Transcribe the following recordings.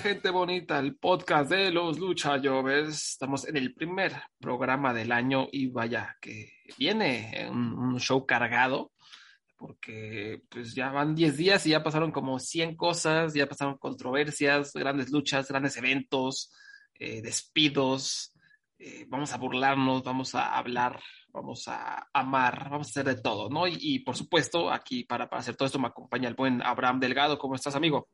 gente bonita al podcast de los Lucha Jovers. Estamos en el primer programa del año y vaya que viene un, show cargado porque pues ya van 10 días y ya pasaron como 100 cosas, ya pasaron controversias, grandes luchas, grandes eventos, eh, despidos, eh, vamos a burlarnos, vamos a hablar, vamos a amar, vamos a hacer de todo, ¿no? Y, por supuesto, aquí para, para hacer todo esto me acompaña el buen Abraham Delgado. ¿Cómo estás, amigo?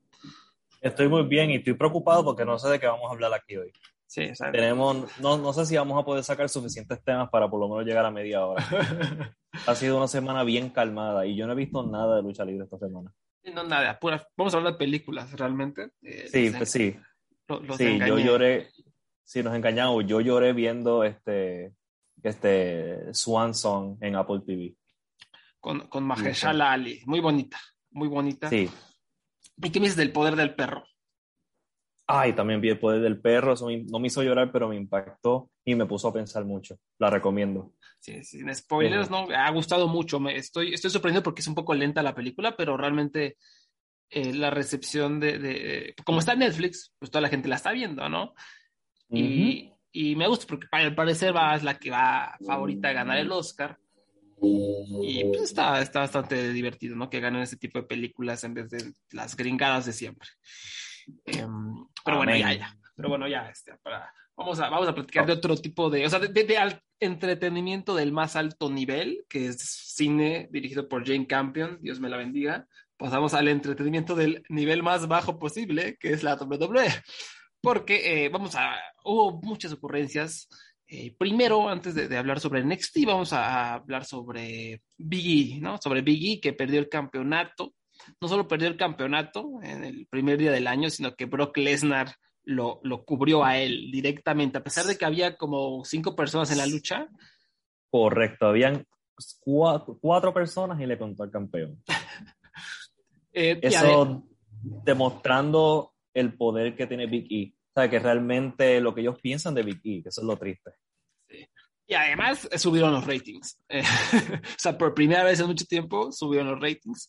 Estoy muy bien y estoy preocupado porque no sé de qué vamos a hablar aquí hoy. Sí, Tenemos, no, no sé si vamos a poder sacar suficientes temas para por lo menos llegar a media hora. ha sido una semana bien calmada y yo no he visto nada de lucha libre esta semana. No, nada, vamos a hablar de películas realmente. Eh, sí, pues sí. sí, yo lloré, si nos engañamos, yo lloré viendo este, este Swan Song en Apple TV. Con, con Mahershala Ali, muy bonita, muy bonita. Sí, ¿Y qué me dices del poder del perro? Ay, también vi el poder del perro, eso no me hizo llorar, pero me impactó y me puso a pensar mucho. La recomiendo. Sí, sin spoilers, ¿no? Ha gustado mucho. Me estoy, estoy sorprendido porque es un poco lenta la película, pero realmente eh, la recepción de, Como está en Netflix, pues toda la gente la está viendo, ¿no? y, y, me gusta porque al parecer va, es la que va favorita a ganar el Oscar. Y pues está, está bastante divertido, ¿no? Que ganen ese tipo de películas en vez de las gringadas de siempre. Em, pero bueno, ya, ya. Pero bueno, ya, este, para, vamos, a, vamos a platicar de otro tipo de, o sea, de, entretenimiento del más alto nivel, que es cine dirigido por Jane Campion, Dios me la bendiga. Pasamos al entretenimiento del nivel más bajo posible, que es la WWE. Porque, eh, vamos a, hubo muchas ocurrencias eh, primero, antes de, hablar sobre NXT, vamos a, hablar sobre Biggie, ¿no? Sobre Biggie que perdió el campeonato. No solo perdió el campeonato en el primer día del año, sino que Brock Lesnar lo, lo cubrió a él directamente, a pesar de que había como cinco personas en la lucha. Correcto, habían cuatro, personas y le contó al campeón. Eh, Eso demostrando el poder que tiene Biggie sea, que realmente lo que ellos piensan de Vicky, que eso es lo triste. Y además eh, subieron los ratings. Eh, o sea, por primera vez en mucho tiempo subieron los ratings,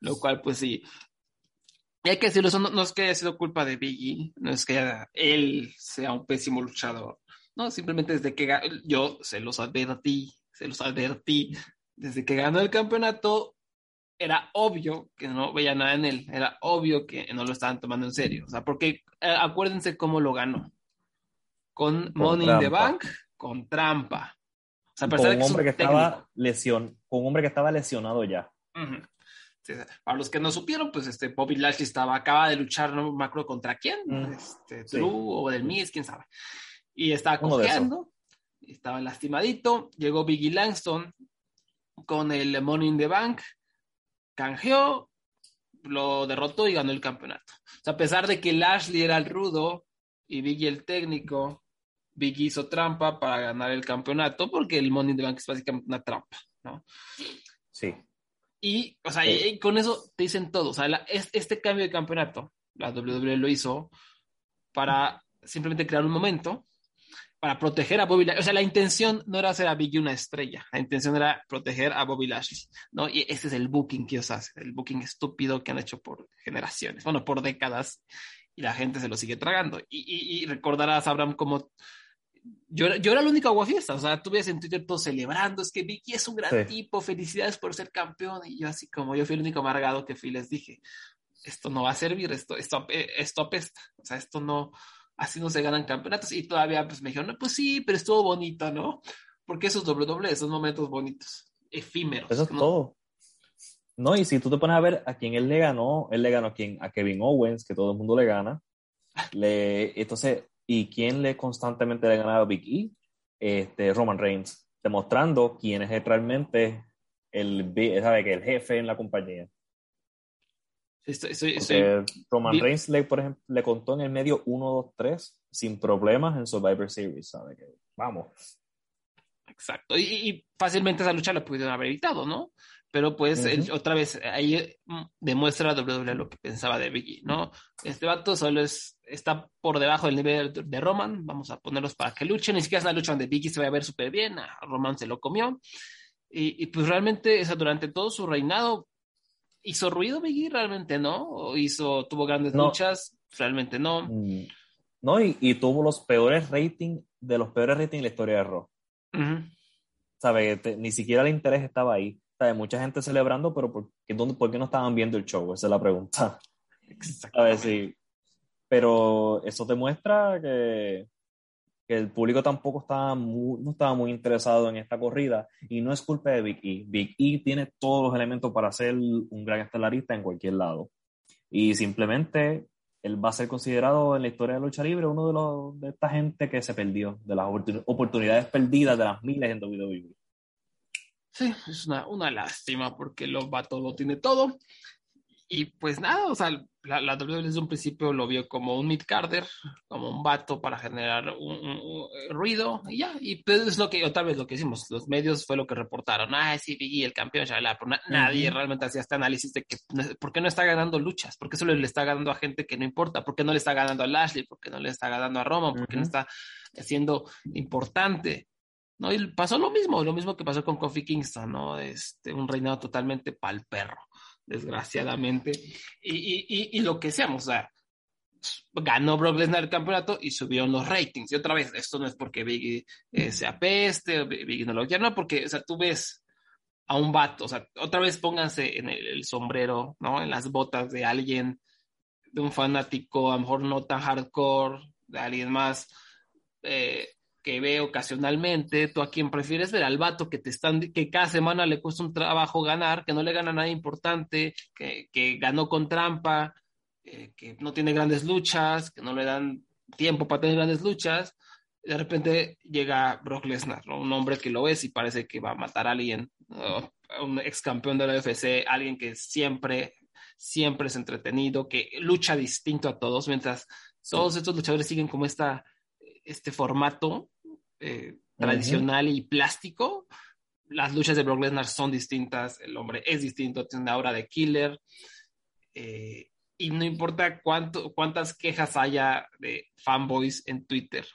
lo cual pues sí. Y hay que decirlo, eso no, es que haya sido culpa de Biggie, no es que él sea un pésimo luchador, no, simplemente desde que yo se los advertí, se los advertí, desde que ganó el campeonato, era obvio que no veía nada en él, era obvio que no lo estaban tomando en serio. O sea, porque eh, acuérdense cómo lo ganó. Con, Money in the Bank, con trampa. O sea, con un hombre que, estaba lesion, con un hombre que estaba lesionado ya. para los que no supieron, pues este Bobby Lashley estaba, acaba de luchar, no me acuerdo contra quién, mm, este, Drew o del Miz, quién sabe. Y estaba cojeando, estaba lastimadito, llegó Biggie Langston con el Money in the Bank, canjeó, lo derrotó y ganó el campeonato. O sea, a pesar de que Lashley era el rudo y Biggie el técnico, Biggie hizo trampa para ganar el campeonato porque el Money in the Bank es básicamente una trampa, ¿no? Sí. Y, o sea, y, con eso te dicen todo. O sea, este cambio de campeonato, la WWE lo hizo para simplemente crear un momento para proteger a Bobby Lashley. O sea, la intención no era hacer a Biggie una estrella, la intención era proteger a Bobby Lashley, ¿no? Y ese es el booking que ellos hacen, el booking estúpido que han hecho por generaciones, bueno, por décadas, y la gente se lo sigue tragando. Y, recordarás, Abraham, como yo, yo era el único aguafiesta, o sea, tú ves en Twitter todo celebrando, es que Biggie es un gran tipo, felicidades por ser campeón, y yo así como yo fui el único amargado que fui, les dije, esto no va a servir, esto, esto, esto apesta, o sea, esto no, así no se ganan campeonatos. Y todavía pues me dijeron, pues sí, pero estuvo bonito, ¿no? Porque esos WWE son momentos bonitos, efímeros. Eso es todo. No, y si tú te pones a ver a quién él le ganó, él le ganó a, quién, a Kevin Owens, que todo el mundo le gana. Le, entonces, ¿y quién le constantemente le ganaba a Big E? Este, Roman Reigns, demostrando quién es realmente el, sabe, que el jefe en la compañía. Roman Reigns, le, por ejemplo, le contó en el medio 1, 2, 3 sin problemas en Survivor Series, ¿sabe? Que, vamos. Exacto. Y, fácilmente esa lucha la pudieron haber evitado, ¿no? Pero pues otra vez ahí mm, demuestra a WWE lo que pensaba de Biggie, ¿no? Este vato solo es, está por debajo del nivel de Roman, vamos a ponerlos para que luchen, ni siquiera es una lucha donde Biggie se va a ver súper bien, a Roman se lo comió. Y, pues realmente, o durante todo su reinado, ¿hizo ruido Biggie? Realmente no. ¿O hizo, tuvo grandes luchas? Realmente no. Mm, no, y, tuvo los peores ratings, de los peores ratings en la historia de Raw. ¿Sabe? ni siquiera el interés estaba ahí. ¿Sabe? Mucha gente celebrando, pero ¿por qué, dónde, ¿por qué no estaban viendo el show? Esa es la pregunta. A ver si. Pero eso demuestra que el público tampoco estaba muy, no estaba muy interesado en esta corrida y no es culpa de Big E. Big E tiene todos los elementos para ser un gran estelarista en cualquier lado. Y simplemente él va a ser considerado en la historia de lucha libre uno de, los, de esta gente que se perdió, de las oportunidades perdidas de las miles en WWE. Sí, es una, una lástima porque lo vato lo tiene todo. Y pues nada, o sea, la, la WWE desde un principio lo vio como un mid-carder, como un vato para generar un, ruido, y ya. Y pues es lo que, otra vez lo que hicimos, los medios fue lo que reportaron. Ah, sí, Biggie, el campeón, ya pero nadie realmente hacía este análisis de que, ¿por qué no está ganando luchas? ¿Por qué solo le está ganando a gente que no importa? ¿Por qué no le está ganando a Lashley? ¿Por qué no le está ganando a Roman? ¿Por qué no está siendo importante? ¿no? Y pasó lo mismo, lo mismo que pasó con Kofi Kingston, ¿no? Este, un reinado totalmente pal perro desgraciadamente. Y, lo que seamos, o sea, ganó Brock Lesnar el campeonato y subieron los ratings. Y otra vez, esto no es porque Biggie eh, se apeste, Biggie no lo quiera, no, porque, o sea, tú ves a un vato, o sea, otra vez pónganse en el, sombrero, ¿no? En las botas de alguien, de un fanático, a lo mejor no tan hardcore, de alguien más eh, que ve ocasionalmente, tú a quién prefieres ver al vato que te están, que cada semana le cuesta un trabajo ganar, que no le gana nada importante, que, que ganó con trampa, eh, que no tiene grandes luchas, que no le dan tiempo para tener grandes luchas. De repente llega Brock Lesnar, un hombre que lo ves y parece que va a matar a alguien, un ex campeón de la UFC, alguien que siempre, siempre es entretenido, que lucha distinto a todos, mientras todos estos luchadores siguen como esta, este formato eh, tradicional y plástico. Las luchas de Brock Lesnar son distintas, el hombre es distinto, tiene una aura de killer. Eh, y no importa cuánto, cuántas quejas haya de fanboys en Twitter,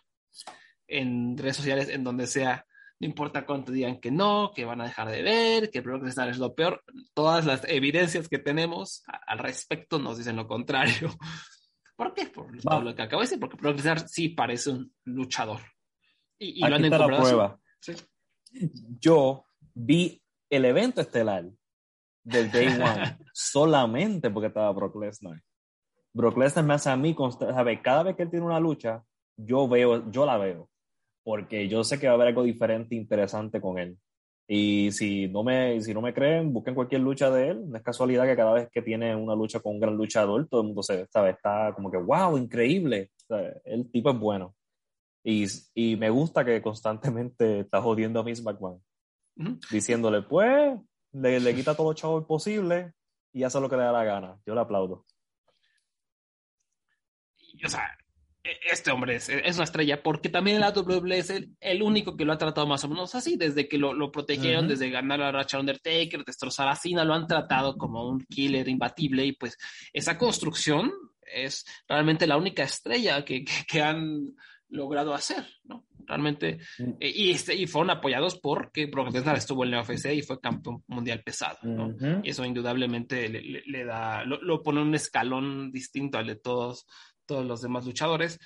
en redes sociales, en donde sea, no importa cuánto digan que no, que van a dejar de ver, que Brock Lesnar es lo peor, todas las evidencias que tenemos al respecto nos dicen lo contrario. ¿Por qué? Por lo que acabo de decir, porque Brock Lesnar sí parece un luchador. Y, lo han está la prueba. Yo vi el evento estelar del Day One solamente porque estaba Brock Lesnar. Brock Lesnar me hace a mí, ¿sabe? cada vez que él tiene una lucha, yo veo, yo la veo, porque yo sé que va a haber algo diferente, interesante con él. Y si no me, si no me creen, busquen cualquier lucha de él. No es casualidad que cada vez que tiene una lucha con un gran luchador, todo el mundo se, ¿sabe? está como que, wow, increíble. El tipo es bueno. Y, y, me gusta que constantemente está jodiendo a Miss McMahon. Diciéndole, pues, le, le quita todo el chavo posible y hace lo que le da la gana. Yo le aplaudo. o sea, e, este hombre es, es, una estrella porque también el WWE es el, único que lo ha tratado más o menos así, desde que lo, lo protegieron, desde ganar a Racha Undertaker, destrozar a Cena, lo han tratado como un killer imbatible y pues esa construcción es realmente la única estrella que, que han logrado hacer, ¿no? Realmente, mm. eh, y, este, y fueron apoyados porque Brock Lesnar estuvo en la UFC y fue campeón mundial pesado, ¿no? Y eso indudablemente le, da, lo, pone un escalón distinto al de todos, todos los demás luchadores.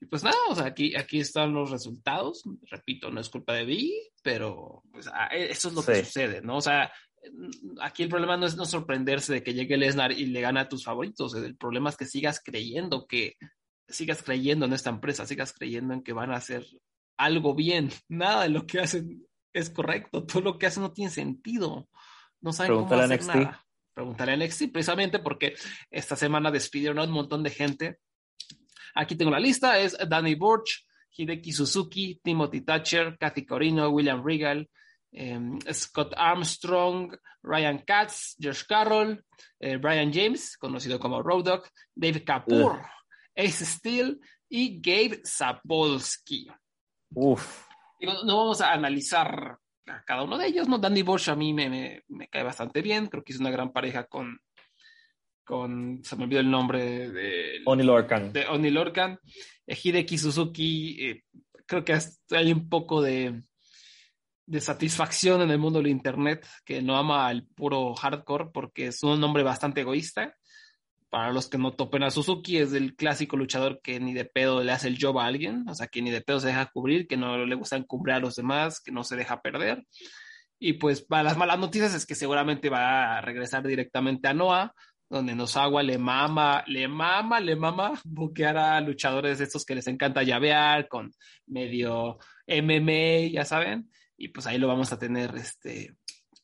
Y pues nada, o sea, aquí, aquí están los resultados. Repito, no es culpa de Vi, pero pues, ah, e, eso es lo que sucede, ¿no? O sea, aquí el problema no es no sorprenderse de que llegue Lesnar y le gana a tus favoritos. El problema es que sigas creyendo que sigas creyendo en esta empresa, sigas creyendo en que van a hacer algo bien. Nada de lo que hacen es correcto, todo lo que hacen no tiene sentido. No saben cómo hacer nada. Preguntaré a NXT precisamente porque esta semana despidieron a un montón de gente. Aquí tengo la lista, es Danny Burch, Hideki Suzuki, Timothy Thatcher, Kathy Corino, William Regal, em, Scott Armstrong, Ryan Katz, Josh Carroll, eh, Brian James, conocido como Road Dog, Dave Kapoor, Ace Steel y Gabe Sapolsky. Uf. no vamos a analizar a cada uno de ellos, ¿no? Danny Bosch a mí me, me, cae bastante bien, creo que es una gran pareja con, con se me olvidó el nombre de Oni Lorcan. De Oni Lorcan. Hideki Suzuki, eh, creo que hay un poco de, de satisfacción en el mundo del internet que no ama al puro hardcore porque es un hombre bastante egoísta para los que no topen a Suzuki, es el clásico luchador que ni de pedo le hace el job a alguien, o sea, que ni de pedo se deja cubrir, que no le gusta encubrir a los demás, que no se deja perder. Y pues para las malas noticias es que seguramente va a regresar directamente a Noah, donde Nosagua le mama, le mama, le mama buquear a luchadores estos que les encanta llavear con medio MMA, ya saben, y pues ahí lo vamos a tener este,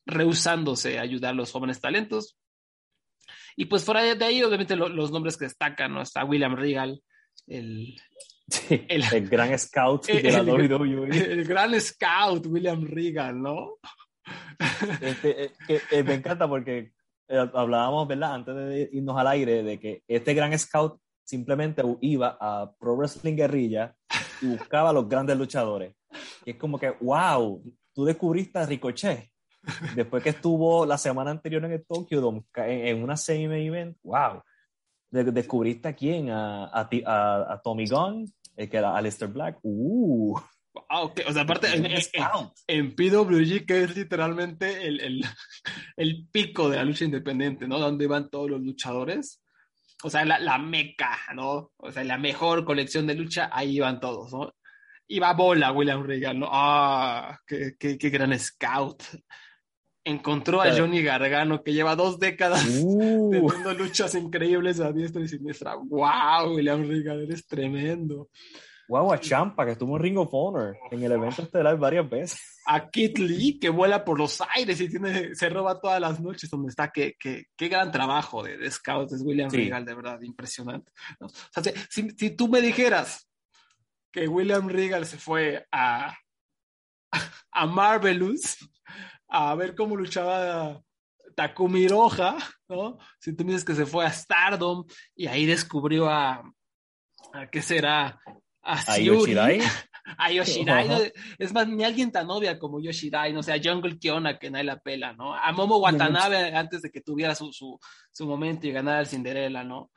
rehusándose a ayudar a los jóvenes talentos. Y pues fuera de ahí, obviamente los nombres que destacan, ¿no? Está William Regal, el, el, gran scout de la WWE. El, gran scout, William Regal, ¿no? Este, eh, eh, me encanta porque eh, hablábamos, ¿verdad? Antes de irnos al aire, de que este gran scout simplemente iba a Pro Wrestling Guerrilla y buscaba a los grandes luchadores. Y es como que, wow, tú descubriste a Ricochet Después que estuvo la semana anterior en el Tokyo Dome, en, una semi event, wow. descubriste a quién, a, a, a, Tommy Gunn, el que era Alistair Black. Uh. O sea, aparte, en, en, PWG, que es literalmente el, el, el, pico de la lucha independiente, ¿no? Donde van todos los luchadores. O sea, la, la meca, ¿no? O sea, la mejor colección de lucha, ahí van todos, ¿no? Y va bola William Regal, ¿no? ¡Ah! qué, qué, qué gran scout! Encontró a Johnny Gargano, que lleva dos décadas uh. teniendo luchas increíbles a diestra y siniestra. ¡Wow! William Regal, eres tremendo. Wow, a Champa, que estuvo en Ring of Honor, en el evento estelar varias veces. A Kit Lee, que vuela por los aires y tiene, se roba todas las noches donde está. Qué, qué, qué gran trabajo de, de scouts es William Regal, de verdad, impresionante. O sea, si, si, tú me dijeras que William Regal se fue a, a Marvelous, a ver cómo luchaba Takumi Roja, ¿no? Si tú me dices que se fue a Stardom y ahí descubrió a, a ¿qué será? A, Yoshirai. A Yoshirai. Es más, ni alguien tan obvia como Yoshirai, no o sea, Jungle Kiona, que nadie la pela, ¿no? A Momo Watanabe antes de que tuviera su, su, su momento y ganara el Cinderella, ¿no?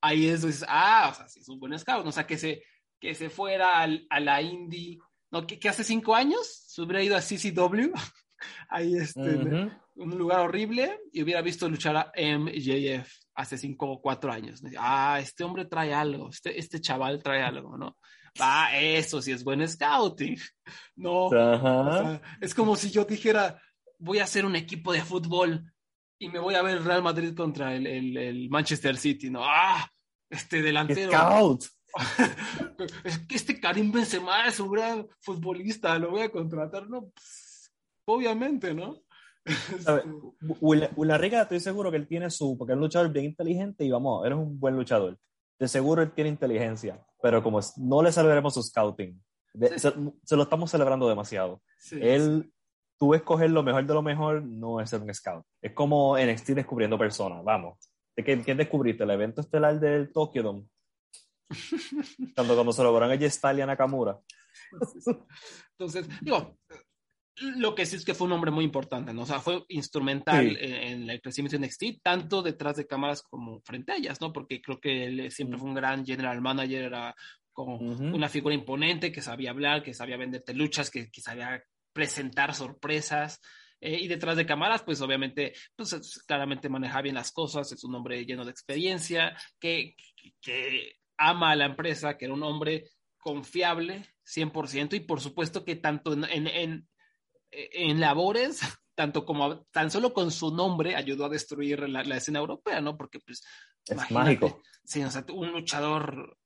Ahí es, es, ah, o sea, sí es un buen scout, o sea, que se, que se fuera al, a la indie, ¿no? Que, que hace cinco años se hubiera ido a CCW ahí este, un lugar horrible y hubiera visto luchar a MJF hace cinco o cuatro años. Ah, este hombre trae algo, este, este chaval trae algo, ¿no? Ah, eso sí es buen scouting. No, es como si yo dijera, voy a hacer un equipo de fútbol y me voy a ver Real Madrid contra el, el, Manchester City, ¿no? Ah, este delantero. Scout. este Karim Benzema es un gran futbolista, lo voy a contratar, ¿no? Pues, obviamente, ¿no? Riga, estoy seguro que él tiene su, porque es un luchador bien inteligente y vamos, eres un buen luchador. De seguro él tiene inteligencia, pero como no le celebremos su scouting, se, lo estamos celebrando demasiado. él, tú escoger lo mejor de lo mejor no es ser un scout. Es como NXT descubriendo personas, vamos. ¿De qué, quién descubriste? ¿El evento estelar del Tokyo Dome? cuando, cuando se lograron a J y a Nakamura. Entonces, digo, lo que sí es que fue un hombre muy importante, ¿no? O sea, fue instrumental en, el crecimiento de NXT, tanto detrás de cámaras como frente a ellas, ¿no? Porque creo que él siempre fue un gran general manager, era como una figura imponente que sabía hablar, que sabía venderte luchas, que, que sabía presentar sorpresas. Eh, y detrás de cámaras, pues obviamente, pues claramente maneja bien las cosas, es un hombre lleno de experiencia, que, que ama a la empresa, que era un hombre confiable 100% y por supuesto que tanto en, en, en labores, tanto como tan solo con su nombre ayudó a destruir la, escena europea, ¿no? Porque pues... Es mágico. Sí, o sea, un luchador,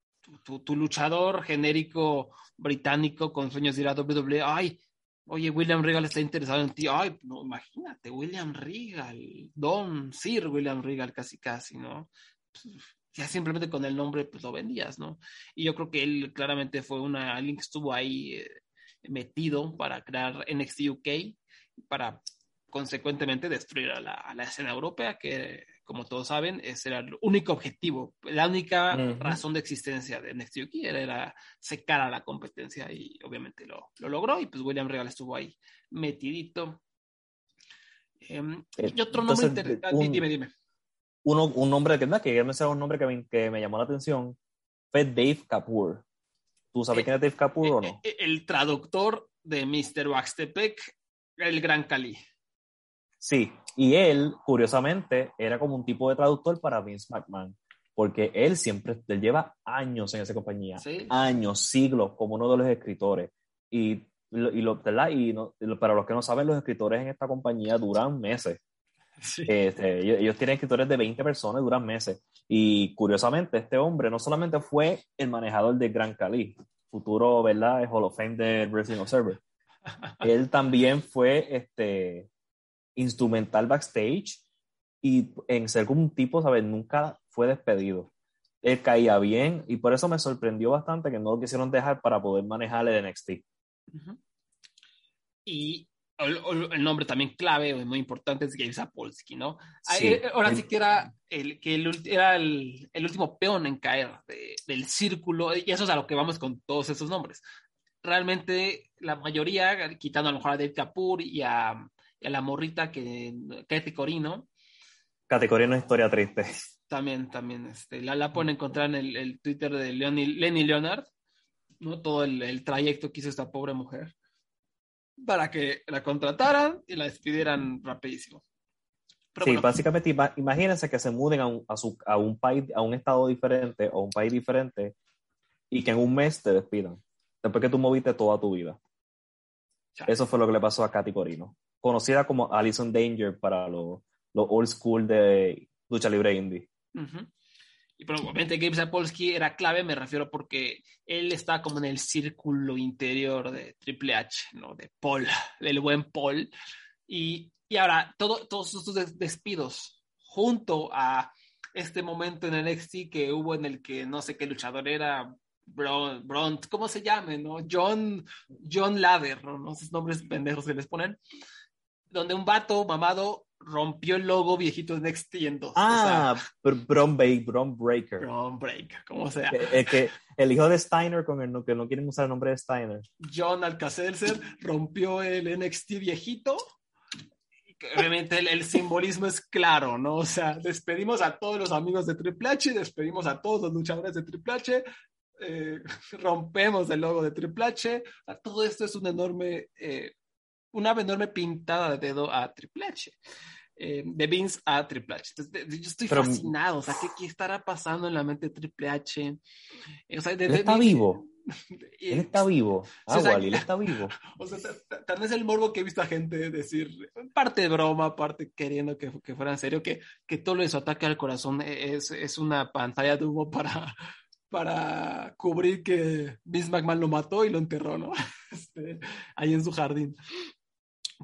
tu, luchador genérico británico con sueños de ir a WWE, ay, oye, William Regal está interesado en ti, ay, no, imagínate, William Regal, Don Sir William Regal, casi casi, ¿no? Pues, ya simplemente con el nombre pues lo vendías, ¿no? Y yo creo que él claramente fue una, alguien que estuvo ahí eh, metido para crear NXT UK para consecuentemente destruir a la, escena europea, que como todos saben, ese era el único objetivo, la única razón de existencia de NXT UK era, secar a la competencia y obviamente lo, lo, logró y pues William Regal estuvo ahí metidito. Em, eh, y otro nombre interesante, dime, dime. Uno, un nombre que, que me un nombre que me, que me llamó la atención fue Dave Kapoor. ¿Tú sabes eh, quién es Dave Kapoor o no? Eh, el traductor de Mr. Waxtepec, el Gran Cali. Sí, y él, curiosamente, era como un tipo de traductor para Vince McMahon, porque él siempre, él lleva años en esa compañía, años, siglos, como uno de los escritores. Y, y, lo, y para los que no saben, los escritores en esta compañía duran meses. Este, ellos, tienen escritores de 20 personas, duran meses. Y curiosamente, este hombre no solamente fue el manejador de Gran Cali, futuro, ¿verdad? Hall of Fame de Wrestling Observer. Él también fue este, instrumental backstage y en ser como un tipo, ¿sabes? Nunca fue despedido. Él caía bien y por eso me sorprendió bastante que no lo quisieron dejar para poder manejar el NXT. Y el, nombre también clave, muy importante, es Gabe Sapolsky, ¿no? Eh, ahora sí que era el, que era el, último peón en caer del círculo, y eso es a lo que vamos con todos esos nombres. Realmente la mayoría, quitando a lo mejor a Dave Kapoor y a, a la morrita que Katy Corino. Katy Corino es historia triste. También, también, este, la, la pueden encontrar en el, Twitter de Lenny Leonard, ¿no? Todo el, trayecto que hizo esta pobre mujer para que la contrataran y la despidieran rapidísimo. sí, básicamente imagínense que se muden a un, a, su, a un país, a un estado diferente o un país diferente y que en un mes te despidan, después que tú moviste toda tu vida. Eso fue lo que le pasó a Katy Corino conocida como Alison Danger para los old school de lucha libre indie. Probablemente Gabe Zapolsky era clave, me refiero porque él está como en el círculo interior de Triple H, ¿no? De Paul, del buen Paul. Y, y ahora, todo, todos estos despidos, junto a este momento en el NXT que hubo en el que no sé qué luchador era, Bront, ¿cómo se llame, no? John, John Lather, ¿no? Esos nombres pendejos que les ponen donde un vato mamado rompió el logo viejito de NXT en dos. Ah, Bron, Breaker. Bron Breaker, como sea. El, que, el hijo de Steiner, con el que no quieren usar el nombre de Steiner. John Alcacelser rompió el NXT viejito. Obviamente el, el, simbolismo es claro, ¿no? O sea, despedimos a todos los amigos de Triple H, despedimos a todos los luchadores de Triple H, eh, rompemos el logo de Triple H. Todo esto es un enorme eh, una enorme pintada de dedo a Triple H. Eh, de Vince a Triple H. yo estoy fascinado, o sea, ¿qué, estará pasando en la mente de Triple H? O sea, él está vivo. él está vivo. Ah, él está vivo. O sea, tal vez el morbo que he visto a gente decir, parte de broma, parte queriendo que, que fuera en serio, que, que todo eso ataque al corazón es, es una pantalla de humo para, para cubrir que Vince McMahon lo mató y lo enterró, ¿no? Este, ahí en su jardín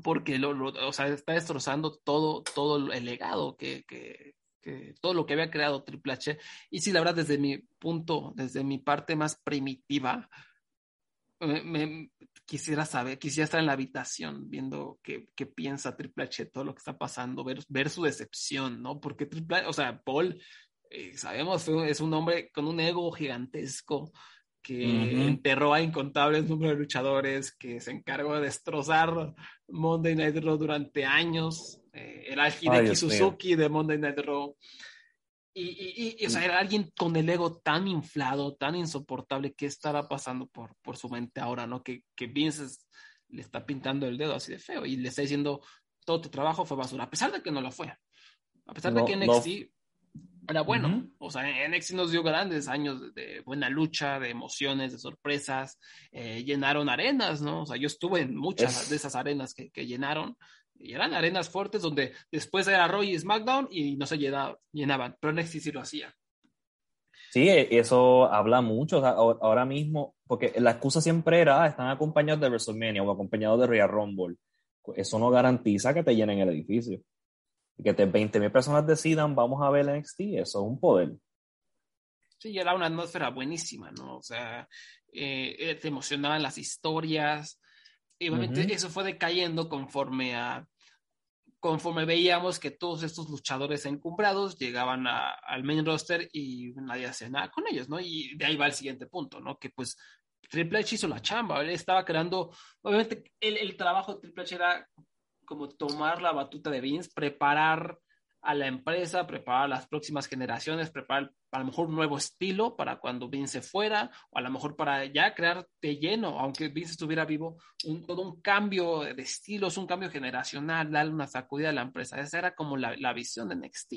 porque lo, o sea, está destrozando todo, todo el legado que, que, que, todo lo que había creado Triple H. Y sí, la verdad, desde mi punto, desde mi parte más primitiva, me, quisiera saber, quisiera estar en la habitación viendo qué, qué piensa Triple H, todo lo que está pasando, ver, ver su decepción, ¿no? Porque Triple H, o sea, Paul, eh, sabemos, es un hombre con un ego gigantesco, que enterró a incontables números de luchadores, que se encargó de destrozar Monday Night Raw durante años, eh, era el Hideki Suzuki de Monday Night Raw. Y, y, o sea, era alguien con el ego tan inflado, tan insoportable, ¿qué estará pasando por, por su mente ahora, no? Que, que Vince le está pintando el dedo así de feo y le está diciendo, todo tu trabajo fue basura, a pesar de que no lo fue. A pesar de que NXT era bueno. O sea, NXT nos dio grandes años de buena lucha, de emociones, de sorpresas. Eh, llenaron arenas, ¿no? O sea, yo estuve en muchas de esas arenas que, llenaron. Y eran arenas fuertes donde después era Roy y SmackDown y no se llenaban. Pero NXT sí lo hacía. Sí, e, eso habla mucho. ahora mismo, porque la excusa siempre era, ah, están acompañados de WrestleMania o acompañados de Royal Rumble. Eso no garantiza que te llenen el edificio que te 20.000 personas decidan, vamos a ver NXT, eso es un poder. Sí, era una atmósfera buenísima, ¿no? O sea, eh, eh, te emocionaban las historias. Y obviamente eso fue decayendo conforme a conforme veíamos que todos estos luchadores encumbrados llegaban al main roster y nadie hacía nada con ellos, ¿no? Y de ahí va el siguiente punto, ¿no? Que pues Triple H hizo la chamba, él estaba creando, obviamente el, el trabajo de Triple H era como tomar la batuta de Vince, preparar a la empresa, preparar las próximas generaciones, preparar a lo mejor un nuevo estilo para cuando Vince fuera, o a lo mejor para ya crear de lleno, aunque Vince estuviera vivo, un, todo un cambio de estilos, un cambio generacional, darle una sacudida a la empresa. Esa era como la, la visión de NXT.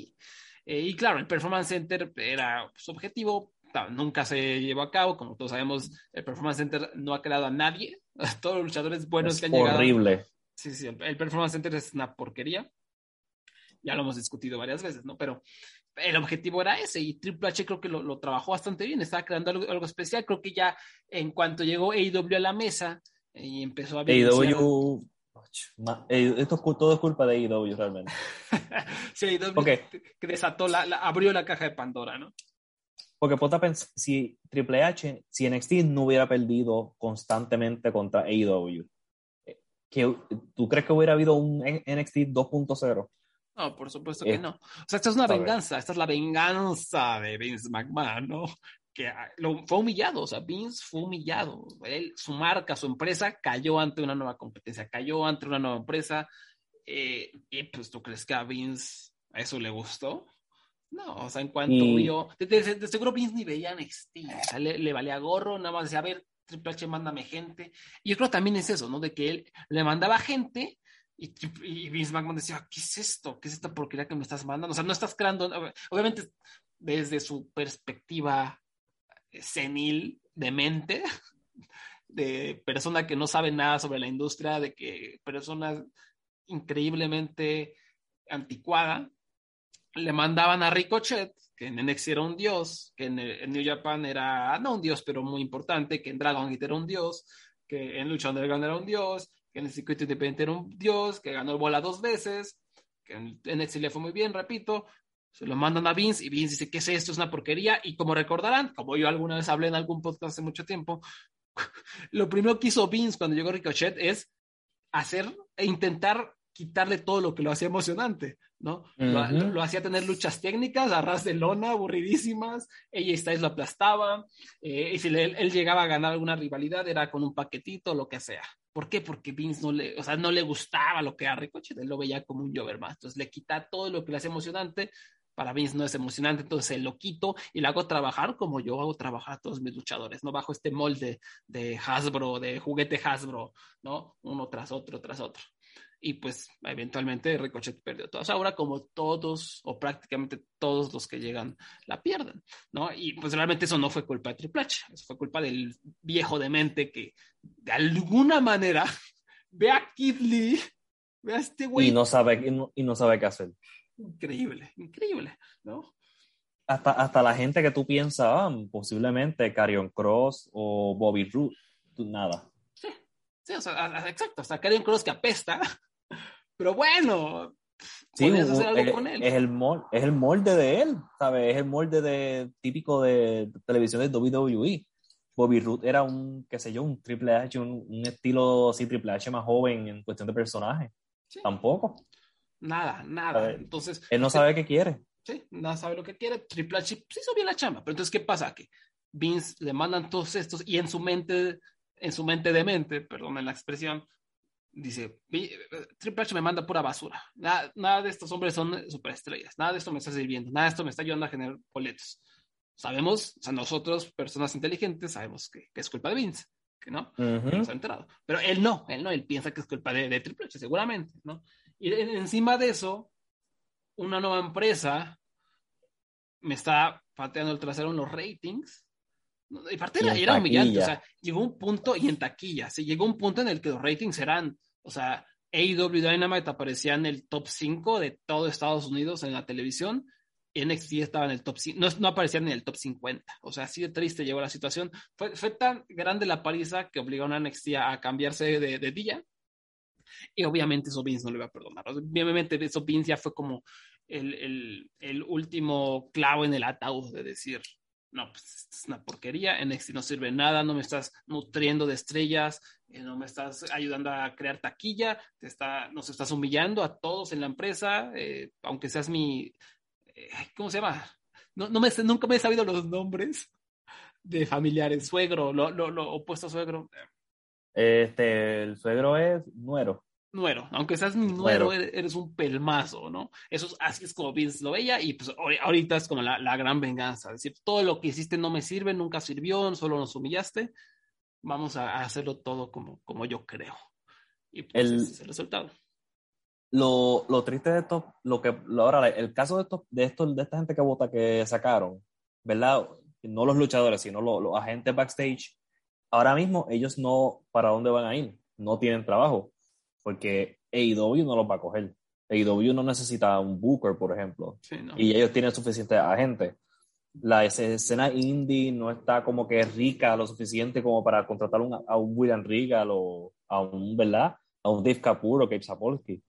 Eh, y claro, el Performance Center era su objetivo, nunca se llevó a cabo, como todos sabemos, el Performance Center no ha creado a nadie, todos los luchadores buenos que han llegado. Sí, sí, el Performance Center es una porquería ya lo hemos discutido varias veces, ¿no? Pero el objetivo era ese y Triple H creo que lo, trabajó bastante bien, estaba creando algo, especial, creo que ya en cuanto llegó AEW a la mesa eh, y empezó a ver... AEW... Esto es todo es culpa de AEW realmente. sí, AEW que desató, la, abrió la caja de Pandora, ¿no? Porque pensar, si Triple H, si NXT no hubiera perdido constantemente contra AEW, eh, ¿tú crees que hubiera habido un NXT 2.0? No, por supuesto que eh, no. O sea, esta es una venganza, esta es la venganza de Vince McMahon, ¿no? Que ah, lo, fue humillado, o sea, Vince fue humillado. Él, su marca, su empresa cayó ante una nueva competencia, cayó ante una nueva empresa. Eh, y pues, ¿tú crees que a Vince a eso le gustó? No, o sea, en cuanto vio, de, seguro Vince ni veía NXT, o sea, le, le, valía gorro, nada más decía, a ver, Triple H, mándame gente. Y yo creo también es eso, ¿no? De que él le mandaba gente y, Vince McMahon decía, ¿qué es esto? ¿Qué es esta porquería que me estás mandando? O sea, no estás creando, obviamente desde su perspectiva eh, senil, de mente, de persona que no sabe nada sobre la industria, de que persona increíblemente anticuada, le mandaban a Ricochet, que en NXT era un dios, que en, en, New Japan era, no un dios, pero muy importante, que en Dragon Gate era un dios, que en Lucha Underground era un dios, que en el circuito independiente era un dios, que ganó el bola dos veces, que en NXT le fue muy bien, repito, se lo mandan a Vince y Vince dice, ¿qué es esto? Es una porquería. Y como recordarán, como yo alguna vez hablé en algún podcast hace mucho tiempo, lo primero que hizo Vince cuando llegó Ricochet es hacer e intentar quitarle todo lo que lo hacía emocionante, ¿no? lo, hacía tener luchas técnicas, a ras de lona, aburridísimas, ella Styles lo aplastaba, eh, y si él, llegaba a ganar alguna rivalidad era con un paquetito, lo que sea. ¿Por qué? Porque Vince no le, o sea, no le gustaba lo que era Ricochet, él lo veía como un Jover más, entonces le quita todo lo que le hace emocionante, para Vince no es emocionante, entonces lo quito y lo hago trabajar como yo hago trabajar a todos mis luchadores, no bajo este molde de Hasbro, de juguete Hasbro, ¿no? Uno tras otro, tras otro y pues eventualmente Ricochet perdió todas. Ahora como todos o prácticamente todos los que llegan la pierden, ¿no? Y pues realmente eso no fue culpa de Triple H, eso fue culpa del viejo demente que de alguna manera ve a Kid Lee, ve a este güey. Y no sabe, y no, sabe qué hacer. Increíble, increíble, ¿no? Hasta, hasta la gente que tú piensas, ah, posiblemente Carion Cross o Bobby Roode, nada. Sí, sí, o sea, exacto, hasta Carion Cross que apesta, pero bueno, sí, hacer algo es, con él. Es el, molde, es el molde de él, ¿sabes? Es el molde de, típico de televisión de WWE. Bobby Root era un, qué sé yo, un Triple H, un, estilo así Triple H más joven en cuestión de personaje. Tampoco. Nada, nada. Entonces. Él no sabe qué quiere. Sí, nada sabe lo que quiere. Triple H sí hizo bien la chamba. Pero entonces, ¿qué pasa? Que Vince le mandan todos estos y en su mente, en su mente de mente, perdón la expresión, dice, Triple H me manda pura basura. Nada, nada, de estos hombres son superestrellas. Nada de esto me está sirviendo. Nada de esto me está ayudando a generar boletos. Sabemos, o sea, nosotros, personas inteligentes, sabemos que, es culpa de Vince, que no, nos ha enterado. Pero él no, él no, él piensa que es culpa de, Triple H, seguramente, ¿no? Y encima de eso, una nueva empresa me está pateando el trasero en los ratings y parte era, era humillante, o sea, llegó un punto, y en taquilla, se llegó un punto en el que los ratings eran, o sea, AEW Dynamite aparecía en el top 5 de todo Estados Unidos en la televisión, NXT estaba en el top 5, no, no aparecían en el top 50, o sea, así de triste llegó la situación. Fue, fue tan grande la paliza que obligaron a NXT a cambiarse de, de día, y obviamente eso Vince no le iba a perdonar. Obviamente eso Vince ya fue como el, el, el último clavo en el ataúd de decir, no, pues es una porquería, NXT no sirve nada, no me estás nutriendo de estrellas, eh, no me estás ayudando a crear taquilla, te está, nos estás humillando a todos en la empresa, eh, aunque seas mi, eh, ¿cómo se llama? No, no me, nunca me he sabido los nombres de familiares, suegro, lo, lo, lo opuesto a suegro. Este, el suegro es nuero nuero, aunque seas mi nuero, eres un pelmazo, ¿no? Eso es, así es como Vince lo veía y pues ahorita es como la, la, gran venganza, es decir, todo lo que hiciste no me sirve, nunca sirvió, solo nos humillaste, vamos a, hacerlo todo como, como yo creo. Y pues el, ese es el resultado. Lo, lo, triste de esto, lo que, ahora, el caso de esto, de esto, de esta gente que vota que sacaron, ¿verdad? No los luchadores, sino los, los agentes backstage, ahora mismo ellos no, ¿para dónde van a ir? No tienen trabajo porque AEW no los va a coger. AEW no necesita un Booker, por ejemplo, y ellos tienen suficiente agentes. La escena indie no está como que rica lo suficiente como para contratar a un William Regal o a un, ¿verdad? A un Dave Kapoor o Gabe Sapolsky.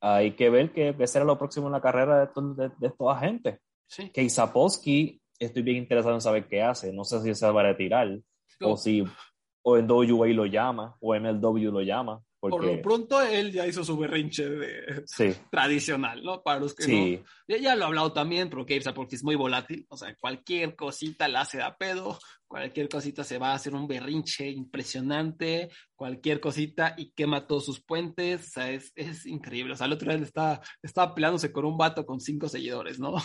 Hay que ver qué, será lo próximo en la carrera de estos, de, estos agentes. Sí. Gabe Sapolsky, estoy bien interesado en saber qué hace. No sé si se va a retirar o si o en WA lo llama o MLW lo llama. Por lo pronto él ya hizo su berrinche de... tradicional, ¿no? Para los que no... Ya, lo he hablado también, pero que porque es muy volátil, o sea, cualquier cosita la hace a pedo, cualquier cosita se va a hacer un berrinche impresionante, cualquier cosita y quema todos sus puentes, o sea, es, es increíble. O sea, el otro día estaba, estaba peleándose con un vato con cinco seguidores, ¿no?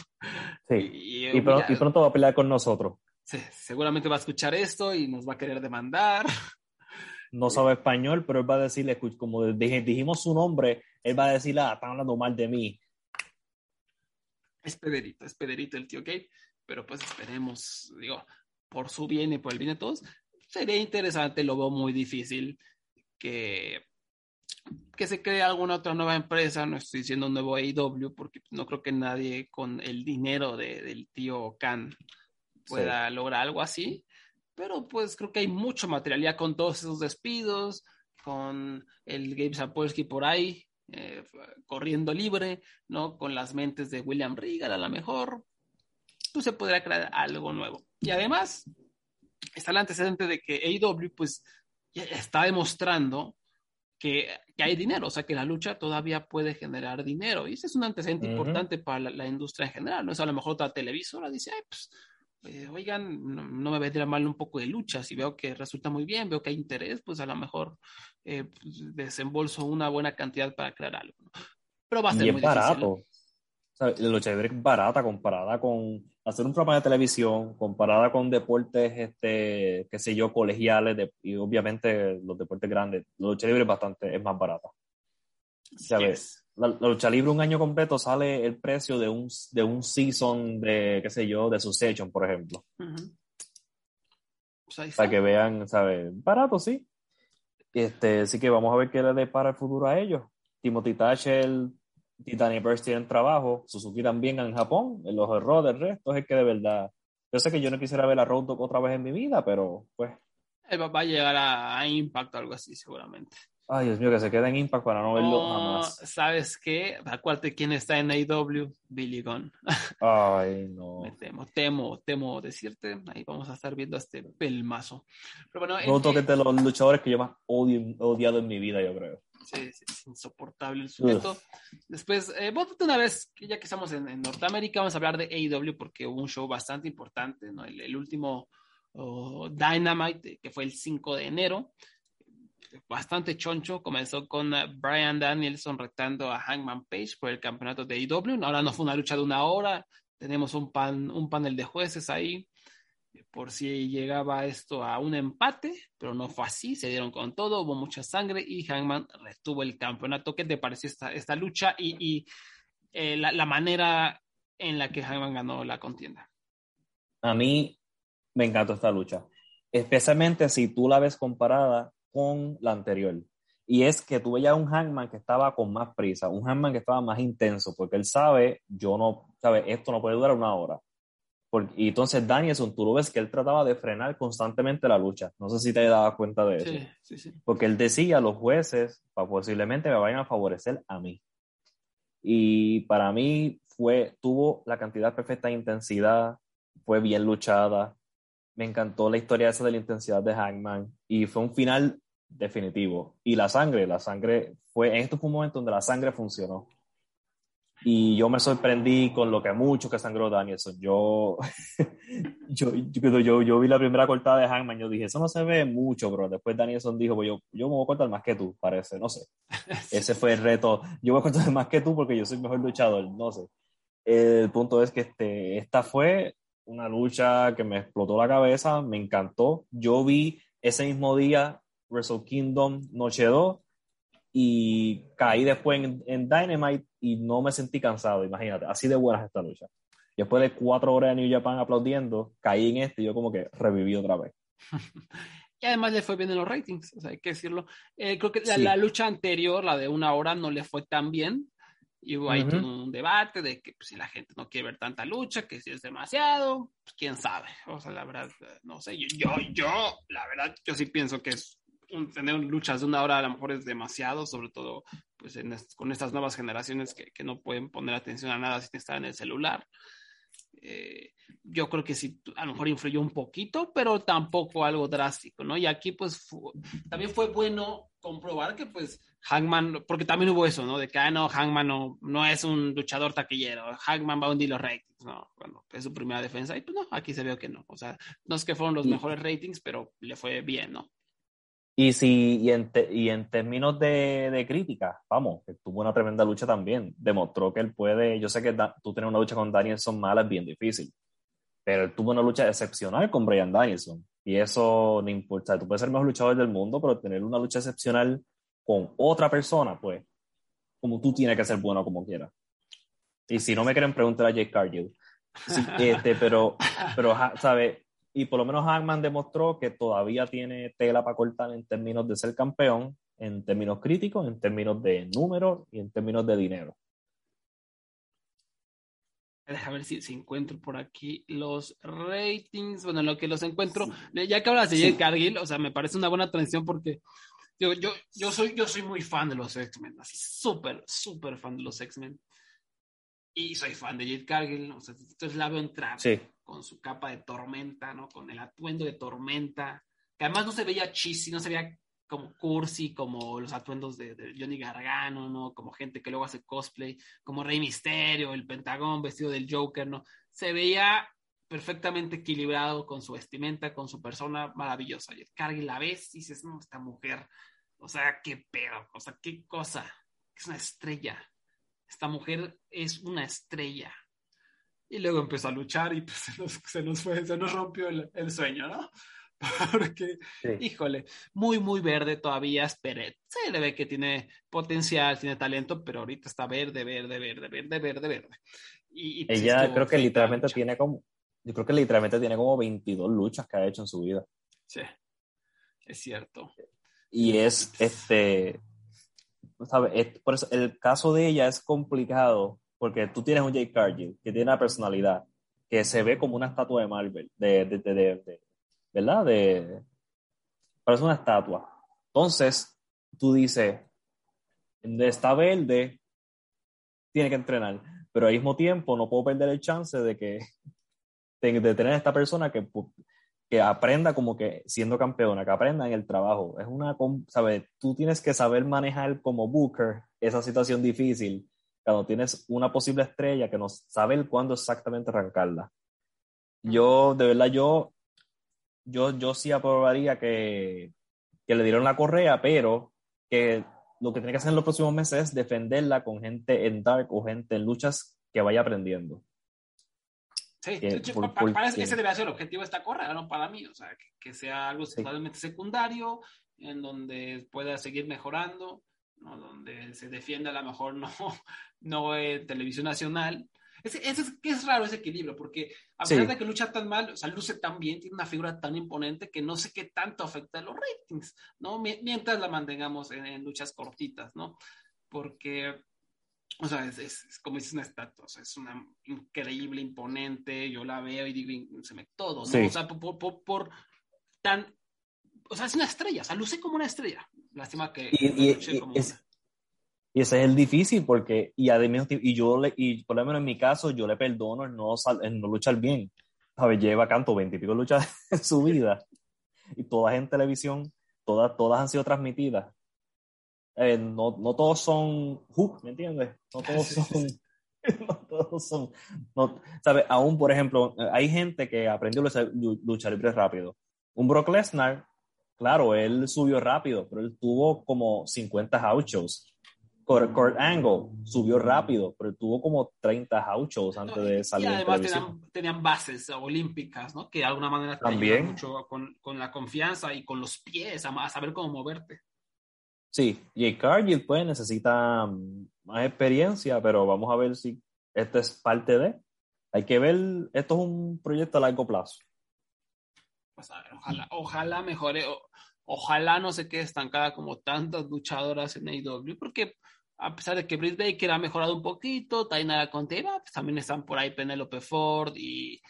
Sí, y, y, pronto va a pelear con nosotros. Sí, seguramente va a escuchar esto y nos va a querer demandar no sabe español, pero él va a decirle, como dijimos su nombre, él va a decirle, ah, están hablando mal de mí. Es Pederito, es Pederito el tío Gabe, pero pues esperemos, digo, por su bien y por el bien de todos, sería interesante, lo veo muy difícil que, que se cree alguna otra nueva empresa, no estoy diciendo un nuevo AEW, porque no creo que nadie con el dinero del tío Khan pueda lograr algo así pero pues creo que hay mucho material ya con todos esos despidos, con el Gabe Sapolsky por ahí, eh, corriendo libre, ¿no? Con las mentes de William Regal a lo mejor, pues se podría crear algo nuevo. Y además, está el antecedente de que AEW pues ya está demostrando que, hay dinero, o sea, que la lucha todavía puede generar dinero. Y ese es un antecedente importante para la, la, industria en general, ¿no? Es a lo mejor otra televisora dice, ay, pues eh, oigan, no, me vendría mal un poco de lucha, si veo que resulta muy bien, veo que hay interés, pues a lo mejor eh, pues, desembolso una buena cantidad para crear algo. Pero va a ser muy barato. la lucha libre es barata comparada con hacer un programa de televisión, comparada con deportes, este, qué sé yo, colegiales y obviamente los deportes grandes. La lucha libre es bastante, es más barata. ¿Sabes? La, lucha libre un año completo sale el precio de un, de un season de, qué sé yo, de Succession, por ejemplo. Pues Para que vean, ¿sabes? Barato, sí. Este, así que vamos a ver qué le depara el futuro a ellos. Timothy Thatcher, Titanic Burst tienen trabajo, Suzuki también en Japón, los errores del resto es que de verdad. Yo sé que yo no quisiera ver a Road otra vez en mi vida, pero pues. Va a llegar a, a Impact o algo así, seguramente. Ay, Dios mío, que se quede en Impact para no verlo jamás. ¿Sabes qué? Acuérdate quién está en AEW, Billy Gunn. Ay, no. Me temo, temo, temo decirte. Ahí vamos a estar viendo este pelmazo. Pero bueno. No toques de los luchadores que yo más odio, odiado en mi vida, yo creo. Sí, sí es insoportable el sujeto. Después, eh, una vez, ya que estamos en, Norteamérica, vamos a hablar de AEW porque hubo un show bastante importante, ¿no? El, último oh, Dynamite, que fue el 5 de enero bastante choncho. Comenzó con eh, Brian Danielson retando a Hangman Page por el campeonato de AEW. Ahora no fue una lucha de una hora. Tenemos un, pan, un panel de jueces ahí por si llegaba esto a un empate, pero no fue así, se dieron con todo, hubo mucha sangre y Hangman retuvo el campeonato. ¿Qué te pareció esta, esta lucha y, eh, la, la, manera en la que Hangman ganó la contienda? A mí me encantó esta lucha, especialmente si tú la ves comparada con la anterior. Y es que tuve ya un Hangman que estaba con más prisa, un Hangman que estaba más intenso, porque él sabe, yo no, sabe, esto no puede durar una hora. Porque, y entonces Danielson, tú lo ves que él trataba de frenar constantemente la lucha. No sé si te dabas cuenta de eso. Sí, sí, sí. Porque él decía, los jueces posiblemente me vayan a favorecer a mí. Y para mí fue, tuvo la cantidad perfecta de intensidad, fue bien luchada, me encantó la historia esa de la intensidad de Hangman y fue un final definitivo. Y la sangre, la sangre fue, en esto fue un momento donde la sangre funcionó. Y yo me sorprendí con lo que mucho que sangró Danielson. Yo, yo, yo, yo, vi la primera cortada de Hangman, yo dije, eso no se ve mucho, bro. Después Danielson dijo, pues yo, yo me voy a cortar más que tú, parece, no sé. Ese fue el reto. Yo voy a cortar más que tú porque yo soy mejor luchador, no sé. El punto es que este, esta fue una lucha que me explotó la cabeza, me encantó. Yo vi ese mismo día Wrestle Kingdom Noche 2 y caí después en, Dynamite y no me sentí cansado, imagínate, así de buena esta lucha. Después de cuatro horas de New Japan aplaudiendo, caí en este y yo como que reviví otra vez. Y además le fue bien en los ratings, o sea, hay que decirlo. Eh, creo que la, lucha anterior, la de una hora, no le fue tan bien. Y hubo ahí un debate de que pues, si la gente no quiere ver tanta lucha, que si es demasiado, pues quién sabe. O sea, la verdad, no sé. Yo, yo, yo la verdad, yo sí pienso que es tener luchas de una hora a lo mejor es demasiado, sobre todo pues con estas nuevas generaciones que, que, no pueden poner atención a nada sin estar en el celular. Eh, yo creo que sí, a lo mejor influyó un poquito, pero tampoco algo drástico, ¿no? Y aquí pues también fue bueno comprobar que pues Hangman, porque también hubo eso, ¿no? De que, ah, no, Hangman no, no es un luchador taquillero, Hangman va a hundir los ratings, ¿no? Bueno, es su primera defensa y pues no, aquí se ve que no, o sea, no es que fueron los mejores ratings, pero le fue bien, ¿no? Y, si, y, en, y en términos de, de crítica, vamos, que tuvo una tremenda lucha también. Demostró que él puede. Yo sé que tú tener una lucha con Danielson mala es bien difícil, pero él tuvo una lucha excepcional con Brian Danielson. Y eso no importa. Tú puedes ser el mejor luchador del mundo, pero tener una lucha excepcional con otra persona, pues, como tú tienes que ser bueno como quieras. Y si no me quieren preguntar a Jake Cargill. este, pero, pero, ¿sabes? Y por lo menos Hangman demostró que todavía tiene tela para cortar en términos de ser campeón, en términos críticos, en términos de números y en términos de dinero. Deja ver si, si, encuentro por aquí los ratings. Bueno, lo que los encuentro, ya que hablas de Jake Cargill, o sea, me parece una buena transición porque yo, yo, yo, soy, yo soy muy fan de los X-Men, así súper, súper fan de los X-Men. Y soy fan de Jade Cargill, o sea, entonces la veo entrar. Sí con su capa de tormenta, ¿no? Con el atuendo de tormenta, que además no se veía cheesy, no se veía como cursi, como los atuendos de, Johnny Gargano, ¿no? Como gente que luego hace cosplay, como Rey Misterio, el Pentagón vestido del Joker, ¿no? Se veía perfectamente equilibrado con su vestimenta, con su persona maravillosa. Y Cargill la ves y dices, no, esta mujer, o sea, qué pedo, o sea, qué cosa, es una estrella. Esta mujer es una estrella. Y luego empezó a luchar y pues se nos, fue, se nos rompió el, sueño, ¿no? Porque, híjole, muy, muy verde todavía Peret. Se le ve que tiene potencial, tiene talento, pero ahorita está verde, verde, verde, verde, verde, verde. Y, pues, Ella creo que literalmente tiene como, yo creo que literalmente tiene como 22 luchas que ha hecho en su vida. Sí, es cierto. Y es, este, ¿sabes? por eso el caso de ella es complicado porque tú tienes un Jake Cargill que tiene una personalidad que se ve como una estatua de Marvel, de, de, de, ¿verdad? De, parece una estatua. Entonces, tú dices, está verde, tiene que entrenar, pero al mismo tiempo no puedo perder el chance de que de tener a esta persona que, que aprenda como que siendo campeona, que aprenda en el trabajo. Es una, ¿sabes? Tú tienes que saber manejar como Booker esa situación difícil cuando tienes una posible estrella que no sabe cuándo exactamente arrancarla. Yo, de verdad, yo, yo, yo sí aprobaría que, que le dieron la correa, pero que lo que tiene que hacer en los próximos meses es defenderla con gente en Dark o gente en luchas que vaya aprendiendo. Sí, para, ese debe ser el objetivo de esta correa, ¿no? Para mí, o sea, que, sea algo totalmente secundario, en donde pueda seguir mejorando, ¿no? Donde se defienda a lo mejor no no en televisión nacional. Es, es, es, raro ese equilibrio, porque a pesar de que lucha tan mal, o sea, luce tan bien, tiene una figura tan imponente que no sé qué tanto afecta a los ratings, ¿no? Mientras la mantengamos en, luchas cortitas, ¿no? Porque, o sea, es, como dices, una estatua, o sea, es una increíble, imponente, yo la veo y digo, se me todo, ¿no? O sea, por, por, por, tan, o sea, es una estrella, o sea, luce como una estrella. Lástima que... Y, y, como y ese es el difícil porque, y además, y yo, le, y por lo menos en mi caso, yo le perdono el no, el no luchar bien. ver, Lleva canto veintipico luchas en su vida y todas en televisión, todas, todas han sido transmitidas. Eh, no, no, todos son hook, ¿me entiendes? No todos son. no todos son. No, ¿sabes? Aún, por ejemplo, hay gente que aprendió a luchar libre rápido. Un Brock Lesnar, claro, él subió rápido, pero él tuvo como 50 house shows. Kurt, Angle subió rápido, pero tuvo como 30 house shows antes de salir. Y además tenían, tenían, bases olímpicas, ¿no? Que de alguna manera te También. mucho con, con, la confianza y con los pies, a, saber cómo moverte. Sí, y Cargill pues necesita mm, más experiencia, pero vamos a ver si esto es parte de. Hay que ver, esto es un proyecto a largo plazo. Pues a ver, ojalá, ojalá mejore, ojalá no se quede estancada como tantas luchadoras en AEW, porque a pesar de que Britt Baker ha mejorado un poquito, Taina Contera, pues también están por ahí Penelope Ford y...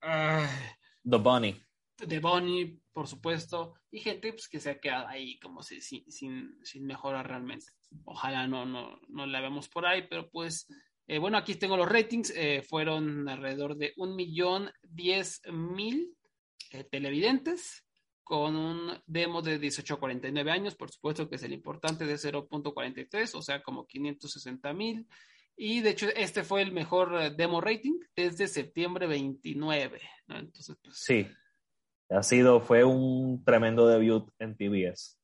The Bunny. The Bunny, por supuesto, y gente pues, que se ha quedado ahí como si, sin, sin, sin realmente. Ojalá no, no, no la vemos por ahí, pero pues, eh, bueno, aquí tengo los ratings, eh, fueron alrededor de un millón diez mil eh, televidentes, con un demo de 18 a 49 años, por supuesto que es el importante de 0.43, o sea, como 560 mil. Y de hecho, este fue el mejor eh, demo rating desde septiembre 29. Entonces, pues, sí, ha sido, fue un tremendo debut en TBS.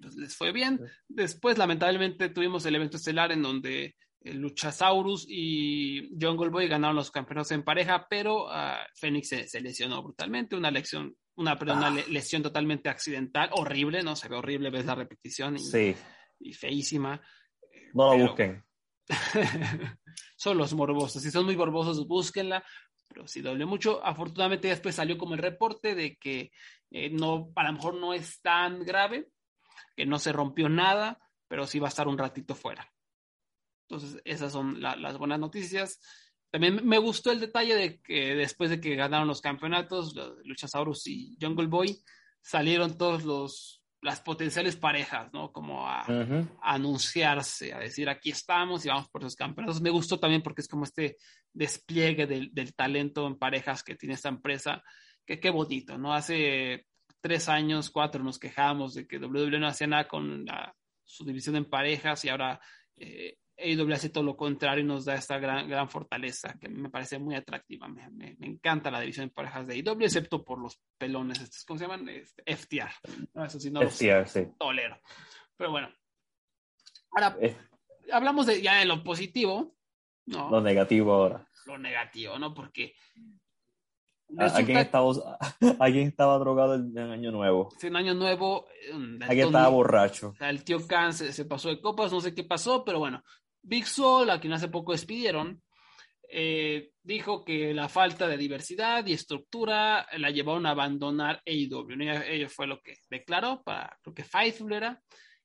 Pues les fue bien. Después, lamentablemente, tuvimos el evento estelar en donde Luchasaurus y Jungle Boy ganaron los campeonatos en pareja, pero uh, Fénix se, lesionó brutalmente, una lección una, una ah. lesión totalmente accidental, horrible, ¿no? Se ve horrible, ves la repetición y, sí. y feísima. No la busquen. son los morbosos, si son muy morbosos, búsquenla, pero sí doble mucho. Afortunadamente después salió como el reporte de que eh, no, a lo mejor no es tan grave, que no se rompió nada, pero sí va a estar un ratito fuera. Entonces, esas son las buenas noticias. También me gustó el detalle de que después de que ganaron los campeonatos, Luchasaurus y Jungle Boy, salieron todos los las potenciales parejas, ¿no? Como a, anunciarse, a decir aquí estamos y vamos por los campeonatos. Me gustó también porque es como este despliegue del, talento en parejas que tiene esta empresa, que qué bonito, ¿no? Hace tres años, cuatro, nos quejamos de que WWE no hacía nada con su división en parejas y ahora eh, AEW hace todo lo contrario y nos da esta gran, gran fortaleza que me parece muy atractiva. Me, me, encanta la división de parejas de AEW, excepto por los pelones, estos, ¿cómo se llaman? Este, FTR. No, eso sí, no FTR, sí. tolero. Pero bueno. Ahora, eh. hablamos de, ya de lo positivo, ¿no? Lo negativo ahora. Lo negativo, ¿no? Porque ¿Alguien estaba, ¿Alguien estaba drogado en, Año Nuevo? Sí, en Año Nuevo. Alguien estaba borracho. El tío Khan se, se, pasó de copas, no sé qué pasó, pero bueno, Big Sol, a quien hace poco despidieron, eh, dijo que la falta de diversidad y estructura la llevaron a abandonar AEW. Ello fue lo que declaró para, creo que Fightful era.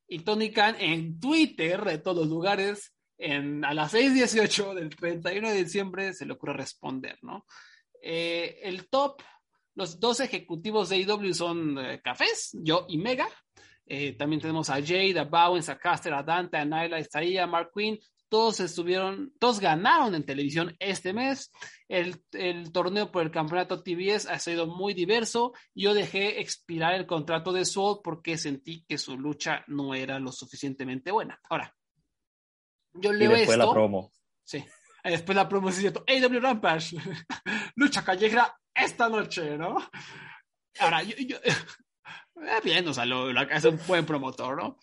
Y Tony Khan en Twitter, de todos los lugares, en, a las 6:18 del 31 de diciembre, se le ocurre responder, ¿no? Eh, el top, los dos ejecutivos de AEW son eh, Cafés, yo y Mega. Eh, también tenemos a Jade, a Bowen, a Caster, a Dante, a Nyla, a Mark Quinn. Todos estuvieron, todos ganaron en televisión este mes. El, el, torneo por el campeonato TBS ha sido muy diverso. Yo dejé expirar el contrato de Soul porque sentí que su lucha no era lo suficientemente buena. Ahora, yo leo y después la promo. Sí. Después la promo es cierto. AW Rampage, lucha callejera esta noche, ¿no? Ahora, yo, yo eh, bien, o sea, lo, es un buen promotor, ¿no?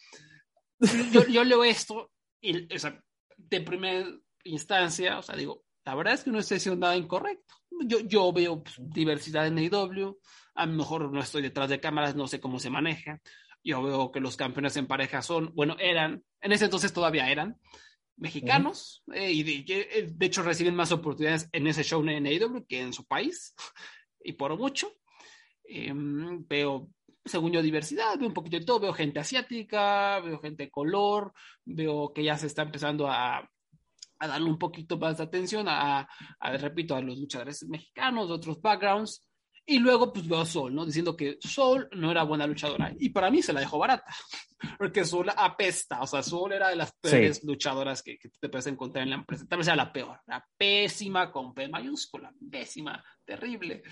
Yo, yo leo esto y, o sea, de primera instancia, o sea, digo, la verdad es que no estoy haciendo nada incorrecto. Yo, yo veo pues, diversidad en AEW, a lo mejor no estoy detrás de cámaras, no sé cómo se maneja. Yo veo que los campeones en pareja son, bueno, eran, en ese entonces todavía eran mexicanos, eh, y de, eh, de, hecho reciben más oportunidades en ese show en AEW que en su país, y por mucho. Em, veo según yo, diversidad, veo un poquito de todo, veo gente asiática, veo gente de color, veo que ya se está empezando a, a darle un poquito más de atención a, a, repito, a los luchadores mexicanos, otros backgrounds. Y luego, pues veo a Sol, ¿no? Diciendo que Sol no era buena luchadora. Y para mí se la dejó barata. Porque Sol apesta. O sea, Sol era de las peores luchadoras que, te puedes encontrar en la empresa. Tal vez era la peor. La pésima con P mayúscula. Pésima. Terrible.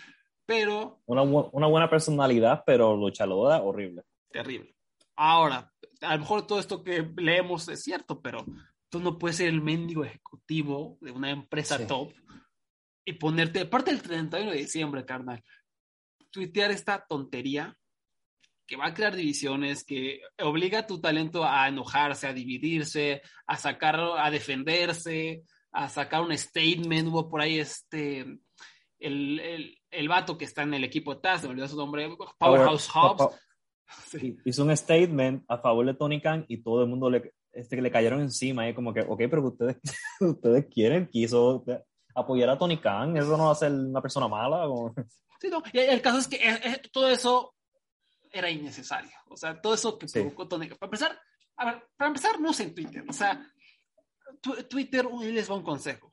Pero. Una, una buena personalidad, pero luchadora horrible. Terrible. Ahora, a lo mejor todo esto que leemos es cierto, pero tú no puedes ser el mendigo ejecutivo de una empresa top y ponerte, aparte del 31 de diciembre, carnal, tuitear esta tontería que va a crear divisiones, que obliga a tu talento a enojarse, a dividirse, a sacarlo, a defenderse, a sacar un statement. Hubo por ahí este, el, el, el vato que está en el equipo TAS, me olvidó su nombre, Powerhouse Hobbs. Hizo un statement a favor de Tony Khan y todo el mundo le, este, le cayeron encima. Y como que, ok, pero ustedes, ustedes quieren, quiso apoyar a Tony Khan, eso no va a ser una persona mala. Sí, no. Y el caso es que eh, eh, todo eso era innecesario. O sea, todo eso que provocó Tony Para empezar, a ver, para empezar, no sé en Twitter. O sea, Twitter, les va un consejo.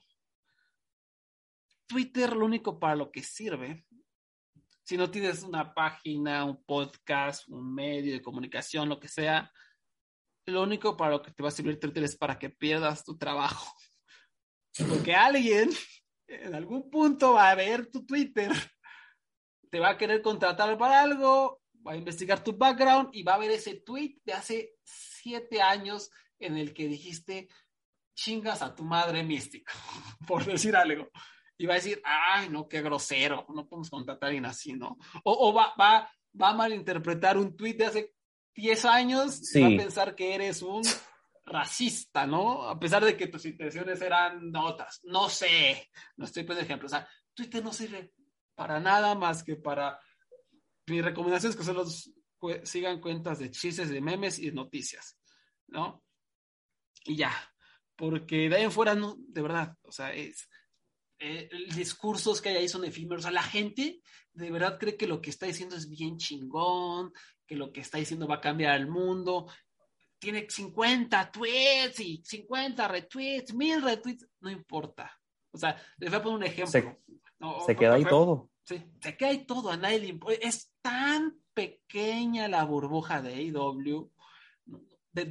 Twitter lo único para lo que sirve, si no tienes una página, un podcast, un medio de comunicación, lo que sea, lo único para lo que te va a servir Twitter es para que pierdas tu trabajo. Porque alguien en algún punto va a ver tu Twitter te va a querer contratar para algo, va a investigar tu background y va a ver ese tweet de hace siete años en el que dijiste chingas a tu madre místico, por decir algo. Y va a decir, ay, no, qué grosero, no podemos contratar a alguien así, ¿no? O, va, va, va a malinterpretar un tweet de hace 10 años y va a pensar que eres un racista, ¿no? A pesar de que tus intenciones eran otras. No sé, no estoy poniendo ejemplos. O sea, Twitter no sirve para nada más que para... Mi recomendación es que solo sigan cuentas de chistes, de memes y de noticias, ¿no? Y ya, porque de ahí en fuera, no, de verdad, o sea, es... Eh, discursos que hay ahí son efímeros. O sea, la gente de verdad cree que lo que está diciendo es bien chingón, que lo que está diciendo va a cambiar el mundo. Tiene 50 tweets y 50 retweets, 1000 retweets, no importa. O sea, les voy a poner un ejemplo. Se queda ahí todo. Sí, se queda ahí todo, a nadie le importa. Es tan pequeña la burbuja de AEW,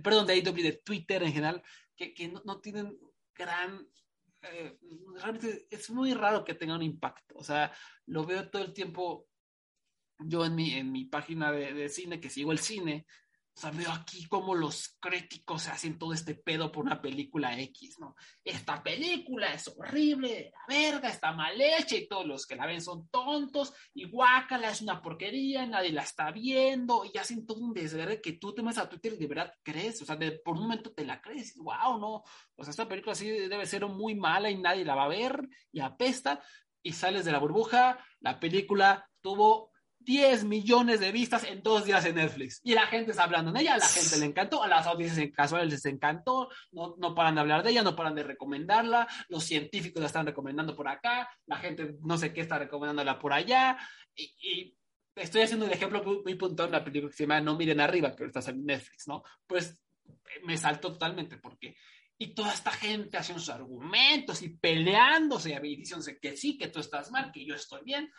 perdón, de AEW, de Twitter en general, que, que no, tienen gran... Realmente es muy raro que tenga un impacto. O sea, lo veo todo el tiempo yo en mi, en mi página de, de cine, que sigo el cine, o sea, veo aquí cómo los críticos se hacen todo este pedo por una película X, ¿no? Esta película es horrible, la verga, está mal hecha y todos los que la ven son tontos y guácala, es una porquería, nadie la está viendo y hacen todo un desvergue que tú te metes a Twitter y de verdad crees, o sea, por un momento te la crees, wow, no, o sea, esta película sí debe ser muy mala y nadie la va a ver y apesta y sales de la burbuja, la película tuvo 10 millones de vistas en dos días en Netflix. Y la gente está hablando de ella, a la gente le encantó, a las audiencias casuales les encantó, no, no paran de hablar de ella, no paran de recomendarla, los científicos la están recomendando por acá, la gente no sé qué está recomendándola por allá. Y, estoy haciendo un ejemplo muy, puntual de la película que se llama No miren arriba, que está en Netflix, ¿no? Pues me saltó totalmente porque y toda esta gente haciendo sus argumentos y peleándose y diciéndose que sí, que tú estás mal, que yo estoy bien,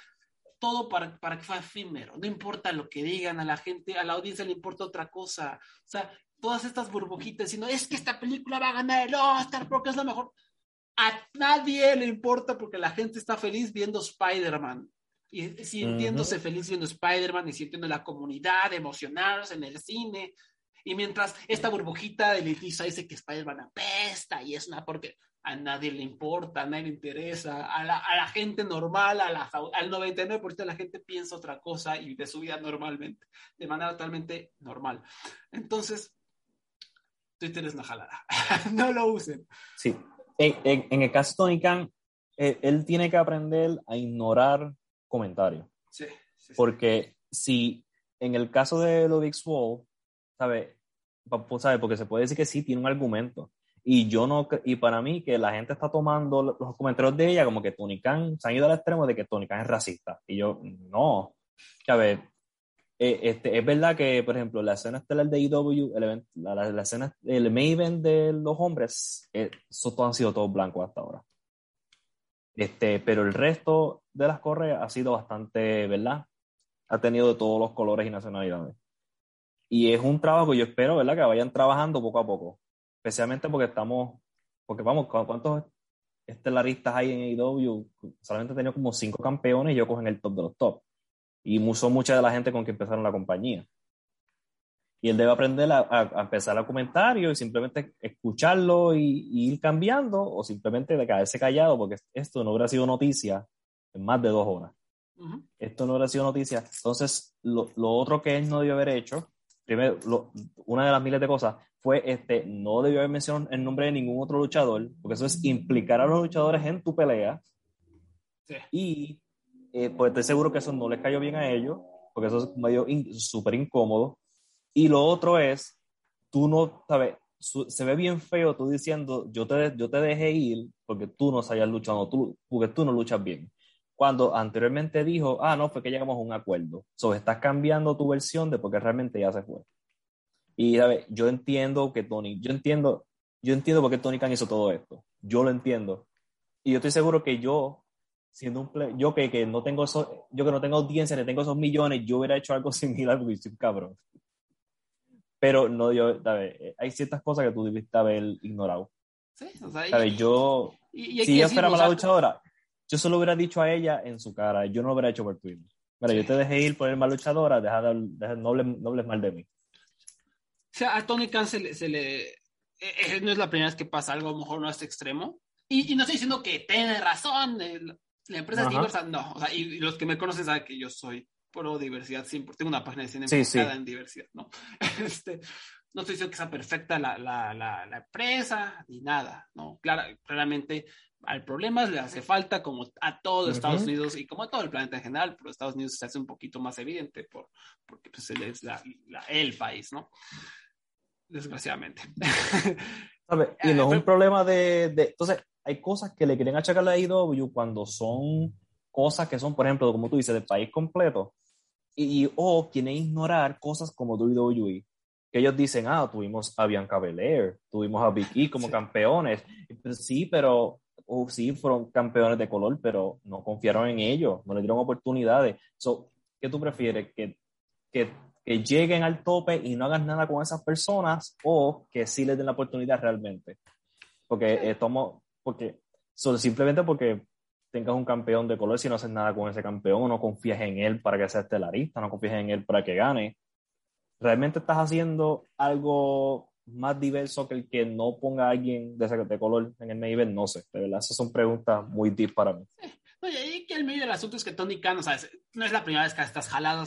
todo para, para que sea efímero. No importa lo que digan a la gente, a la audiencia le importa otra cosa. O sea, todas estas burbujitas diciendo, es que esta película va a ganar el Oscar porque es lo mejor. A nadie le importa porque la gente está feliz viendo Spider-Man. Y sintiéndose feliz viendo Spider-Man y sintiendo la comunidad, emocionados en el cine. Y mientras esta burbujita de Leticia dice que Spider-Man apesta y es una porque a nadie le importa, a nadie le interesa, a la, a la gente normal, a la, al 99% de la gente piensa otra cosa y de su vida normalmente, de manera totalmente normal. Entonces, Twitter es una jalada, no lo usen. Sí, en, en, el caso de Tony Khan, eh, él, tiene que aprender a ignorar comentarios. Sí, Porque si en el caso de Ludwig Wall, ¿sabe? ¿sabe? Porque se puede decir que sí, tiene un argumento y yo no, y para mí que la gente está tomando los comentarios de ella como que Tony Khan, se han ido al extremo de que Tony Khan es racista. Y yo, no. A ver, eh, este, es verdad que, por ejemplo, la escena estelar de IW, el, la, la, escena, el main event de los hombres, eh, todo han sido todos blancos hasta ahora. Este, pero el resto de las correas ha sido bastante, ¿verdad? Ha tenido de todos los colores y nacionalidades. Y es un trabajo yo espero, ¿verdad? Que vayan trabajando poco a poco. Especialmente porque estamos, porque vamos, ¿cuántos estelaristas hay en AEW? Solamente he tenido como cinco campeones y yo cogen el top de los top. Y son mucha de la gente con que empezaron la compañía. Y él debe aprender a, empezar a comentar y simplemente escucharlo y, ir cambiando o simplemente de caerse callado porque esto no hubiera sido noticia en más de dos horas. Esto no hubiera sido noticia. Entonces, lo, otro que él no debió haber hecho, primero, una de las miles de cosas, fue este, no debió haber mencionado el nombre de ningún otro luchador, porque eso es implicar a los luchadores en tu pelea. Y eh, pues estoy seguro que eso no les cayó bien a ellos, porque eso es medio súper incómodo. Y lo otro es, tú no, ¿sabes? Se ve bien feo tú diciendo, yo te, yo te dejé ir porque tú no sabías luchando, tú, porque tú no luchas bien. Cuando anteriormente dijo, ah, no, fue que llegamos a un acuerdo. So, estás cambiando tu versión de porque realmente ya se fue. Y ¿sabes? yo entiendo que Tony, yo entiendo, yo entiendo por qué Tony Khan hizo todo esto. Yo lo entiendo. Y yo estoy seguro que yo, siendo un play, yo que, que no tengo eso, yo que no tengo audiencia, ni tengo esos millones, yo hubiera hecho algo similar porque soy un cabrón pero no yo, hay ciertas cosas que tú debiste haber ignorado. Sí, o sea, yo, si yo fuera la luchadora, yo solo hubiera dicho a ella en su cara, yo no lo hubiera hecho por Twitter. Mira, yo te dejé ir por el mal luchadora, deja de, no, hables, mal de mí. O sea, a Tony Khan se le, e, e, no es la primera vez que pasa algo, a lo mejor no este extremo. Y, no estoy diciendo que tiene razón, la empresa es diversa, no. O sea, y, los que me conocen saben que yo soy pro diversidad, siempre tengo una página de cine enfocada en diversidad, ¿no? Este, no estoy diciendo que sea perfecta la, la, la, empresa ni nada, ¿no? Claro, claramente al problema le hace falta como a todo Estados Unidos y como a todo el planeta en general, pero Estados Unidos se hace un poquito más evidente por, porque pues, es la, el país, ¿no? Desgraciadamente. Y no es un problema de, de, Entonces, hay cosas que le quieren achacar a IW cuando son cosas que son, por ejemplo, como tú dices, del país completo y, o quieren ignorar cosas como WWE. Que ellos dicen, ah, tuvimos a Bianca Belair, tuvimos a Vicky como campeones. Pues sí, pero oh, sí, fueron campeones de color, pero no confiaron en ellos, no le dieron oportunidades. So, ¿Qué tú prefieres? ¿Que, que, que lleguen al tope y no hagan nada con esas personas o que sí les den la oportunidad realmente? Porque eh, tomo, porque simplemente porque tengas un campeón de color si no haces nada con ese campeón o no confías en él para que sea estelarista, no confías en él para que gane. ¿Realmente estás haciendo algo más diverso que el que no ponga a alguien de, ese, de color en el main No sé, de verdad, esas son preguntas muy deep para mí. y que el medio del asunto es que Tony Khan, o sea, no es la primera vez que estás jalado,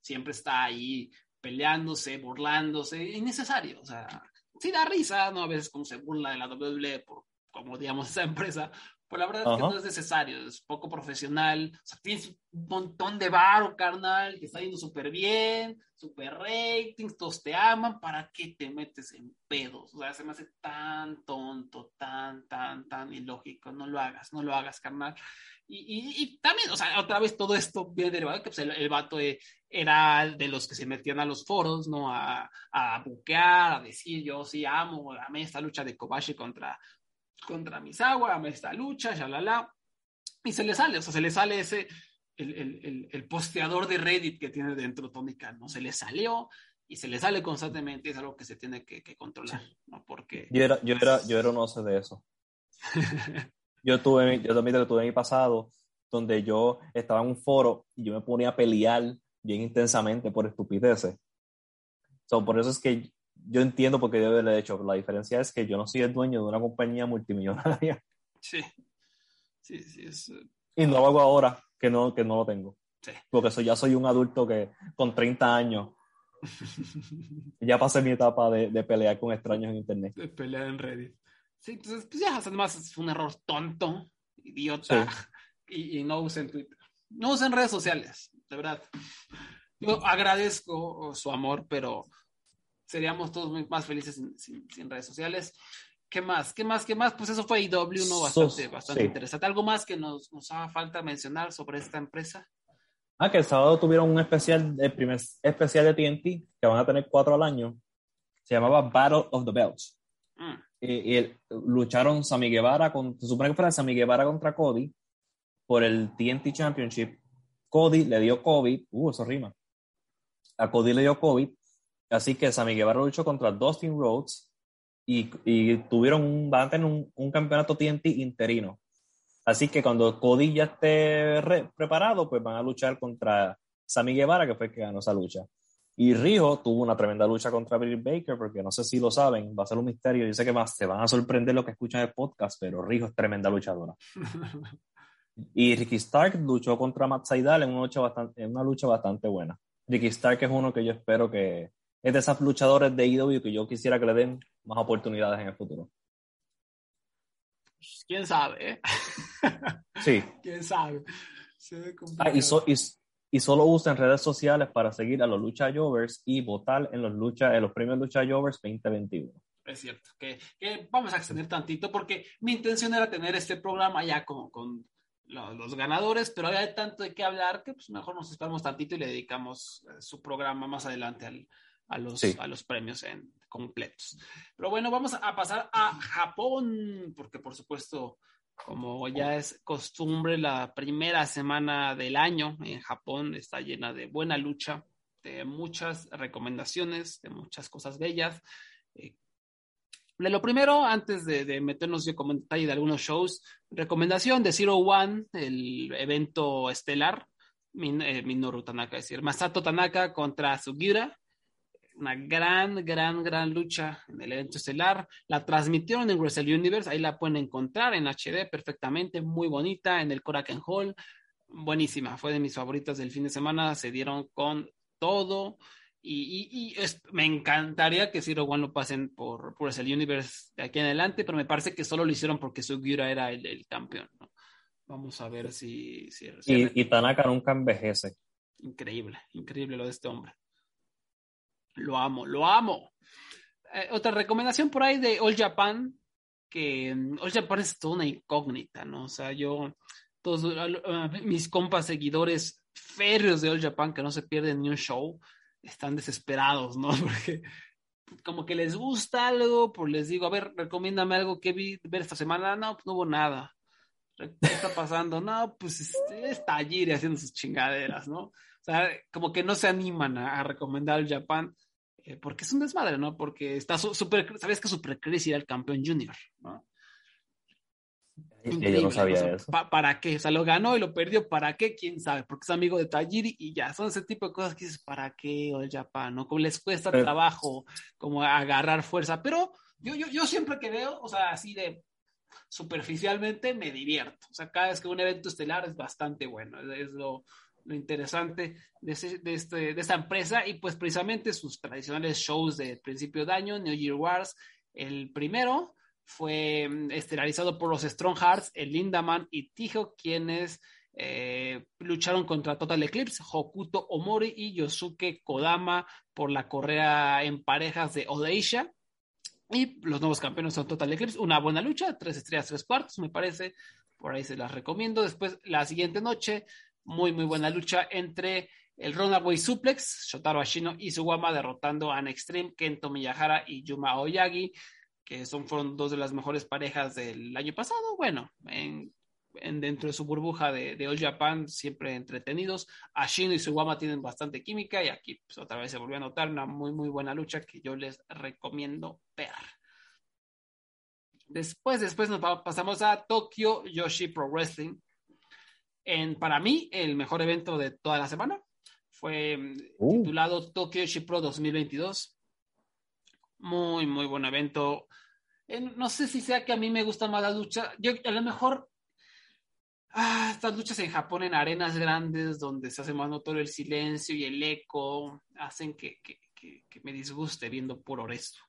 siempre está ahí peleándose, burlándose, innecesario, o sea, sí da risa, ¿no? A veces como se burla de la WWE por, como digamos, esa empresa, pues la verdad es que no es necesario, es poco profesional. O sea, tienes un montón de varo, carnal, que está yendo súper bien, súper ratings, todos te aman, ¿para qué te metes en pedos? O sea, se me hace tan tonto, tan, tan, tan ilógico. No lo hagas, no lo hagas, carnal. Y, y, también, o sea, otra vez todo esto viene derivado que pues, el, vato era de los que se metían a los foros, ¿no? A, a buquear, a decir, yo sí amo, amé esta lucha de Kobashi contra contra Misawa, a esta lucha, la y se le sale, o sea, se le sale ese, el, el, el, posteador de Reddit que tiene dentro Tony Khan, ¿no? Se le salió y se le sale constantemente, es algo que se tiene que, controlar, ¿no? Porque... Yo era, yo era, yo era no sé de eso. yo tuve, yo también tuve mi pasado, donde yo estaba en un foro y yo me ponía a pelear bien intensamente por estupideces. So, por eso es que yo entiendo por qué lo he hecho. La diferencia es que yo no soy el dueño de una compañía multimillonaria. Sí. Sí, sí. Es... Eh, y no lo hago ahora, que no, que no lo tengo. Sí. Porque soy, ya soy un adulto que con 30 años ya pasé mi etapa de, de, pelear con extraños en internet. De pelear en Reddit. Sí, entonces, pues ya, además es un error tonto, idiota, y, y, no usen Twitter. No usen redes sociales, de verdad. Yo agradezco su amor, pero seríamos todos más felices sin, redes sociales. ¿Qué más? ¿Qué más? ¿Qué más? Pues eso fue IW, ¿no? Bastante, bastante interesante. ¿Algo más que nos, nos haga falta mencionar sobre esta empresa? Ah, que el sábado tuvieron un especial, el primer especial de TNT, que van a tener cuatro al año. Se llamaba Battle of the Belts. Mm. Y, lucharon Sammy Guevara, con, se supone que fuera Sammy Guevara contra Cody, por el TNT Championship. Cody le dio COVID, uh, eso rima. A Cody le dio COVID, así que Sammy Guevara luchó contra Dustin Rhodes y, y tuvieron un, van a tener un, un campeonato TNT interino. Así que cuando Cody ya esté preparado, pues van a luchar contra Sammy Guevara, que fue el que ganó esa lucha. Y Rijo tuvo una tremenda lucha contra Bill Baker, porque no sé si lo saben, va a ser un misterio. Yo sé que más se van a sorprender lo que escuchan el podcast, pero Rijo es tremenda luchadora. y Ricky Stark luchó contra Matt Seidel en una lucha bastante, en una lucha bastante buena. Ricky Stark es uno que yo espero que es de esos luchadores de IW que yo quisiera que le den más oportunidades en el futuro. Pues, ¿Quién sabe? Eh? sí. ¿Quién sabe? Ah, y, y, solo usen redes sociales para seguir a los Lucha Jovers y votar en los, lucha, en los premios Lucha Jovers 2021. Es cierto, que, vamos a extender tantito porque mi intención era tener este programa ya con, con los, ganadores, pero hay tanto de qué hablar que pues mejor nos esperamos tantito y le dedicamos eh, su programa más adelante al, a, los, a los premios en, completos. Pero bueno, vamos a pasar a Japón, porque por supuesto, como ya es costumbre, la primera semana del año en Japón está llena de buena lucha, de muchas recomendaciones, de muchas cosas bellas. Eh, lo primero, antes de, meternos yo comentario de algunos shows, recomendación de Zero One, el evento estelar, Min, eh, Minoru Tanaka, es decir, Masato Tanaka contra Sugira, una gran, gran, gran lucha en el evento estelar. La transmitieron en Wrestle Universe, ahí la pueden encontrar en HD perfectamente, muy bonita, en el Korakuen Hall. Buenísima, fue de mis favoritas del fin de semana, se dieron con todo. Y, me encantaría que Zero One lo pasen por, por Wrestle Universe de aquí en adelante, pero me parece que solo lo hicieron porque Sugiura era el, campeón. Vamos a ver si. si, y, y Tanaka nunca envejece. Increíble, increíble lo de este hombre. Lo amo, lo amo. Eh, otra recomendación por ahí de All Japan, que mm, All Japan es toda una incógnita, ¿no? O sea, yo, todos mis compas seguidores férreos de All Japan que no se pierden ni un show, están desesperados, ¿no? Porque como que les gusta algo, pues les digo, a ver, recomiéndame algo que vi ver esta semana. No, pues no hubo nada. ¿Qué está pasando? No, pues este, es Tajiri haciendo sus chingaderas, ¿no? O sea, como que no se animan a, recomendar el Japan eh, porque es un desmadre, ¿no? Porque está súper, sabes que Super Chris era el campeón junior, ¿no? Yo no sabía eso. ¿Para qué? O sea, lo ganó y lo perdió. ¿Para qué? ¿Quién sabe? Porque es amigo de Tajiri y ya. Son ese tipo de cosas que dices, ¿para qué? O el Japan, ¿no? Como les cuesta trabajo, como agarrar fuerza. Pero yo, yo, yo siempre que veo, o sea, así de superficialmente, me divierto. O sea, cada vez que un evento estelar es bastante bueno. Es lo, lo interesante de, este, de, esta empresa y pues precisamente sus tradicionales shows de principio de año, New Year Wars, el primero fue mm, estelarizado por los Strong Hearts, el Lindaman y Tijo, quienes eh, lucharon contra Total Eclipse, Hokuto Omori y Yosuke Kodama por la correa en parejas de Odeisha. Y los nuevos campeones son Total Eclipse. Una buena lucha, tres estrellas, tres cuartos, me parece. Por ahí se las recomiendo. Después, la siguiente noche, muy, muy buena lucha entre el Runaway Suplex, Shotaro Ashino y Suwama derrotando a Extreme, Kento Miyahara y Yuma Oyagi, que son, fueron dos de las mejores parejas del año pasado. Bueno, en, dentro de su burbuja de, de All Japan, siempre entretenidos. Ashino y Suwama tienen bastante química y aquí pues, otra vez se volvió a notar una muy, muy buena lucha que yo les recomiendo ver. Después, después nos pasamos a Tokyo Yoshi Pro Wrestling, en, para mí, el mejor evento de toda la semana. Fue mm, uh. titulado Tokyo Pro 2022. Muy, muy buen evento. no sé si sea que a mí me gusta más la lucha. Yo, a lo mejor, ah, estas luchas en Japón en arenas grandes, donde se hace más notorio el silencio y el eco, hacen que, que, que, me disguste viendo por esto.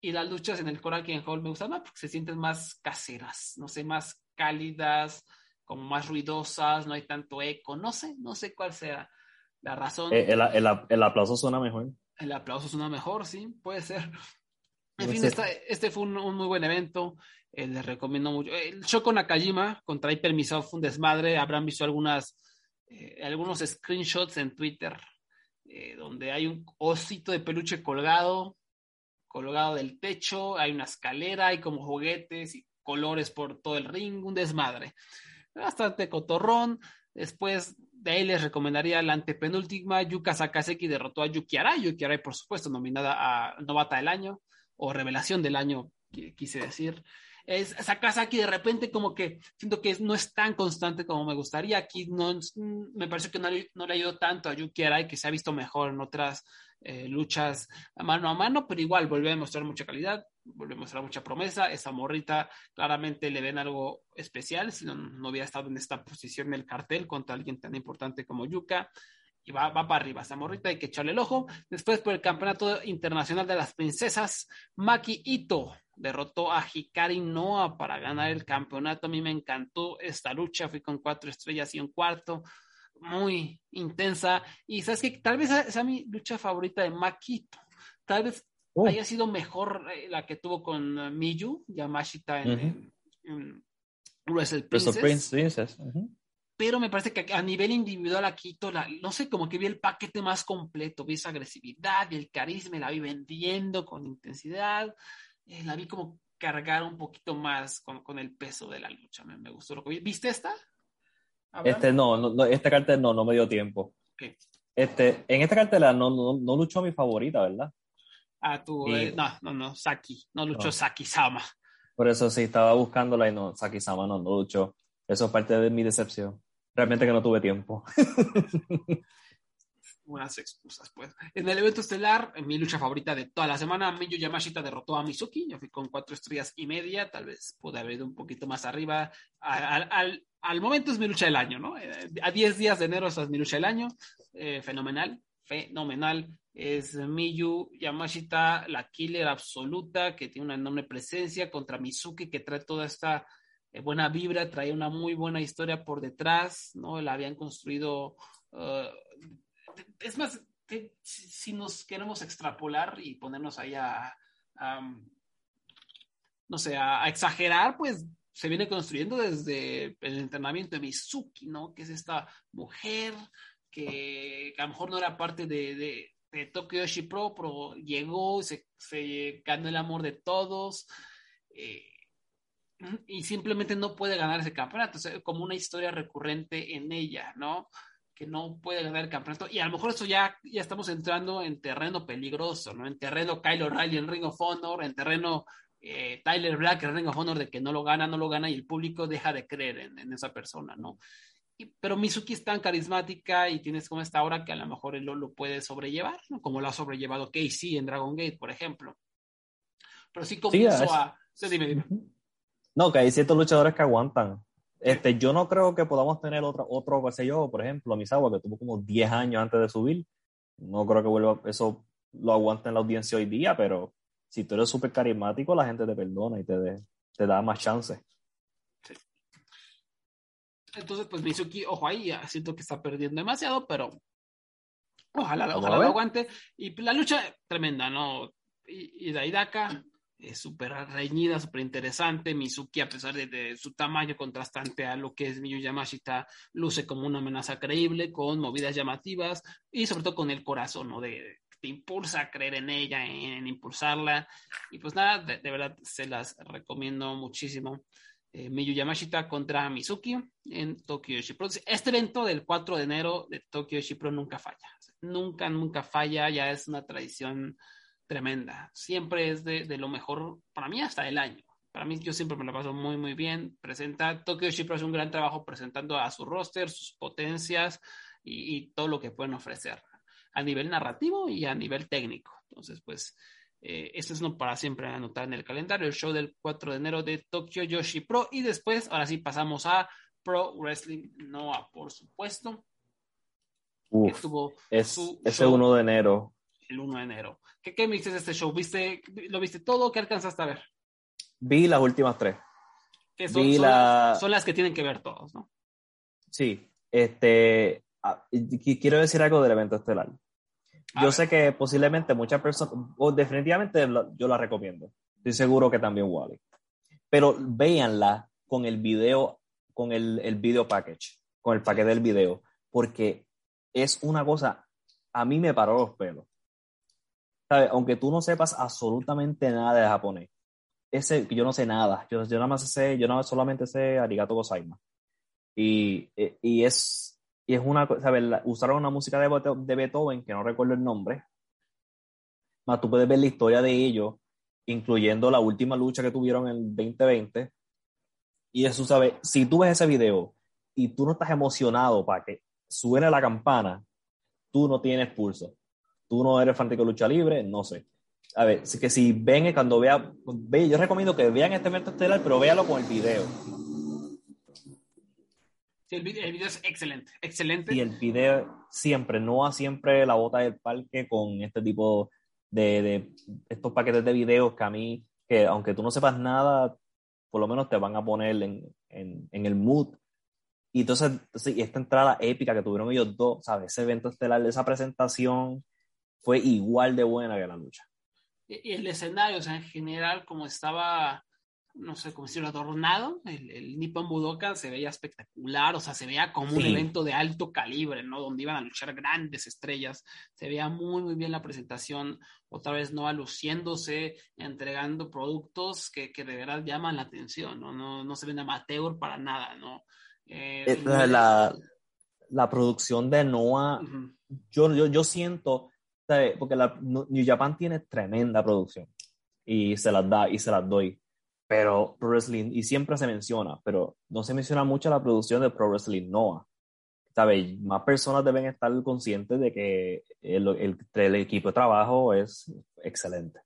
Y las luchas en el Korakuen Hall me gustan más porque se sienten más caseras, no sé, más cálidas, como más ruidosas, no hay tanto eco, no sé, no sé cuál sea la razón. Eh, el, el, aplauso suena mejor. El aplauso suena mejor, sí, puede ser. En fin, este fue un, muy buen evento. Eh, les recomiendo mucho. El show con Nakajima contra Hypermisao fue un desmadre. Habrán visto algunas, eh, algunos screenshots en Twitter donde hay un osito de peluche colgado, colgado del techo. Hay una escalera, hay como juguetes y colores por todo el ring, un desmadre. Bastante cotorrón. Después de ahí les recomendaría la antepenúltima, Yuka Sakaseki derrotó a Yuki Arai. Yuki Arai, por supuesto, nominada a Novata del Año o Revelación del Año, quise decir. Es, Sakasaki de repente como que siento que no es tan constante como me gustaría. Aquí no, me parece que no, no le ido tanto a Yuki Arai, que se ha visto mejor en otras eh, luchas mano a mano, pero igual volvió a demostrar mucha calidad, volvió a mostrar mucha promesa. Esa morrita claramente le ven algo especial, si no, no hubiera estado en esta posición del cartel contra alguien tan importante como Yuka. Y va, va para arriba, esa morrita hay que echarle el ojo. Después, por el Campeonato Internacional de las Princesas, Maki Ito derrotó a Hikari Noa para ganar el campeonato. A mí me encantó esta lucha, fui con cuatro estrellas y un cuarto muy intensa. Y sabes que tal vez es mi lucha favorita de Makito. Tal vez oh. haya sido mejor eh, la que tuvo con uh, Miyu, Yamashita en, Wrestle Princess. Pero me parece que a nivel individual aquí, la, no sé, como que vi el paquete más completo, vi esa agresividad y el carisma, la vi vendiendo con intensidad, eh, la vi como cargar un poquito más con, con el peso de la lucha, me, me, gustó lo que vi. ¿Viste esta? Este no, no, este cartel no, no me dio tiempo. Este, en esta cartela no, no, no luchó mi favorita, ¿verdad? Ah, tú, eh, no, no, no, Saki, no luchó Saki-sama. Por eso sí, estaba buscándola y no, Saki-sama no, no luchó. Eso es parte de mi decepción. Realmente que no tuve tiempo. Buenas excusas, pues. En el evento estelar, en mi lucha favorita de toda la semana, Miyu Yamashita derrotó a Mizuki. Yo fui con cuatro estrellas y media. Tal vez pude haber ido un poquito más arriba. Al, al, momento es mi lucha del año, ¿no? Eh, a 10 días de enero es mi lucha del año. Eh, fenomenal, fenomenal. Es Miyu Yamashita, la killer absoluta, que tiene una enorme presencia contra Mizuki, que trae toda esta eh, buena vibra, trae una muy buena historia por detrás, ¿no? La habían construido. Uh, es más, si nos queremos extrapolar y ponernos ahí a, no sé, a, exagerar, pues se viene construyendo desde el entrenamiento de Mizuki, ¿no? Que es esta mujer que, a lo mejor no era parte de, de, de Tokyo Yoshi Pro, pero llegó, se, se ganó el amor de todos. Eh, y simplemente no puede ganar ese campeonato, o como una historia recurrente en ella, ¿no? Que no puede ganar el campeonato. Y a lo mejor eso ya, ya estamos entrando en terreno peligroso, ¿no? En terreno Kyle O'Reilly en Ring of Honor, en terreno eh, Tyler Black en Ring of Honor de que no lo gana, no lo gana y el público deja de creer en, esa persona, ¿no? Y, pero Mizuki es tan carismática y tienes como esta hora que a lo mejor él lo, puede sobrellevar, ¿no? Como lo ha sobrellevado Casey en Dragon Gate, por ejemplo. Pero sí comenzó a... Sí, dime, dime. No, que hay ciertos luchadores que aguantan este, yo no creo que podamos tener otro, otro qué sé yo, por ejemplo, Misawa, que tuvo como 10 años antes de subir. No creo que vuelva, eso lo aguante en la audiencia hoy día, pero si tú eres súper carismático, la gente te perdona y te, te da más chances. Sí. Entonces, pues Mizuki, ojo ahí, siento que está perdiendo demasiado, pero ojalá, ojalá lo aguante. Y la lucha tremenda, ¿no? Y, y Daidaka es súper reñida, súper interesante. Mizuki, a pesar de, su tamaño contrastante a lo que es Miyu Yamashita, luce como una amenaza creíble, con movidas llamativas y sobre todo con el corazón, ¿no? De, te impulsa a creer en ella, en, impulsarla. Y pues nada, de, verdad se las recomiendo muchísimo. Eh, Miyu Yamashita contra Mizuki en Tokyo Yoshi Este evento del 4 de enero de Tokyo Yoshi nunca falla. Nunca, nunca falla. Ya es una tradición tremenda. Siempre es de, de, lo mejor, para mí hasta el año. Para mí yo siempre me lo paso muy, muy bien. Presenta, Tokyo Shipro hace un gran trabajo presentando a su roster, sus potencias y, todo lo que pueden ofrecer a nivel narrativo y a nivel técnico. Entonces, pues, eh, esto es no para siempre anotar en el calendario, el show del 4 de enero de Tokyo Yoshi Pro. Y después, ahora sí, pasamos a Pro Wrestling Noah, por supuesto. Uf, es, ese 1 de enero el 1 de enero. ¿Qué, qué me dices de este show? ¿Viste, ¿Lo viste todo? ¿Qué alcanzaste a ver? Vi las últimas tres. Que son, son, las, son, las, que tienen que ver todos, ¿no? Sí. Este, ah, quiero decir algo del evento estelar. yo sé que posiblemente muchas personas, o definitivamente yo la recomiendo. Estoy seguro que también Wally. Pero véanla con el video, con el, el video package, con el paquete del video, porque es una cosa, a mí me paró los pelos. Aunque tú no sepas absolutamente nada de japonés, ese, yo no sé nada, yo, yo nada más sé, yo no solamente sé arigato gozaima. Y, y es, y es una, ¿sabes? Usaron una música de, de Beethoven, que no recuerdo el nombre. Más tú puedes ver la historia de ellos, incluyendo la última lucha que tuvieron en el 2020. Y eso, ¿sabes? Si tú ves ese video y tú no estás emocionado para que suene la campana, tú no tienes pulso. Tú no eres fanático de lucha libre, no sé. A ver, que si ven, cuando vea, ve, yo recomiendo que vean este evento estelar, pero véalo con el video. Sí, el video, es excelente, excelente. Y el video siempre, no a siempre la bota del parque con este tipo de, de, estos paquetes de videos que a mí, que aunque tú no sepas nada, por lo menos te van a poner en, en, en el mood. Y entonces, sí, esta entrada épica que tuvieron ellos dos, ¿sabes? Ese evento estelar, esa presentación fue igual de buena que la lucha. Y el escenario, o sea, en general, como estaba no sé cómo decirlo, adornado. El, el Nippon Budokan se veía espectacular, o sea, se veía como un evento de alto calibre, ¿no? Donde iban a luchar grandes estrellas. Se veía muy, muy bien la presentación, otra vez no luciéndose, entregando productos que, que de verdad llaman la atención, ¿no? No, no se ven amateur para nada, ¿no? Eh, la, la, producción de Noah, yo, yo, yo siento, porque la, New Japan tiene tremenda producción y se las da y se las doy pero Pro Wrestling, y siempre se menciona, pero no se menciona mucho la producción de Pro Wrestling Noah. ¿Sabes? Más personas deben estar conscientes de que el, el, equipo de trabajo es excelente.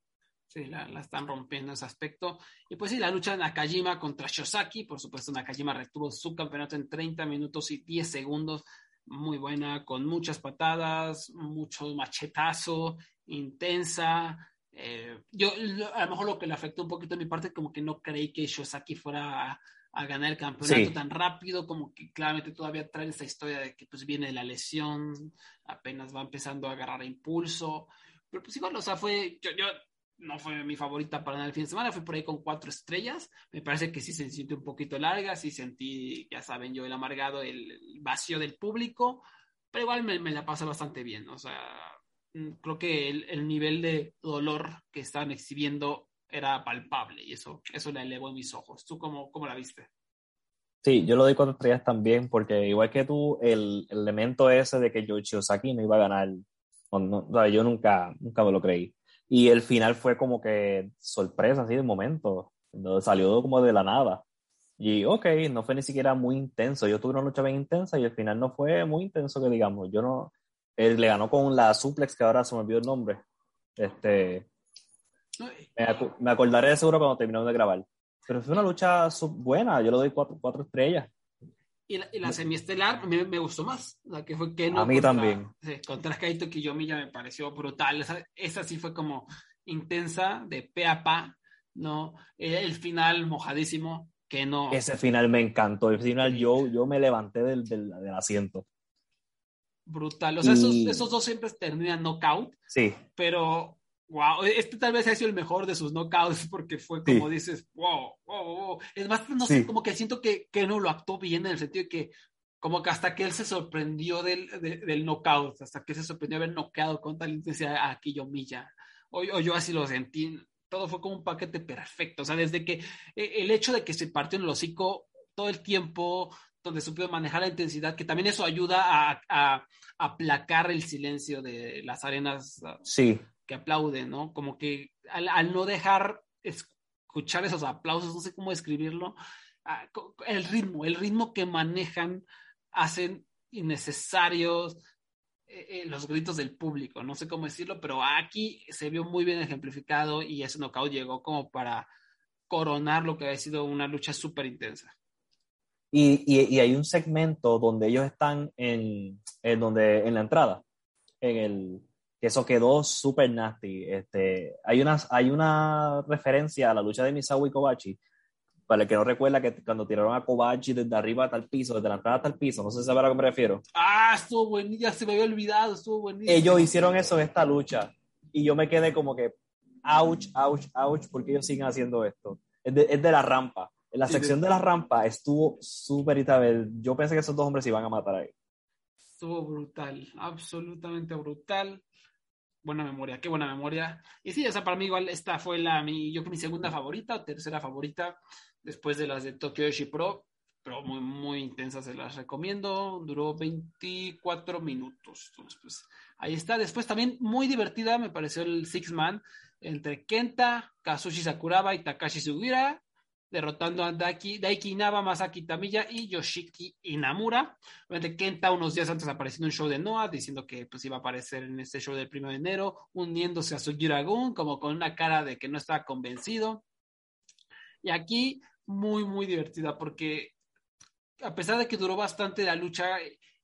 Sí, la, la, están rompiendo ese aspecto. Y pues sí, la lucha de Nakajima contra Shosaki, por supuesto Nakajima retuvo su campeonato en 30 minutos y 10 segundos, muy buena, con muchas patadas, mucho machetazo, intensa, eh, yo a lo mejor lo que le afectó un poquito a mi parte, como que no creí que Shosaki fuera a, ganar el campeonato tan rápido, como que claramente todavía trae esa historia de que pues viene la lesión, apenas va empezando a agarrar impulso, pero pues igual, o sea, fue, yo, yo no fue mi favorita para el fin de semana, fui por ahí con cuatro estrellas, me parece que sí se sintió un poquito larga, sí sentí, ya saben, yo el amargado, el, vacío del público, pero igual me, la pasé bastante bien, o sea, Mm, creo que el, nivel de dolor que estaban exhibiendo era palpable y eso, eso le elevó en mis ojos. ¿Tú cómo, cómo la viste? Sí, yo lo doy cuatro estrellas también, porque igual que tú, el, elemento ese de que Yoichi Osaki no iba a ganar, yo nunca, nunca me lo creí. Y el final fue como que sorpresa, así de momento, salió como de la nada. Y ok, no fue ni siquiera muy intenso. Yo tuve una lucha bien intensa y el final no fue muy intenso, que digamos. Yo no, él le ganó con la suplex, que ahora se me olvidó el nombre. Este, me, acordaré de seguro cuando terminamos de grabar. Pero fue una lucha buena, yo le doy cuatro, cuatro estrellas. Y la, y la semiestelar me, me, gustó más, la que fue Keno. A mí también. Sí, contra Kaito Kiyomiya me pareció brutal. Esa, esa, sí fue como intensa, de pe a pa, ¿no? El, final mojadísimo, que no. Ese final me encantó. El final yo, yo me levanté del, del, del asiento brutal. O sea, esos, esos, dos siempre terminan knockout. Sí. Pero, wow, este tal vez ha sido el mejor de sus knockouts porque fue como dices, wow, wow, wow. Es más, no sé, como que siento que, que no lo actuó bien en el sentido de que, como que hasta que él se sorprendió del, del knockout, hasta que se sorprendió de haber knockout con tal intensidad a Kiyomiya. O, o yo así lo sentí. Todo fue como un paquete perfecto. O sea, desde que eh, el hecho de que se partió en el hocico todo el tiempo, donde supo manejar la intensidad, que también eso ayuda a, aplacar el silencio de las arenas sí. Que aplauden, ¿no? Como que al, no dejar escuchar esos aplausos, no sé cómo describirlo, ah, el ritmo, el ritmo que manejan hacen innecesarios eh, eh, los gritos del público, no sé cómo decirlo, pero aquí se vio muy bien ejemplificado y ese knockout llegó como para coronar lo que ha sido una lucha súper intensa. Y, y, hay un segmento donde ellos están en, en, donde, en la entrada, en el, que eso quedó súper nasty. Este, hay, una, hay una referencia a la lucha de Misawa y Kobachi, para el que no recuerda que cuando tiraron a Kobachi desde arriba hasta el piso, desde la entrada hasta el piso, no sé si sabe a lo que me refiero. Ah, estuvo buenísimo, se me había olvidado, estuvo buenísimo. Ellos hicieron eso en esta lucha y yo me quedé como que, ouch, ouch, ouch, porque ellos siguen haciendo esto. Es de, es de la rampa en la sección de la rampa estuvo súper y Yo pensé que esos dos hombres se iban a matar ahí. Estuvo brutal, absolutamente brutal. Buena memoria, qué buena memoria. Y sí, esa para mí igual esta fue la mi, yo mi segunda favorita o tercera favorita después de las de Tokyo Yoshi Pro. pero muy, muy intensa, se las recomiendo. Duró 24 minutos. Entonces, pues ahí está. Después también muy divertida me pareció el Six Man entre Kenta, Kazushi Sakuraba y Takashi Sugira, derrotando a Daiki, Daiki Inaba, Masaki Tamiya y Yoshiki Inamura. Obviamente Kenta unos días antes apareció en un show de Noah diciendo que pues iba a aparecer en este show del 1 de enero, uniéndose a Sugira-gun como con una cara de que no estaba convencido. Y aquí muy, muy divertida porque a pesar de que duró bastante la lucha,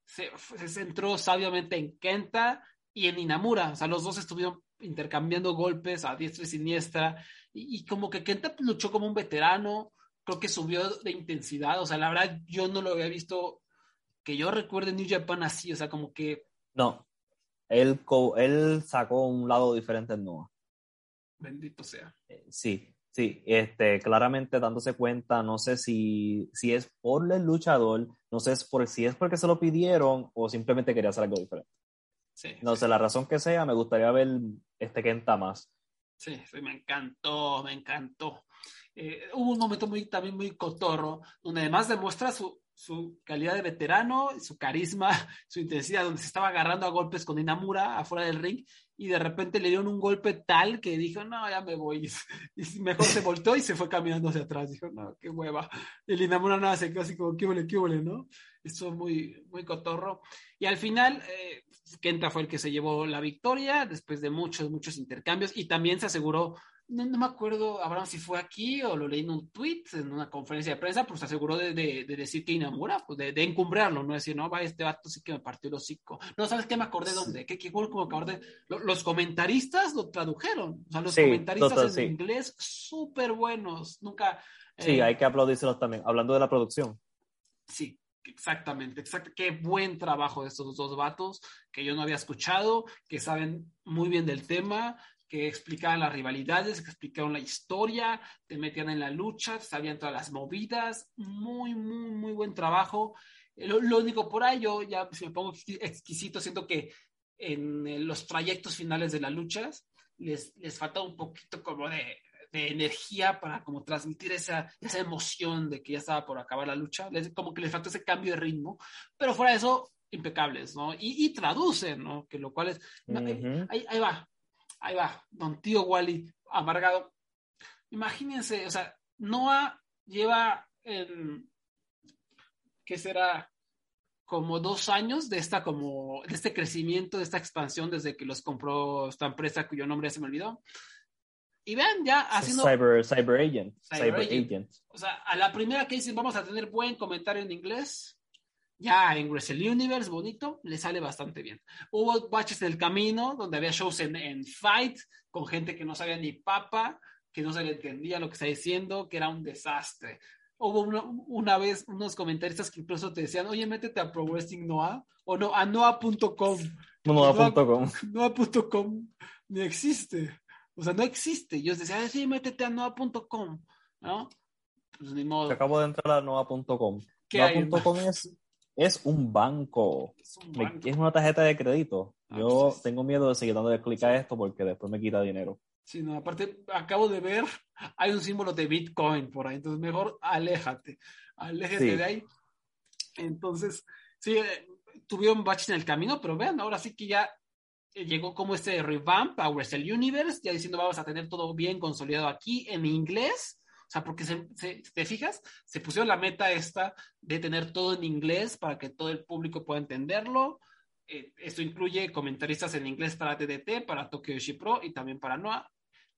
se, centró sabiamente en Kenta y en Inamura. O sea, los dos estuvieron intercambiando golpes a diestra y siniestra. Y, como que Kenta luchó como un veterano. Creo que subió de intensidad. O sea, la verdad, yo no lo había visto que yo recuerde New Japan así. O sea, como que. No. Él, él sacó un lado diferente en Noah. Bendito sea. Eh, sí. Sí, este, claramente dándose cuenta, no sé si, si es por el luchador, no sé por, si es porque se lo pidieron o simplemente quería hacer algo diferente. Sí, no sé, la razón que sea, me gustaría ver este Kenta más. Sí, sí, me encantó, me encantó. Eh, hubo un momento muy, también muy cotorro, donde además demuestra su, su calidad de veterano, su carisma, su intensidad, donde se estaba agarrando a golpes con Inamura afuera del ring y de repente le dieron un golpe tal que dijo, no, ya me voy. Y mejor se voltó y se fue caminando hacia atrás. Dijo, no, qué hueva. El Inamura nada se quedó así como, qué huele, qué ¿no? Esto muy, muy cotorro. Y al final, eh, Kenta fue el que se llevó la victoria después de muchos, muchos intercambios y también se aseguró no, me acuerdo, Abraham, si fue aquí o lo leí en un tweet, en una conferencia de prensa, pues se aseguró de, decir que Inamura, pues de, de, encumbrarlo, no decir, no, va, este vato sí que me partió el hocico. No, ¿sabes qué? Me acordé dónde, ¿qué, qué como me acordé? Los, comentaristas lo tradujeron, o sea, los comentaristas en inglés súper buenos, nunca... Sí, eh, hay que aplaudírselos también, hablando de la producción. Sí, Exactamente, exacto. Qué buen trabajo de estos dos vatos que yo no había escuchado, que saben muy bien del tema, que explicaban las rivalidades, que explicaban la historia, te metían en la lucha, sabían todas las movidas, muy, muy, muy buen trabajo. Eh, lo, único por ahí, yo ya si me pongo exquisito, siento que en los trayectos finales de las luchas les, les falta un poquito como de, de energía para como transmitir esa, esa emoción de que ya estaba por acabar la lucha, les, como que les falta ese cambio de ritmo, pero fuera de eso, impecables, ¿no? Y, y traducen, ¿no? Que lo cual es, ahí, ahí va, ahí va, don tío Wally, amargado. Imagínense, o sea, Noah lleva, en, ¿qué será? Como dos años de esta, como, de este crecimiento, de esta expansión desde que los compró esta empresa cuyo nombre se me olvidó. Y vean, ya haciendo. Cyber, cyber agent. Cyber, agent. O sea, a la primera que dicen vamos a tener buen comentario en inglés, ya en Wrestle Universe, bonito, le sale bastante bien. Hubo baches en el camino, donde había shows en, Fight, con gente que no sabía ni papa, que no se le entendía lo que está diciendo, que era un desastre. Hubo una, vez unos comentaristas que incluso te decían, oye, métete a Pro Wrestling Noah, o no, a noah.com. Noah.com. Noah.com ni existe. O sea, no existe. Yo decía, sí, métete a noah.com, ¿no? Pues ni modo. acabo de entrar a noah.com. Noah.com es es un banco. Es, una tarjeta de crédito. Ah, Yo pues tengo miedo de seguir dando clic a esto porque después me quita dinero. Sí, no, aparte acabo de ver, hay un símbolo de Bitcoin por ahí, entonces mejor aléjate, aléjate de ahí. Entonces, sí, eh, tuvieron baches en el camino, pero vean, ahora sí que ya llegó como este revamp a Wrestle Universe, ya diciendo vamos a tener todo bien consolidado aquí en inglés o sea, porque se, te fijas, se pusieron la meta esta de tener todo en inglés para que todo el público pueda entenderlo. Eh, esto incluye comentaristas en inglés para TDT, para Tokyo Pro y también para Noah.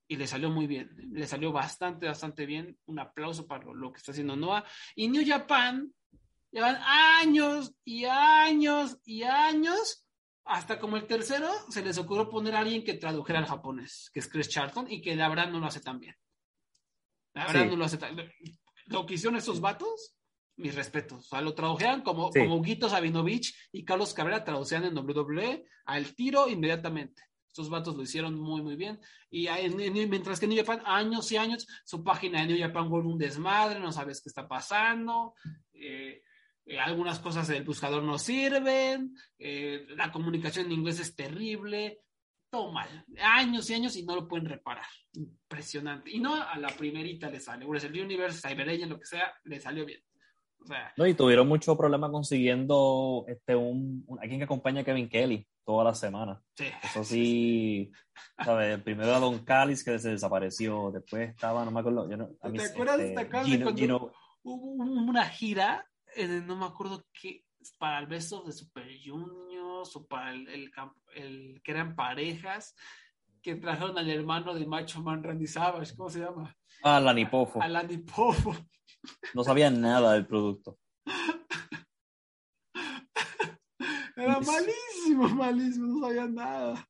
Y le salió muy bien, le salió bastante, bastante bien. Un aplauso para lo, que está haciendo Noah. Y New Japan llevan años y años y años hasta como el tercero se les ocurrió poner a alguien que tradujera al japonés, que es Chris Charlton, y que la verdad no lo hace tan bien. lo que hicieron esos vatos, mis respetos. O sea, lo tradujeron como, como Guito Sabinovich y Carlos Cabrera traducían en WWE al tiro inmediatamente. Estos vatos lo hicieron muy, muy bien. Y mientras que New Japan, años y años, su página de New Japan vuelve un desmadre, no sabes qué está pasando. Eh, eh, algunas cosas del buscador no sirven. Eh, la comunicación en inglés es terrible todo mal. Años y años y no lo pueden reparar. Impresionante. Y no a la primerita le sale. el Universe, Cyber Agent, lo que sea, le salió bien. no, y tuvieron mucho problema consiguiendo este, un, alguien que acompaña a Kevin Kelly toda la semana. Sí. Eso sí, ¿sabes? Primero era Don Callis que se desapareció, después estaba, no me acuerdo. Yo no, ¿Te acuerdas de esta cuando hubo una gira, no me acuerdo qué, para el Best of de Super Juniors o para el, el, el que eran parejas? que trajeron al hermano de Macho Man Randy Savage, ¿cómo se llama? Ah, Lanipofo. A Lanipofo. No sabía nada del producto. Era malísimo, malísimo, no sabía nada.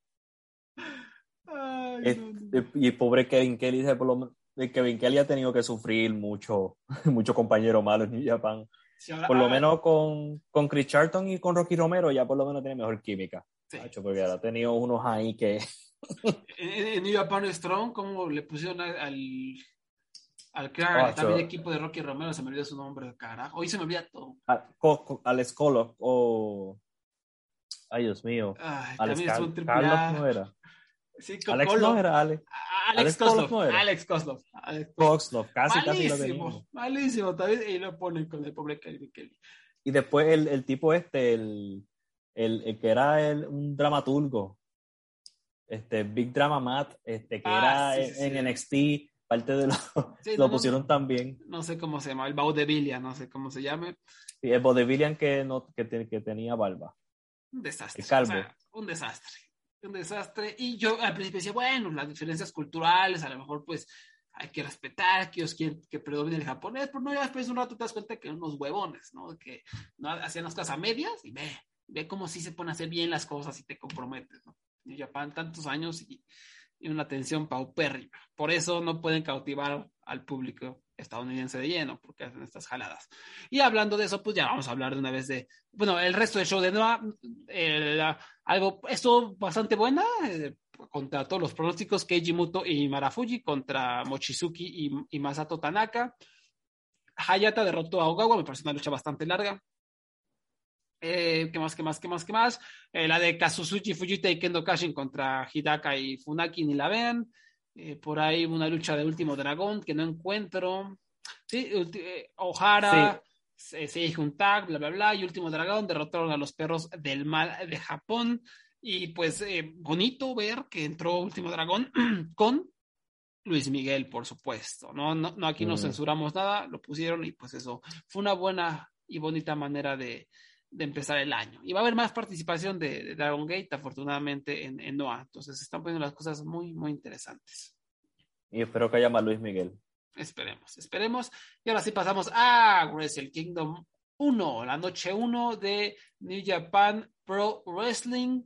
Y pobre Kevin Kelly, por lo Kevin Kelly ha tenido que sufrir mucho, mucho compañero malo en New Japan. Por lo menos con, con Chris Charlton y con Rocky Romero ya por lo menos tiene mejor química. Sí. porque ahora ha tenido unos ahí que... en, New Japan Strong, como le pusieron al, al crear también equipo de Rocky Romero, se me olvidó su nombre, carajo. Hoy se me olvida todo. al Escolo o. Ay, Dios mío. Ay, Alex Carlos no era. Sí, Alex no era, Alex. Alex, Alex no era. Alex Koslov. Alex Koslov, casi, malísimo, casi lo Malísimo, también, y lo ponen con el pobre Kelly. Y después el, el tipo este, el, el, el, que era el, un dramaturgo, este Big Drama Matt, este, que ah, era en NXT, parte de lo, lo pusieron también. No sé cómo se llama, el Vaudevillian, no sé cómo se llame. Sí, el Vaudevillian que, no, que, que tenía barba. Un desastre. Calvo. un desastre. Un desastre. Y yo al principio decía, bueno, las diferencias culturales, a lo mejor pues hay que respetar que ellos quieren que predomine el japonés, pero no, ya después de un rato te das cuenta que unos huevones, ¿no? Que no hacían las cosas a medias y ve, ve cómo sí se pone a hacer bien las cosas y te comprometes, ¿no? En Japón tantos años y y una atención paupérrima. Por eso no pueden cautivar al público estadounidense de lleno, porque hacen estas jaladas. Y hablando de eso, pues ya vamos a hablar de una vez de, bueno, el resto del show de Noah, algo, esto bastante buena, eh, contra todos los pronósticos, Keiji Muto y Marafuji contra Mochizuki y, y Masato Tanaka. Hayata derrotó a Ogawa, me parece una lucha bastante larga. Eh, ¿Qué más, qué más, qué más, qué más? Eh, la de Kazusuchi Fujita y Kendo Kashin contra Hidaka y Funaki, ni la vean. Eh, por ahí una lucha de último dragón que no encuentro. Sí, O'Hara, sí. Se un tag, bla, bla, bla. Y último dragón derrotaron a los perros del mal de Japón. Y pues bonito ver que entró último dragón con Luis Miguel, por supuesto. No, no, no aquí no mm. censuramos nada, lo pusieron y pues eso fue una buena y bonita manera de, de empezar el año. Y va a haber más participación de, Dragon Gate, afortunadamente, en, en, Noah. Entonces, están poniendo las cosas muy, muy interesantes. Y espero que haya más Luis Miguel. Esperemos, esperemos. Y ahora sí pasamos a Wrestle Kingdom 1, la noche 1 de New Japan Pro Wrestling.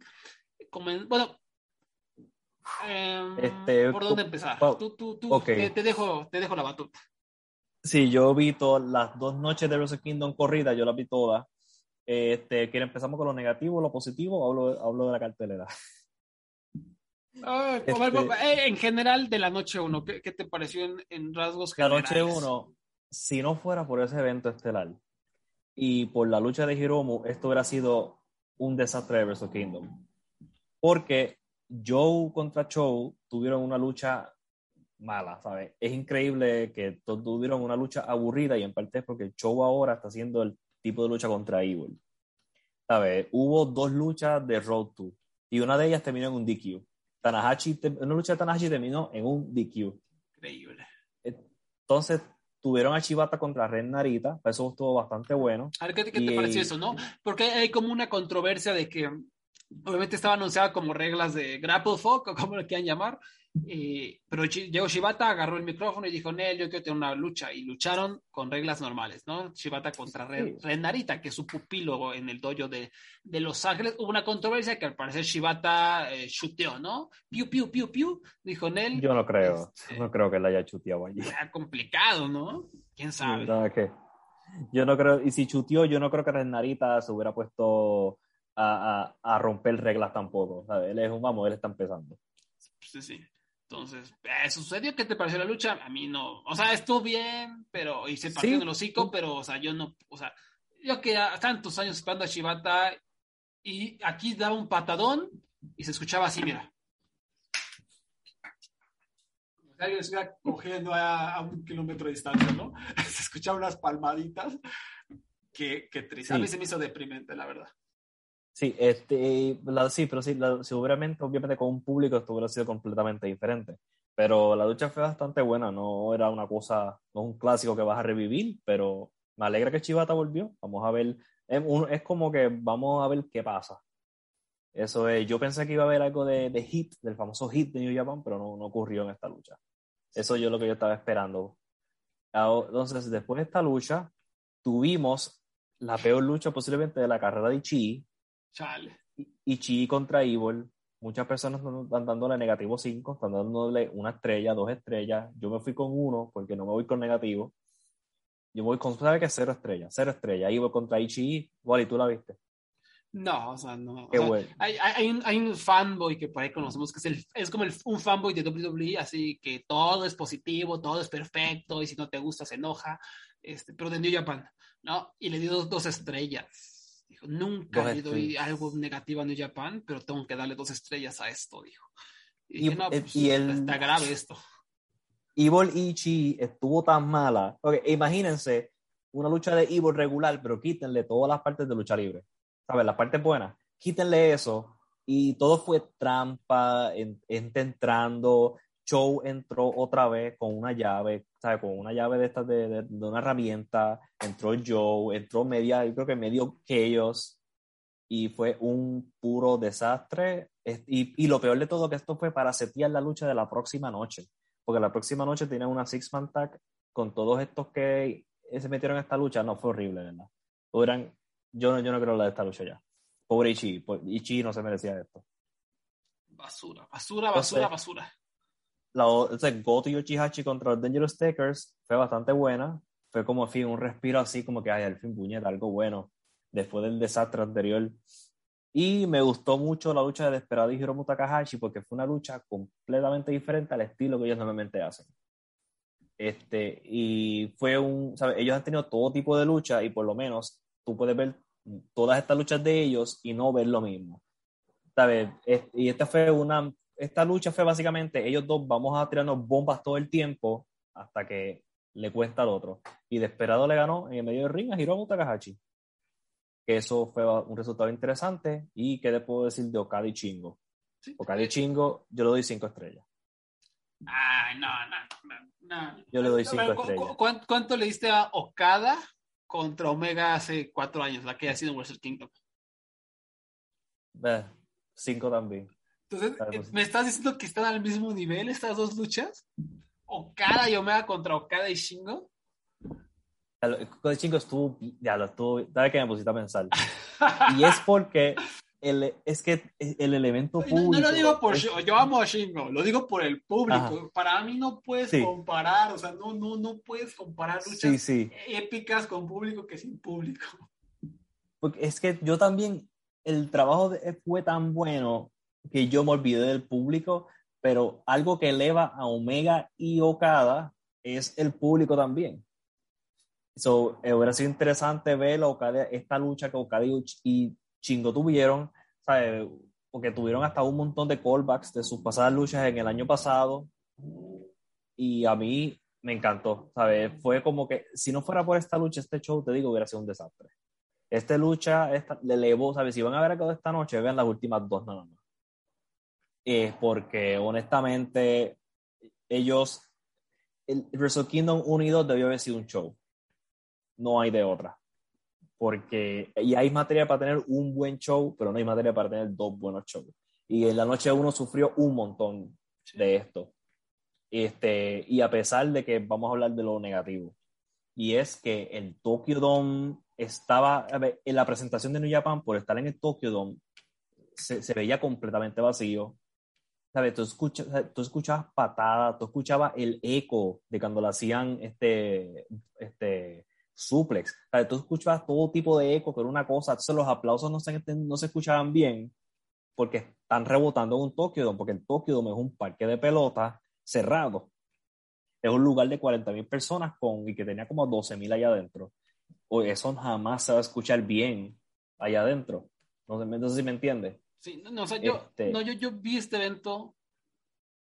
bueno, em, este, ¿por dónde empezar? tú, tú, tú te, dejo, te dejo la batuta. Sí, yo vi todas las dos noches de Wrestle Kingdom corrida, yo las vi todas. Este, ¿Quiere empezamos con lo negativo, lo positivo o hablo, hablo de la cartelera? Ah, este, eh, en general de la noche 1, ¿qué, te pareció en, rasgos generales? La noche 1, si no fuera por ese evento estelar y por la lucha de Hiromu, esto hubiera sido un desastre de Wrestle Kingdom. Porque Joe contra Show tuvieron una lucha mala, ¿sabes? Es increíble que tuvieron una lucha aburrida y en parte es porque Show ahora está haciendo el tipo de lucha contra Evil. ¿Sabes? Hubo dos luchas de Road 2 y una de ellas terminó en un DQ. Tanahashi, una lucha de Tanahashi terminó en un DQ. Increíble. Entonces, tuvieron a Chivata contra Ren Narita, eso estuvo bastante bueno. A ver, ¿qué, te pareció eso, no? Porque hay como una controversia de que obviamente estaba anunciada como reglas de grapple fuck o como lo quieran llamar, pero llegó Shibata, agarró el micrófono y dijo, Nel, yo quiero tener una lucha. Y lucharon con reglas normales, ¿no? Shibata contra Renarita, que es su pupilo en el dojo de, de, Los Ángeles. Hubo una controversia que al parecer Shibata eh, chuteó, ¿no? Piu, piu, piu, piu, dijo Nel. Yo no creo, este, no creo que la haya chuteado allí. Era complicado, ¿no? ¿Quién sabe? yo no creo, y si chuteó, yo no creo que Renarita se hubiera puesto a, a, a romper reglas tampoco, ¿sabes? Él es un, vamos, él está empezando. Sí, sí. Entonces, eh, sucedió. ¿Qué te pareció la lucha? A mí no. O sea, estuvo bien, pero. Y se partió en el hocico, pero, o sea, yo no. O sea, yo que tantos años esperando a Shibata y aquí daba un patadón y se escuchaba así, mira. alguien estuviera cogiendo a, un kilómetro de distancia, ¿no? Se escuchaban unas palmaditas. que triste. A mí se me hizo deprimente, la verdad. Sí, este, sí, pero sí, seguramente, obviamente con un público esto hubiera sido completamente diferente. Pero la lucha fue bastante buena, no era una cosa, no es un clásico que vas a revivir, pero me alegra que Chivata volvió. Vamos a ver, es, es como que vamos a ver qué pasa. Eso es, yo pensé que iba a haber algo de, de hit, del famoso hit de New Japan, pero no, no ocurrió en esta lucha. Eso es lo que yo estaba esperando. Entonces, después de esta lucha, tuvimos la peor lucha posiblemente de la carrera de Chi. Chale. Y Chi contra Evil muchas personas están dándole negativo 5, están dándole una estrella, dos estrellas. Yo me fui con uno porque no me voy con negativo. Yo voy con, ¿sabes qué? Cero estrellas, cero estrellas. Voy contra Ichi, ¿y tú la viste? No, o sea, no. Qué bueno. hay, hay, un, hay, un, fanboy que por ahí conocemos que es, el, es como el, un fanboy de WWE, así que todo es positivo, todo es perfecto, y si no te gusta se enoja, este, pero de New Japan, ¿no? Y le dio dos estrellas Dijo, nunca le doy algo negativo a New Japan, pero tengo que darle dos estrellas a esto, dijo. Y, no, pues, está grave esto. Evil Ichi estuvo tan mala. Okay, imagínense una lucha de Evil regular, pero quítenle todas las partes de lucha libre. ¿Sabes? Las partes buenas. Quítenle eso. Y todo fue trampa, en, entrando, Show entró otra vez con una llave, ¿sabes? Con una llave de estas de, de, una herramienta, entró Joe, entró media, yo creo que medio ellos y fue un puro desastre. Y, y, lo peor de todo que esto fue para setear la lucha de la próxima noche, porque la próxima noche tiene una six-man tag con todos estos que se metieron en esta lucha, no fue horrible, ¿verdad? yo, no, yo no creo la de esta lucha ya. Pobre Ichi, Ichi no se merecía esto. Basura, basura, basura, basura la o sea, Goto Yoshihachi contra los Dangerous Takers fue bastante buena. Fue como, fin, un respiro así, como que, ay, al fin, puñeta, algo bueno, después del desastre anterior. Y me gustó mucho la lucha de Desperado y Hiromu Takahashi porque fue una lucha completamente diferente al estilo que ellos normalmente hacen. Este, y fue un, ¿sabes? Ellos han tenido todo tipo de lucha y por lo menos tú puedes ver todas estas luchas de ellos y no ver lo mismo. ¿Sabes? Y esta fue una esta lucha fue básicamente ellos dos vamos a tirarnos bombas todo el tiempo hasta que le cuesta al otro. Y Desperado le ganó en el medio del ring a Hiromu Takahashi. Que eso fue un resultado interesante. ¿Y qué le puedo decir de Okada y Chingo? Okada y Chingo, yo le doy cinco estrellas. Ay, no, no, no. Yo le doy cinco estrellas. ¿Cuánto, le diste a Okada contra Omega hace cuatro años, la que ha sido Wrestle Kingdom? cinco también. Entonces, eh, ¿me estás diciendo que están al mismo nivel estas dos luchas? ¿Okada y Omega contra Okada y Shingo? El Shingo estuvo, ya lo estuvo, dale que me pusiste a pensar. y es porque el, es que el elemento público. No, lo digo por yo amo a Shingo, lo digo por el público. Para mí no puedes comparar, o sea, no, no, no puedes comparar luchas épicas con público que sin público. Porque es que yo también, el trabajo fue tan bueno que yo me olvidé del público, pero algo que eleva a Omega y Okada es el público también. So, eh, hubiera sido interesante ver esta lucha que Okada y Chingo tuvieron, porque tuvieron hasta un montón de callbacks de sus pasadas luchas en el año pasado. Y a mí me encantó, ¿sabes? Fue como que si no fuera por esta lucha, este show, te digo, hubiera sido un desastre. Esta lucha esta, le elevó, ¿sabes? Si van a ver acá esta noche, vean las últimas dos nada más es porque honestamente ellos, el Wrestle Kingdom 1 y 2 debió haber sido un show. No hay de otra. Porque, y hay materia para tener un buen show, pero no hay materia para tener dos buenos shows. Y en la noche 1 sufrió un montón de esto. Este, y a pesar de que vamos a hablar de lo negativo, y es que el Tokyo Dome estaba, en la presentación de New Japan, por estar en el Tokyo Dome, se, se veía completamente vacío ¿sabes? Tú, escuchas, tú escuchabas patadas, tú escuchabas el eco de cuando lo hacían este, este suplex, ¿sabes? Tú escuchabas todo tipo de eco, pero una cosa, entonces los aplausos no se, no se escuchaban bien porque están rebotando en un Tokyo porque el Tokyo es un parque de pelotas cerrado. Es un lugar de 40.000 personas con, y que tenía como 12.000 allá adentro. O eso jamás se va a escuchar bien allá adentro. No sé, no sé si me entiendes. Sí, no, o sea, yo, este no, yo, yo vi este evento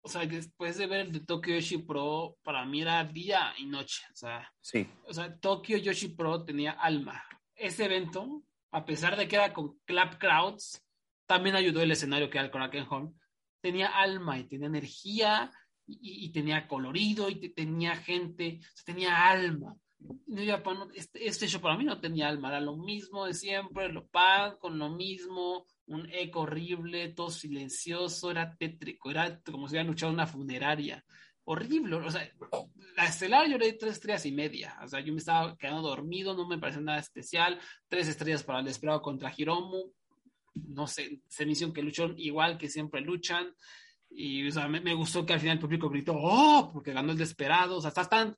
o sea, después de ver el de Tokyo Yoshi Pro, para mí era día y noche. O sea, sí. o sea, Tokyo Yoshi Pro tenía alma. Ese evento, a pesar de que era con clap crowds, también ayudó el escenario que era el Korakuen Hall. Tenía alma y tenía energía y, tenía colorido y tenía gente, tenía alma. Este, este, show para mí no tenía alma, era lo mismo de siempre, lo pan con lo mismo, un eco horrible, todo silencioso, era tétrico, era como si hubieran luchado en una funeraria. Horrible, o sea, la estelar yo le di tres estrellas y media, o sea, yo me estaba quedando dormido, no me pareció nada especial, tres estrellas para el esperado contra Hiromu, no sé, se me hicieron que lucharon igual que siempre luchan, y o sea, me, gustó que al final el público gritó, ¡oh! Porque ganó el desesperado. O sea, estás tan.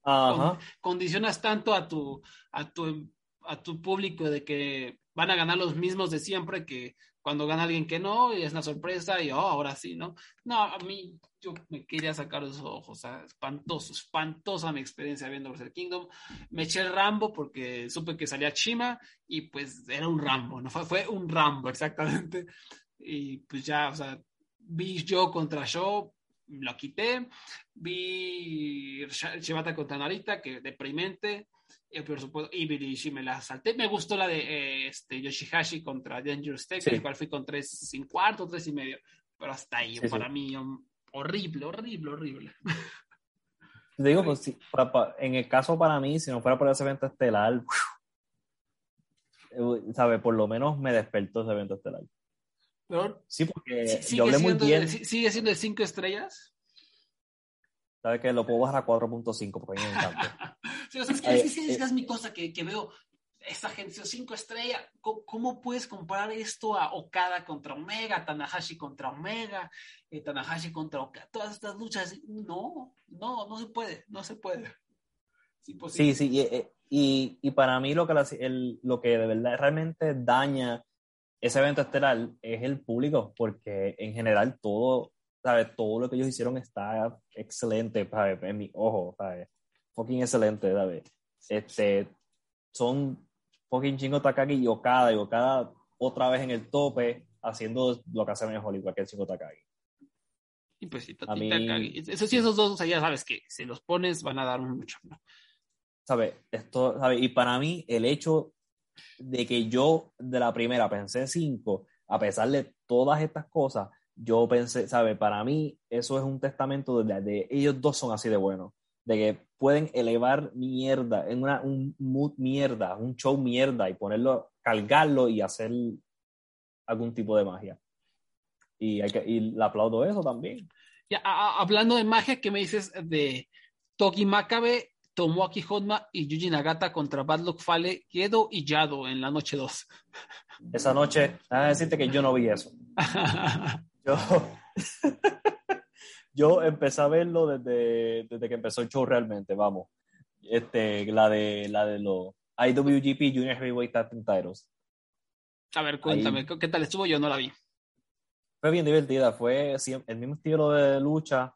condicionas tanto a tu, a, tu, a tu público de que van a ganar los mismos de siempre que cuando gana alguien que no, y es una sorpresa, y oh, ahora sí, ¿no? No, a mí yo me quería sacar los ojos, sea, espantoso, espantosa mi experiencia viendo Wrestle Kingdom. Me eché el Rambo porque supe que salía Chima y pues era un Rambo, ¿no? Fue, fue un Rambo, exactamente. Y pues ya, o sea, vi yo contra yo, lo quité. Vi Shibata contra Narita, que deprimente y por supuesto, y me la salté. Me gustó la de eh, este, Yoshihashi contra Dangerous Tech, el cual fui con tres sin cuarto, tres y medio. Pero hasta ahí, para mí, horrible, horrible, horrible. digo, pues en el caso para mí, si no fuera por ese evento estelar, ¿sabe? Por lo menos me despertó ese evento estelar. sí, porque yo hablé muy bien. ¿Sigue siendo de cinco estrellas? ¿Sabes que Lo puedo bajar a 4.5 porque a mí me encanta. sí, o sea, es que eh, sí, es, mi cosa que, que veo esta gente, cinco estrellas, ¿cómo, puedes comparar esto a Okada contra Omega, Tanahashi contra Omega, eh, Tanahashi contra Okada, todas estas luchas? No, no, no se puede, no se puede. Sí, sí, eh, y, y, para mí lo que, el, lo que de verdad realmente daña ese evento estelar es el público, porque en general todo todo lo que ellos hicieron está excelente, En mi ojo, ¿sabes? Fucking excelente, ¿sabes? Este, son fucking chingo Takagi y Okada, y Okada otra vez en el tope, haciendo lo que hace mejor, igual que el chingo Takagi. Y pues sí, Takagi. Eso sí, esos dos, o sea, ya sabes que si los pones van a dar mucho, ¿no? ¿Sabes? Esto, ¿sabe? Y para mí, el hecho de que yo de la primera pensé cinco, a pesar de todas estas cosas, yo pensé, ¿sabe? Para mí eso es un testamento de, de, ellos dos son así de buenos, de que pueden elevar mierda, en una, un mood mierda, un show mierda y ponerlo, cargarlo y hacer algún tipo de magia. Y, hay que, y le aplaudo eso también. Ya, hablando de magia, ¿qué me dices de Toki Makabe, Tomoaki Honma y Yuji Nagata contra Bad Luck Fale, Gedo y Yado en la noche 2? Esa noche, a decirte que yo no vi eso. Yo, yo empecé a verlo desde, desde que empezó el show realmente, vamos. Este, la de la de los IWGP Junior Heavyweight Tag Titles. A ver, cuéntame, ¿qué tal estuvo? Yo no la vi. Fue bien divertida, fue el mismo estilo de lucha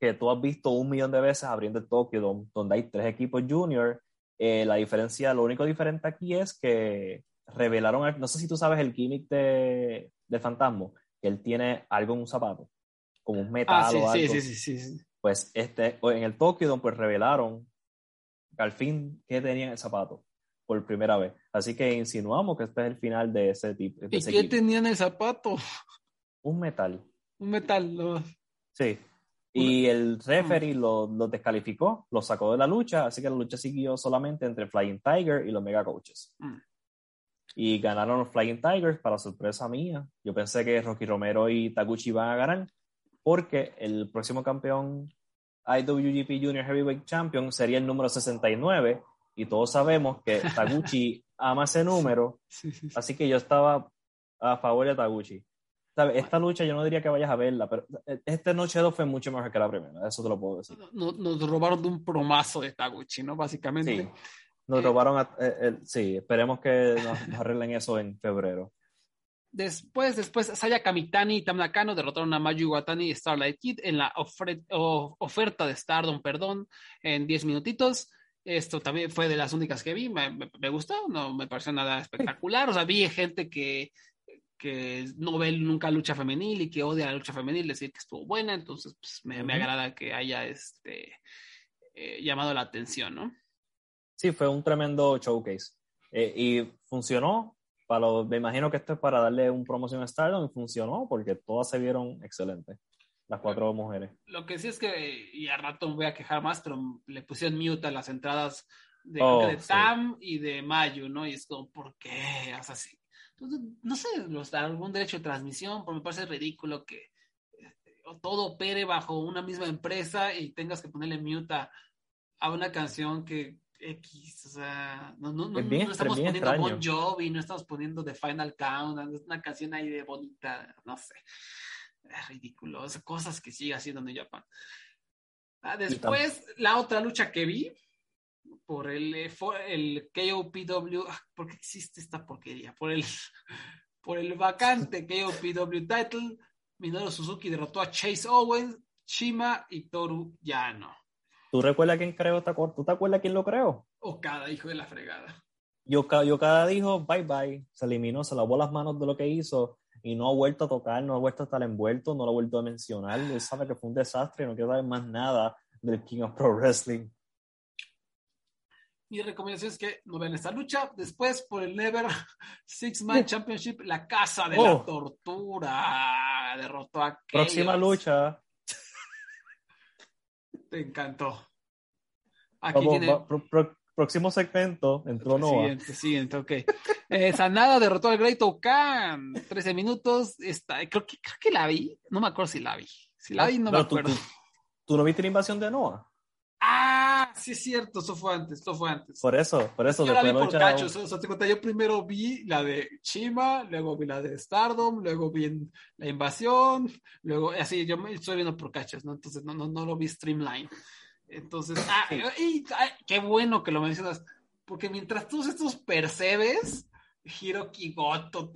que tú has visto un millón de veces abriendo el Tokio, donde, hay tres equipos junior. Eh, la diferencia, lo único diferente aquí es que revelaron, no sé si tú sabes el gimmick de, de Fantasma, él tiene algo en un zapato, como un metal ah, o algo. Sí, sí, sí, sí, Pues este, en el Tokyo pues revelaron al fin que tenía en el zapato por primera vez. Así que insinuamos que este es el final de ese tipo. ¿Y qué tenía en el zapato? Un metal. Un metal. Sí. Y el referee lo, lo, descalificó, lo sacó de la lucha, así que la lucha siguió solamente entre Flying Tiger y los Mega Coaches. Mm y ganaron los Flying Tigers para sorpresa mía. Yo pensé que Rocky Romero y Taguchi iban a ganar porque el próximo campeón IWGP Junior Heavyweight Champion sería el número 69 y todos sabemos que Taguchi ama ese número, así que yo estaba a favor de Taguchi. Esta lucha yo no diría que vayas a verla, pero este Noche 2 fue mucho mejor que la primera, eso te lo puedo decir. Nos, nos robaron de un promazo de Taguchi, ¿no? Básicamente. Sí. Nos robaron, eh, sí, esperemos que nos, arreglen eso en febrero. Después, después, Saya Kamitani y Tam Nakano derrotaron a Mayu Iwatani y Starlight Kid en la oferta de Stardom, perdón, en 10 minutitos. Esto también fue de las únicas que vi, me, gustó, no me pareció nada espectacular. O sea, vi gente que, que no ve nunca lucha femenil y que odia la lucha femenil, decir que estuvo buena, entonces pues, me, agrada que haya este, eh, llamado la atención, ¿no? Sí, fue un tremendo showcase. Eh, y funcionó, para me imagino que esto es para darle un promoción a Stardom y funcionó porque todas se vieron excelentes, las cuatro mujeres. Lo que sí es que, y a rato me voy a quejar más, pero le pusieron mute a las entradas de, oh, Tam y de Mayu, ¿no? Y es como, ¿por qué? O sea, sí. no sé, los, algún derecho de transmisión, pero me parece ridículo que este, todo opere bajo una misma empresa y tengas que ponerle mute a una canción que X, o sea, no, no, no, no estamos poniendo Bon Jovi, no estamos poniendo The Final Count, una canción ahí de bonita, no sé, es ridículo, o sea, cosas que sigue haciendo New Japan. Ah, después, la otra lucha que vi, por el, eh, el KOPW, ah, ¿por qué existe esta porquería? Por el, por el vacante KOPW title, Minoru Suzuki derrotó a Chase Owens, Shima y Toru Yano. ¿Tú recuerdas quién creó esta corte? ¿Tú te acuerdas quién lo creó? O cada hijo de la fregada. Cada dijo bye bye, se eliminó, se lavó las manos de lo que hizo y no ha vuelto a tocar, no ha vuelto a estar envuelto, no lo ha vuelto a mencionar. Él sabe que fue un desastre y no quiere saber más nada del King of Pro Wrestling. Mi recomendación es que no vean esta lucha. Después, por el Never Six Man Championship, la casa de la oh. tortura derrotó a Próxima lucha, te encantó. Aquí tiene... próximo segmento, entró Noah. Siguiente, siguiente, ok. Eh, Sanada derrotó al Great Okan. 13 minutos. Está, creo, que, creo que la vi. No me acuerdo si la vi. Si la vi, no, me acuerdo. ¿tú, no viste la invasión de Noah? Sí es cierto, eso fue antes, eso fue antes. Por eso, por eso. Yo la vi por cachos, o sea, te cuenta, yo primero vi la de Chima, luego vi la de Stardom, luego vi la invasión, luego, así, yo me estoy viendo por cachos, ¿no? Entonces, no, no, no lo vi streamline. Entonces, ah, y, qué bueno que lo mencionas, porque mientras todos estos percebes, Hiroki Goto,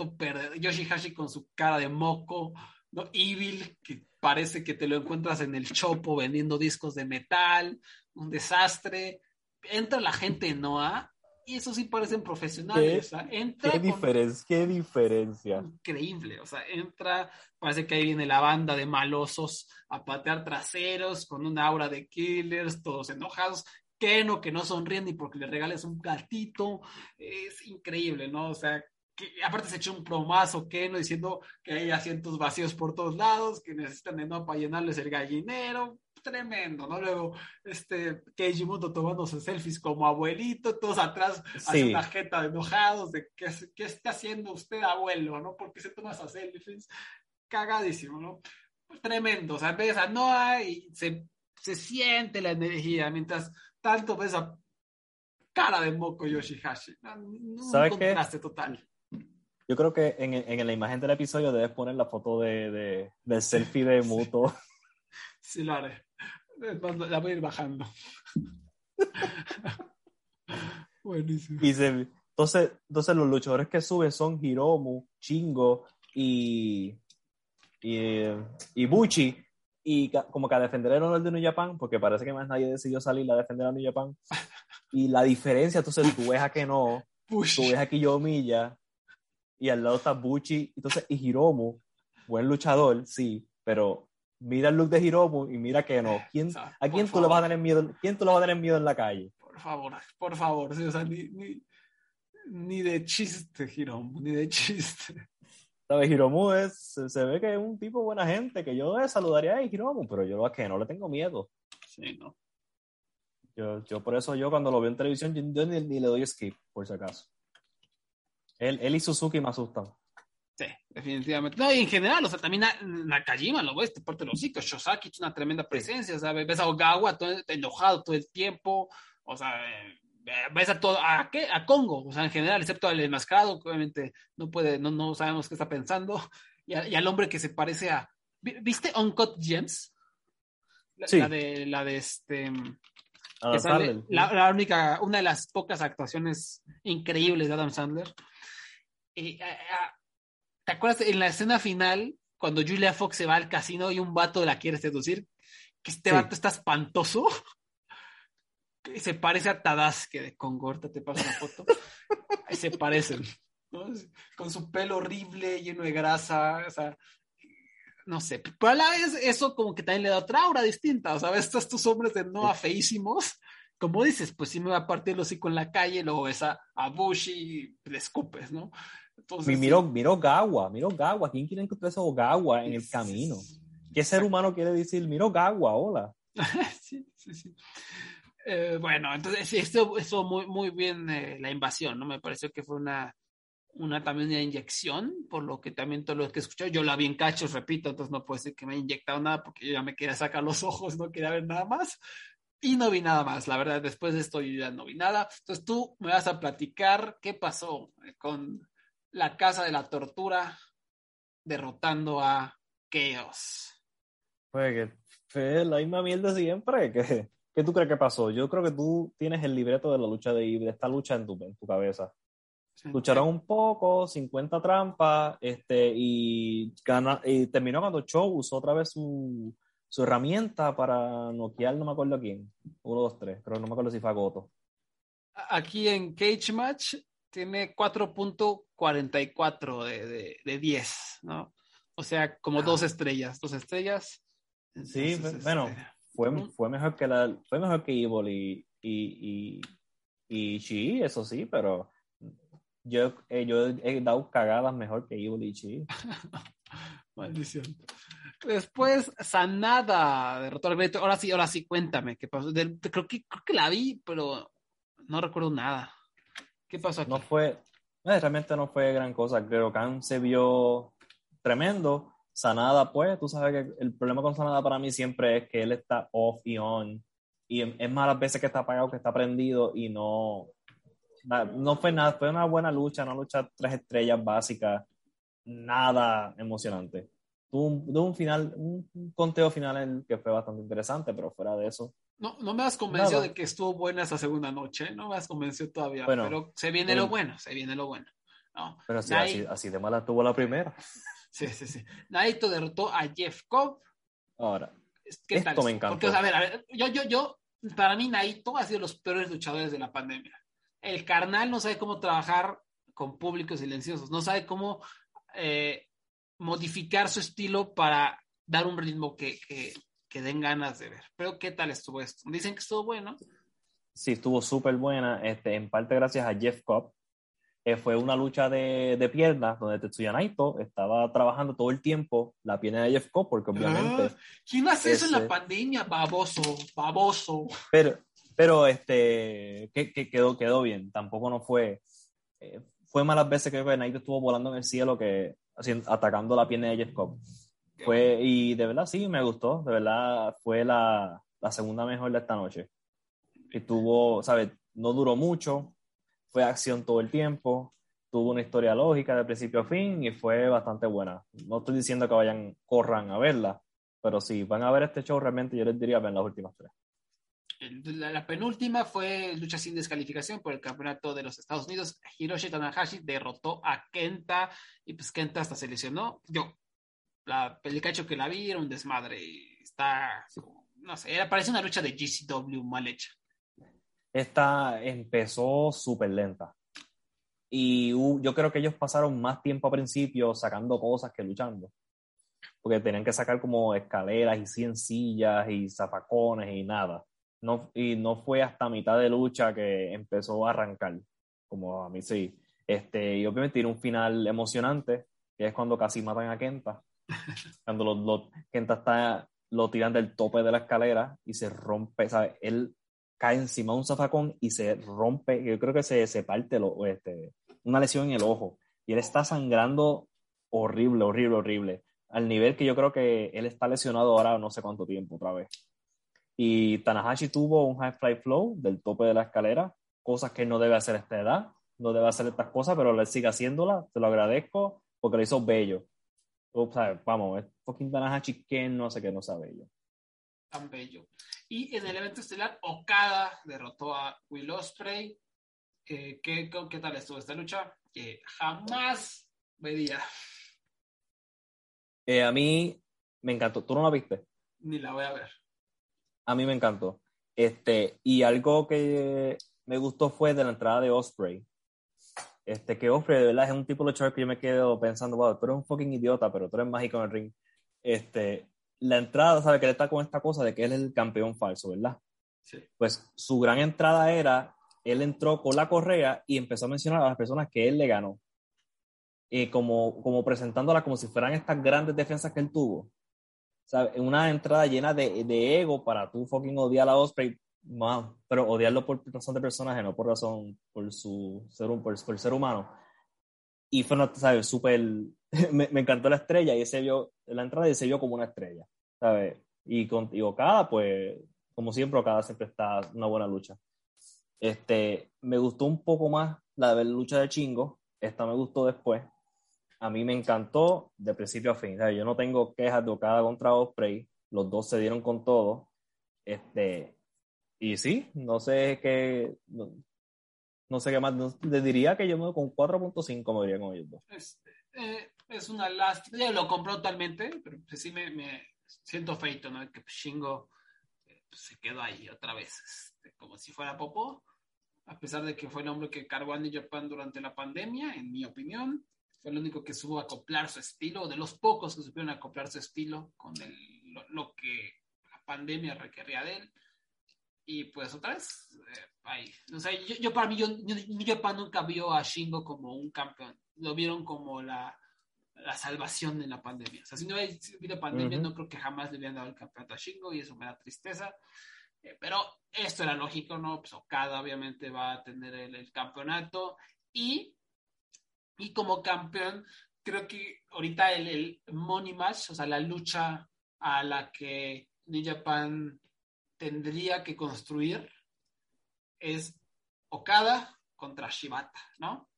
Yoshihashi con su cara de moco, ¿no? Evil, que parece que te lo encuentras en el chopo vendiendo discos de metal, un desastre. Entra la gente en Noah y eso sí parecen profesionales. ¿Qué, diferencia, ¿Qué diferencia? Increíble, o sea, entra, parece que ahí viene la banda de malosos a patear traseros con una aura de killers, todos enojados. Que no, que no sonríen ni porque le regales un gatito. Es increíble, ¿no? O sea, que aparte se echó un promazo Keno diciendo que hay asientos vacíos por todos lados, que necesitan de no para llenarles el gallinero. Tremendo, ¿no? Luego, este, Keiji Muto tomándose selfies como abuelito, todos atrás haciendo una jeta de enojados de ¿qué, qué está haciendo usted, abuelo, ¿no? ¿Por qué se toma esas selfies? Cagadísimo, ¿no? tremendo, o sea, ves a Noah y se, se siente la energía, mientras tanto ves a cara de Moko Yoshihashi. Un ¿Sabes contraste total. Yo creo que en, en, la imagen del episodio debes poner la foto de, de del selfie de Muto. Sí, lo haré. La voy a ir bajando. Buenísimo. Y entonces, entonces los luchadores que suben son Hiromu, Chingo y, y, y Buchi. Y como que a defender el honor de New Japan, porque parece que más nadie decidió salir a defender a New Japan. Y la diferencia, entonces tú ves a que no, tú ves a Kiyomiya, y al lado está Buchi, entonces, y Hiromu, buen luchador, sí, pero mira el look de Hiromu y mira que no. ¿Quién, ¿A quién tú le vas a tener miedo? ¿Quién tú le vas a tener miedo en la calle? Por favor, por favor, o sea, ni, ni, ni, de chiste, Hiromu, ni de chiste. ¿Sabes? Hiromu es, se, ve que es un tipo buena gente, que yo saludaría a Hiromu, pero yo a que no le tengo miedo. Sí, no. Yo, yo por eso yo cuando lo veo en televisión, yo, ni, ni, le doy skip, por si acaso. Él, y Suzuki me asustan. Sí, definitivamente. No, y en general, o sea, también Nakajima lo ves, te parte los hocico. Shosaki es una tremenda presencia, ¿sabes? Ves a Ogawa todo, enojado todo el tiempo, o sea, eh, ves a todo, ¿a qué? A Congo, o sea, en general, excepto al enmascarado, obviamente no puede, no, no sabemos qué está pensando, y, al hombre que se parece a, ¿viste Uncut Gems? La, sí. la de, la de este, la, la, única, una de las pocas actuaciones increíbles de Adam Sandler. ¿Te acuerdas en la escena final, cuando Julia Fox se va al casino y un vato la quiere seducir? Que este vato está espantoso. se parece a Tadaske de Congorta, te paso una foto. se parecen. Con su pelo horrible, lleno de grasa, o sea, no sé, pero a la vez eso como que también le da otra aura distinta, o sea, ves estos hombres de no feísimos, como dices, pues sí me va a partir el hocico en la calle, luego ves a, Bush y le escupes, ¿no? Entonces, miro, miro Gawa, miro Gawa, ¿quién quiere encontrar eso Gawa en el camino? ¿Qué ser humano quiere decir, miro Gawa, hola? sí, sí, sí. Eh, bueno, entonces esto, esto muy, muy bien eh, la invasión, ¿no? Me pareció que fue una, una también una inyección, por lo que también todo lo que escuché, yo la vi en cachos, repito, entonces no puede ser que me haya inyectado nada porque yo ya me quería sacar los ojos, no quería ver nada más. Y no vi nada más, la verdad, después de esto yo ya no vi nada. Entonces tú me vas a platicar qué pasó con la Casa de la Tortura derrotando a Chaos. Pues que fue la misma mierda siempre. ¿Qué, ¿Qué tú crees que pasó? Yo creo que tú tienes el libreto de la lucha de, de esta lucha en tu, en tu cabeza. Lucharon un poco, 50 trampas, este, y, gana, y terminó cuando Show usó otra vez su, su herramienta para noquear, no me acuerdo a quién. Uno, dos, tres, pero no me acuerdo si fue a Goto. Aquí en Cage Match tiene 4.44 de, de, de 10, ¿no? O sea, como dos ah. estrellas, dos estrellas. sí, bueno, este, fue, fue, mejor que la, fue mejor que Evil y, y, y, y eso sí, pero yo, eh, yo he dado cagadas mejor que Evil y Chi. Maldición. Después, Sanada derrotó al Beto. Ahora sí, ahora sí, cuéntame qué pasó. creo, que, creo que la vi, pero no recuerdo nada. ¿Qué pasó aquí? No fue, eh, realmente no fue gran cosa. Creo Khan se vio tremendo. Sanada, pues, tú sabes que el problema con Sanada para mí siempre es que él está off y on. Y es más las veces que está apagado que está prendido y no, no fue nada, fue una buena lucha, una lucha tres estrellas básicas, nada emocionante. Tuvo un, final, un, conteo final que fue bastante interesante, pero fuera de eso. No, no me has convencido de que estuvo buena esa segunda noche, no me has convencido todavía, pero se viene lo bueno, se viene lo bueno. Pero así, así, de mala tuvo la primera. Sí, sí, sí. Naito derrotó a Jeff Cobb. Ahora, esto me encanta. Porque, a ver, a ver, yo, yo, yo, para mí Naito ha sido los peores luchadores de la pandemia el carnal no sabe cómo trabajar con públicos silenciosos, no sabe cómo eh, modificar su estilo para dar un ritmo que, que, den ganas de ver. Pero ¿qué tal estuvo esto? Dicen que estuvo bueno. Sí, estuvo súper buena, este, en parte gracias a Jeff Cobb. Eh, fue una lucha de, de, piernas donde Tetsuya Naito estaba trabajando todo el tiempo la pierna de Jeff Cobb, porque obviamente... Ah, ¿Quién hace eso en la pandemia? Baboso, baboso. Pero, pero este, que, quedó, quedó bien. Tampoco no fue. Eh, fue malas veces que Naito estuvo volando en el cielo que atacando la pierna de Jeff Cobb. Fue, y de verdad sí, me gustó. De verdad fue la, la segunda mejor de esta noche. Estuvo, ¿sabes? No duró mucho. Fue acción todo el tiempo. Tuvo una historia lógica de principio a fin y fue bastante buena. No estoy diciendo que vayan, corran a verla, pero si van a ver este show, realmente yo les diría ven las últimas tres. La, penúltima fue lucha sin descalificación por el campeonato de los Estados Unidos. Hiroshi Tanahashi derrotó a Kenta y pues Kenta hasta se lesionó. Yo, la pelicacho que la vi era un desmadre está, no sé, era, parece una lucha de GCW mal hecha. Esta empezó súper lenta. Y yo creo que ellos pasaron más tiempo a principio sacando cosas que luchando. Porque tenían que sacar como escaleras y cien sillas y zapacones y nada no, y no fue hasta mitad de lucha que empezó a arrancar, como a mí sí. Este, y obviamente tiene un final emocionante, que es cuando casi matan a Kenta. Cuando los, Kenta está, lo tiran del tope de la escalera y se rompe, ¿sabes? Él cae encima de un zafacón y se rompe, yo creo que se, se parte lo, este, una lesión en el ojo. Y él está sangrando horrible, horrible, horrible. Al nivel que yo creo que él está lesionado ahora no sé cuánto tiempo otra vez. Y Tanahashi tuvo un high fly flow del tope de la escalera, cosas que no debe hacer a esta edad, no debe hacer estas cosas, pero él sigue haciéndolas, te lo agradezco, porque lo hizo bello. Vamos, es fucking Tanahashi que no sé que no sea bello. Tan bello. Y en el evento estelar, Okada derrotó a Will Ospreay. ¿qué, ¿Qué tal estuvo esta lucha? Que jamás vería. Eh, a mí me encantó. ¿Tú no la viste? Ni la voy a ver a mí me encantó. Este, y algo que me gustó fue de la entrada de Osprey. Este, que Osprey de verdad es un tipo de luchador que yo me quedo pensando, wow, tú eres un fucking idiota, pero tú eres mágico en el ring. Este, la entrada, sabe que él está con esta cosa de que él es el campeón falso, ¿verdad? Sí. Pues su gran entrada era, él entró con la correa y empezó a mencionar a las personas que él le ganó. Y como, como presentándola como si fueran estas grandes defensas que él tuvo. ¿Sabe? Una entrada llena de, de ego para tú fucking odiar a Osprey pero odiarlo por razón de personaje, no por razón, por su ser, por, por ser humano. Y fue, ¿sabes? Súper, me, me, encantó la estrella y se vio, la entrada y se vio como una estrella, ¿sabes? Y con y Okada, pues, como siempre, Okada siempre está una buena lucha. Este, me gustó un poco más la de lucha de Chingo, esta me gustó después. A mí me encantó de principio a fin. ¿sabes? Yo no tengo quejas de Okada contra Osprey, los dos se dieron con todo. Este, y sí, no sé qué, no, sé qué más, le diría que yo me con 4.5 me diría con ellos dos. Es, eh, es una lástima, ya lo compró totalmente, pero pues sí me, me siento feito, ¿no? Que Shingo eh, pues se quedó ahí otra vez, este, como si fuera Popo, a pesar de que fue el hombre que cargó a New Japan durante la pandemia, en mi opinión, fue el único que supo acoplar su estilo, de los pocos que supieron acoplar su estilo con el, lo que la pandemia requería de él y pues otra vez, eh, ahí. O sea, yo, para mí, yo, Japan nunca vio a Shingo como un campeón. Lo vieron como la, la salvación en la pandemia. O sea, si no hubiera habido pandemia, no creo que jamás le hubieran dado el campeonato a Shingo y eso me da tristeza. Eh, pero esto era lógico, ¿no? Pues Okada obviamente va a tener el, campeonato y, y como campeón, creo que ahorita el, el money match, o sea, la lucha a la que New Japan tendría que construir es Okada contra Shibata, ¿no?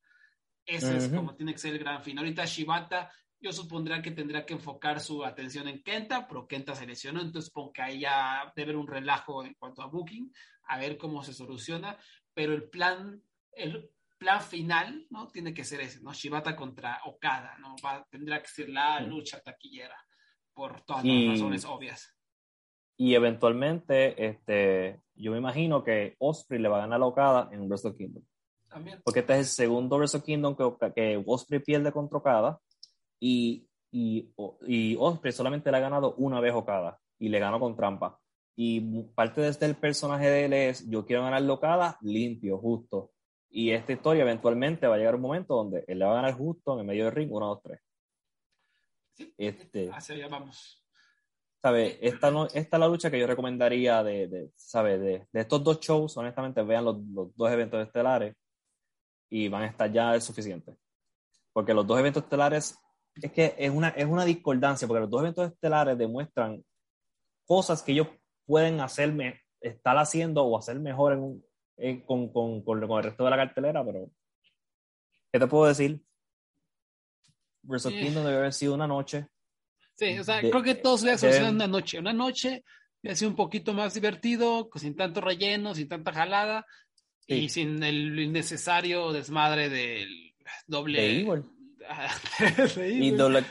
Ese es como tiene que ser el gran fin. Ahorita Shibata, yo supondría que tendría que enfocar su atención en Kenta, pero Kenta se lesionó, entonces supongo que ahí ya debe haber un relajo en cuanto a Booking, a ver cómo se soluciona, pero el plan, el plan final, ¿no? Tiene que ser ese, ¿no? Shibata contra Okada, ¿no? Va, tendrá que ser la lucha taquillera, por todas las razones obvias. Y eventualmente, este, yo me imagino que Osprey le va a ganar a Okada en Wrestle Kingdom. También. Porque este es el segundo Wrestle Kingdom que, que Osprey pierde contra Okada. Y, y, y Osprey solamente le ha ganado una vez Okada. Y le ganó con trampa. Y parte de este el personaje de él es: yo quiero ganar Okada limpio, justo. Y esta historia eventualmente va a llegar un momento donde él le va a ganar justo en el medio del ring, 1, 2, 3. Sí, este, hacia allá vamos. ¿Sabe? Esta, no, esta es la lucha que yo recomendaría de, de ¿sabe? De, de, estos dos shows, honestamente, vean los, los, dos eventos estelares y van a estar ya es suficiente. Porque los dos eventos estelares, es que es una, es una discordancia, porque los dos eventos estelares demuestran cosas que ellos pueden hacerme, estar haciendo o hacer mejor en, con, con, con, el resto de la cartelera, pero ¿qué te puedo decir? Wrestle Kingdom debe haber sido una noche Sí, o sea, creo que todos le solucionado una noche. Una noche ha sido un poquito más divertido, sin tanto relleno, sin tanta jalada y sin el innecesario desmadre del doble. y doble.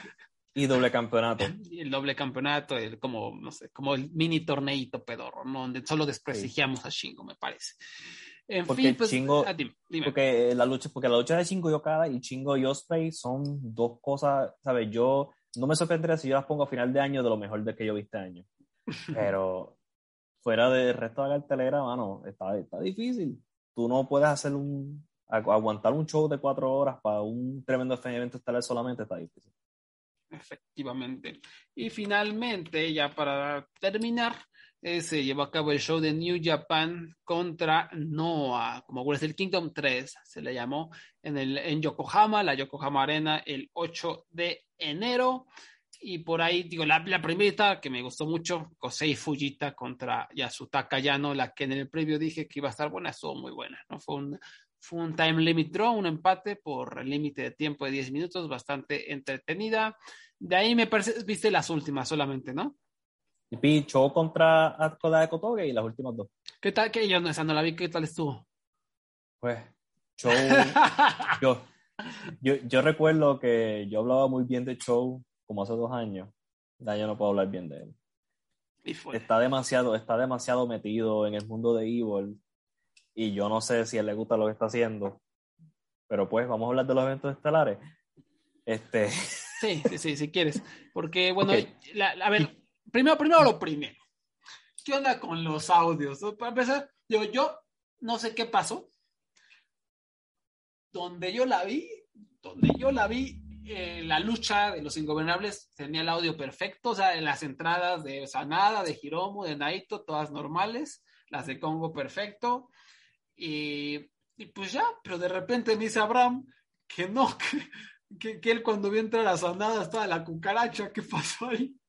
Y doble campeonato. Y el doble campeonato, el, como, no sé, como el mini torneito pedorro, ¿no? donde solo desprestigiamos a Shingo, me parece. En fin, pues, Chingo, ah, Porque la lucha, porque la lucha de Shingo y Okada y Chingo y Osprey son dos cosas, ¿sabes? Yo no me sorprendería si yo las pongo a final de año de lo mejor de que yo vi este año. Pero fuera del resto de la cartelera, mano, está, está difícil. Tú no puedes hacer un, aguantar un show de cuatro horas para un tremendo evento estelar solamente, está difícil. Efectivamente. Y finalmente, ya para terminar, se llevó a cabo el show de New Japan contra Noah, como el Kingdom 3, se le llamó, en, el, en Yokohama, la Yokohama Arena, el 8 de enero. Y por ahí, digo, la, la primera que me gustó mucho, Kosei Fujita contra Yasutaka Yano, la que en el previo dije que iba a estar buena, estuvo muy buena, ¿no? Fue un, fue un time limit draw, un empate por límite de tiempo de 10 minutos, bastante entretenida. De ahí me parece, viste las últimas solamente, ¿no? Y show contra Akoda de Kotoge y las últimas dos. ¿Qué tal? Que yo no, esa no la vi, ¿qué tal estuvo? Pues, show. yo, yo, yo, recuerdo que yo hablaba muy bien de Show como hace dos años. Ya yo no puedo hablar bien de él. Está demasiado, está demasiado metido en el mundo de Evil. Y yo no sé si a él le gusta lo que está haciendo. pero pues vamos a hablar de los eventos estelares. Este... Sí, sí, sí, si quieres. Porque, bueno, a ver, primero, primero lo primero. ¿Qué onda con los audios? Para empezar, yo, yo no sé qué pasó. Donde yo la vi, donde yo la vi, eh, la lucha de los ingobernables tenía el audio perfecto, o sea, en las entradas de Sanada, de Hiromu, de Naito, todas normales, las de Congo perfecto. Y, y pues ya, pero de repente me dice Abraham que no, que, que, él cuando vio entrar a Sanada estaba la cucaracha, ¿qué pasó ahí?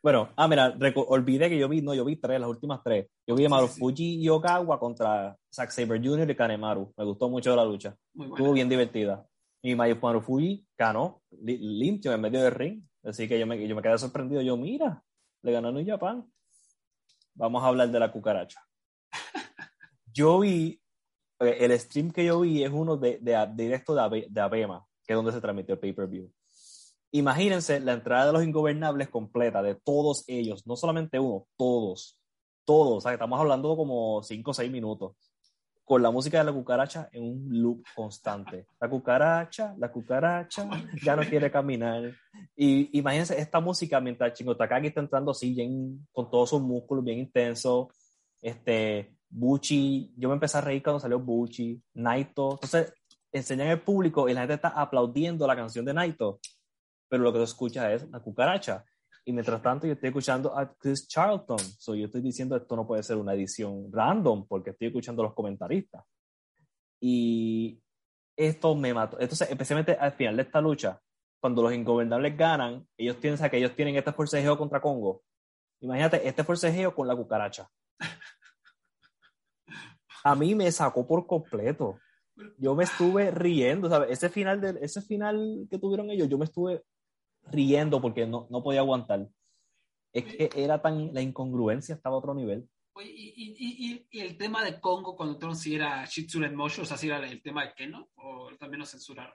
Bueno, ah, mira, olvidé que yo vi, no, yo vi tres, las últimas tres. Yo vi a Marufuji y Okawa contra Zack Saber Jr. y Kanemaru. Me gustó mucho la lucha. Estuvo bien divertida. Y Marufuji ganó limpio en medio del ring. Así que yo me, yo me quedé sorprendido. Yo, mira, le ganó New Japan. Vamos a hablar de la cucaracha. yo vi, eh, el stream que yo vi es uno de, de, directo de, de Abema, que es donde se transmitió el pay-per-view. Imagínense la entrada de los ingobernables completa, de todos ellos, no solamente uno, todos, todos, o sea, estamos hablando como 5 o 6 minutos, con la música de la cucaracha en un loop constante. La cucaracha, la cucaracha, ya no quiere caminar. Y imagínense esta música mientras Chingo Takagi está entrando así, con todos sus músculos bien intensos. Este, Buchi, yo me empecé a reír cuando salió Buchi, Naito. Entonces, enseñan al público y la gente está aplaudiendo la canción de Naito pero lo que tú escuchas es la cucaracha. Y mientras tanto yo estoy escuchando a Chris Charlton. So yo estoy diciendo esto no puede ser una edición random porque estoy escuchando a los comentaristas. Y esto me mató. Entonces, especialmente al final de esta lucha, cuando los ingobernables ganan, ellos piensan que ellos tienen este forcejeo contra Congo. Imagínate este forcejeo con la cucaracha. A mí me sacó por completo. Yo me estuve riendo, ¿sabes? Ese final, de, ese final que tuvieron ellos, yo me estuve riendo porque no, no podía aguantar. Es que era tan, la incongruencia estaba a otro nivel. Oye, y, y, y, el tema de Congo cuando entró si era Shitsuren Motion, o sea, si era el tema de Keno, o también lo censuraron.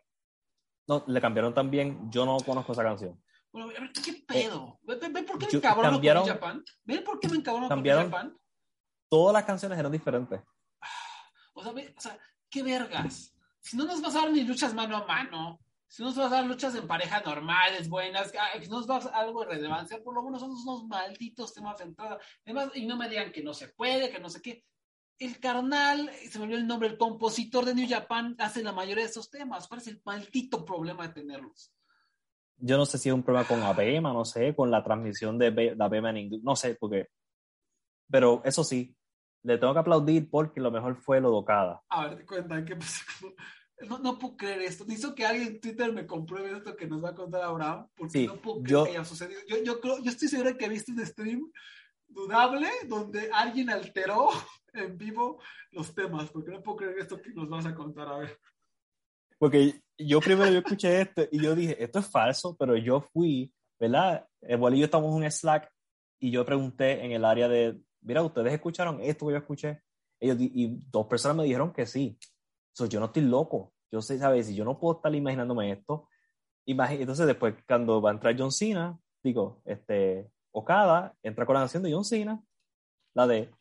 No, le cambiaron también, yo no conozco esa canción. Bueno, a ver, ¿qué pedo? ¿Ven, por qué me encabrono con Japan? ¿Ven por qué me encabrono con Japan? Todas las canciones eran diferentes. O sea, o sea, qué vergas. Si no nos vas a dar ni luchas mano a mano, si nos vas a dar luchas en pareja normales, buenas, si nos vas a algo de relevancia, por lo menos son unos malditos temas de entrada. Además, y no me digan que no se puede, que no sé qué. El carnal, se me olvidó el nombre, el compositor de New Japan hace la mayoría de esos temas. ¿Cuál es el maldito problema de tenerlos? Yo no sé si es un problema con ABEMA, no sé, con la transmisión de, de ABEMA en inglés, no sé, porque. Pero eso sí, le tengo que aplaudir porque lo mejor fue lo docada. A ver, cuenta, ¿qué pasó? No, no, puedo creer esto. Necesito que alguien en Twitter me compruebe esto que nos va a contar Abraham, porque no puedo creer yo, que haya sucedido. Yo, yo, creo, yo estoy seguro que he visto un stream dudable donde alguien alteró en vivo los temas, porque no puedo creer esto que nos vas a contar. A ver. Porque yo primero yo escuché esto y yo dije, esto es falso, pero yo fui, ¿verdad? Igual y yo estamos en un Slack y yo pregunté en el área de, mira, ustedes escucharon esto que yo escuché. Ellos, y dos personas me dijeron que sí. So, yo no estoy loco. Yo sé, ¿sabes? Si yo no puedo estar imaginándome esto. entonces, después, cuando va a entrar John Cena, digo, este, Okada entra con la canción de John Cena, la de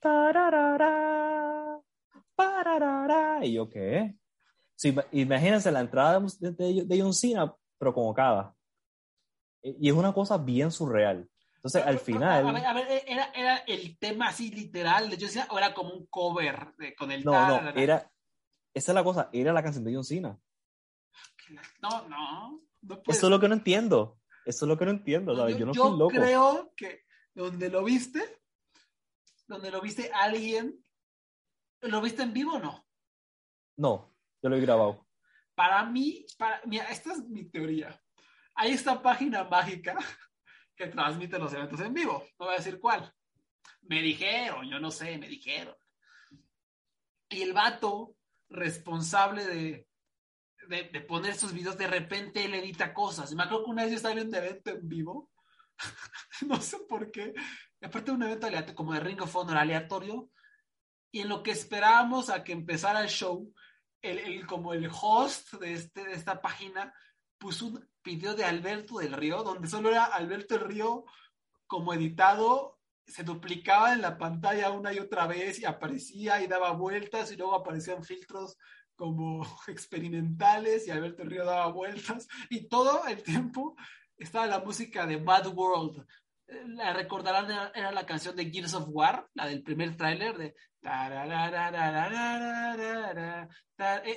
y yo, ¿qué? Sí, imagínense la entrada de, de, de John Cena, pero con Okada. Y es una cosa bien surreal. Entonces, al final. A ver, a ver, ¿era, ¿era, el tema así literal de John Cena o era como un cover de, con el. No, no, era. Esa es la cosa, era la canción de John Cena. No, no. Eso es lo que no entiendo. Eso es lo que no entiendo, ¿sabes? Yo, no yo loco. creo que donde lo viste, donde lo viste alguien, ¿lo viste en vivo o no? No, yo lo he grabado. Para mí, para, mira, esta es mi teoría. Hay esta página mágica que transmite los eventos en vivo. No voy a decir cuál. Me dijeron, yo no sé, me dijeron. Y el vato responsable de, de, poner sus videos, de repente él edita cosas. Me acuerdo que una vez yo estaba en un evento en vivo, no sé por qué, aparte de un evento aleatorio, como de Ring of Honor aleatorio, y en lo que esperábamos a que empezara el show, el, el, como el host de, este, de esta página puso un video de Alberto del Río, donde solo era Alberto del Río como editado, se duplicaba en la pantalla una y otra vez y aparecía y daba vueltas y luego aparecían filtros como experimentales y Alberto Río daba vueltas y todo el tiempo estaba la música de Bad World. La recordarán, era, la canción de Gears of War, la del primer tráiler de...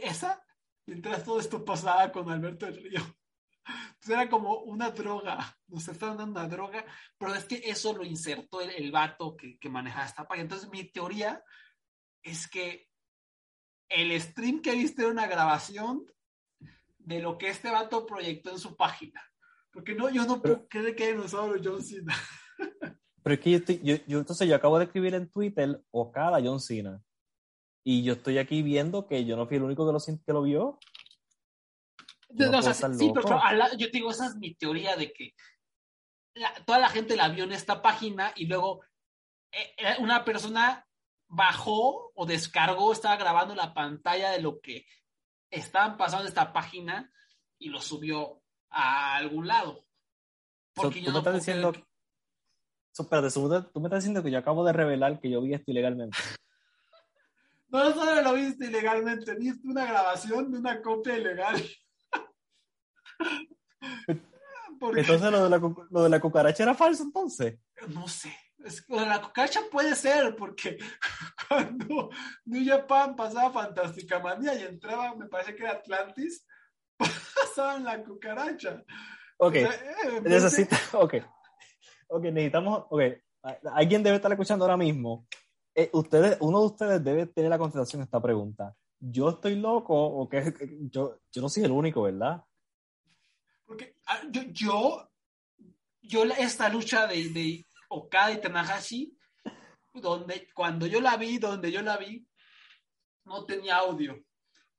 Esa, mientras todo esto pasaba con Alberto Río. Entonces era como una droga, nos estaban dando una droga, pero es que eso lo insertó el, el vato que, que manejaba esta página. Entonces mi teoría es que el stream que viste era una grabación de lo que este vato proyectó en su página. Porque no, yo no puedo creer que haya usado John Cena. Pero es que yo, estoy, yo, yo, entonces yo acabo de escribir en Twitter Okada John Cena. Y yo estoy aquí viendo que yo no fui el único que lo, que lo vio. No, o sea, sí, pero yo digo, esa es mi teoría de que toda la gente la vio en esta página y luego eh, una persona bajó o descargó, estaba grabando la pantalla de lo que estaban pasando en esta página y lo subió a algún lado. Porque yo no me estás diciendo... Que... tú me estás diciendo que yo acabo de revelar que yo vi esto ilegalmente. no solo lo viste ilegalmente, viste una grabación de una copia ilegal. Entonces lo de, la, lo de la cucaracha era falso entonces. No sé la cucaracha puede ser, porque cuando New Japan pasaba Fantástica Manía y entraba, me parece que era Atlantis, pasaban la cucaracha. Ok, eh, necesita, ok, ok, necesitamos, ok, alguien debe estar escuchando ahora mismo. Eh, ustedes, uno de ustedes debe tener la contestación a esta pregunta. ¿Yo estoy loco o qué? Yo, yo no soy el único, ¿verdad? Porque ah, yo, yo, yo esta lucha de, de Okada y Tanahashi, donde cuando yo la vi, donde yo la vi, no tenía audio.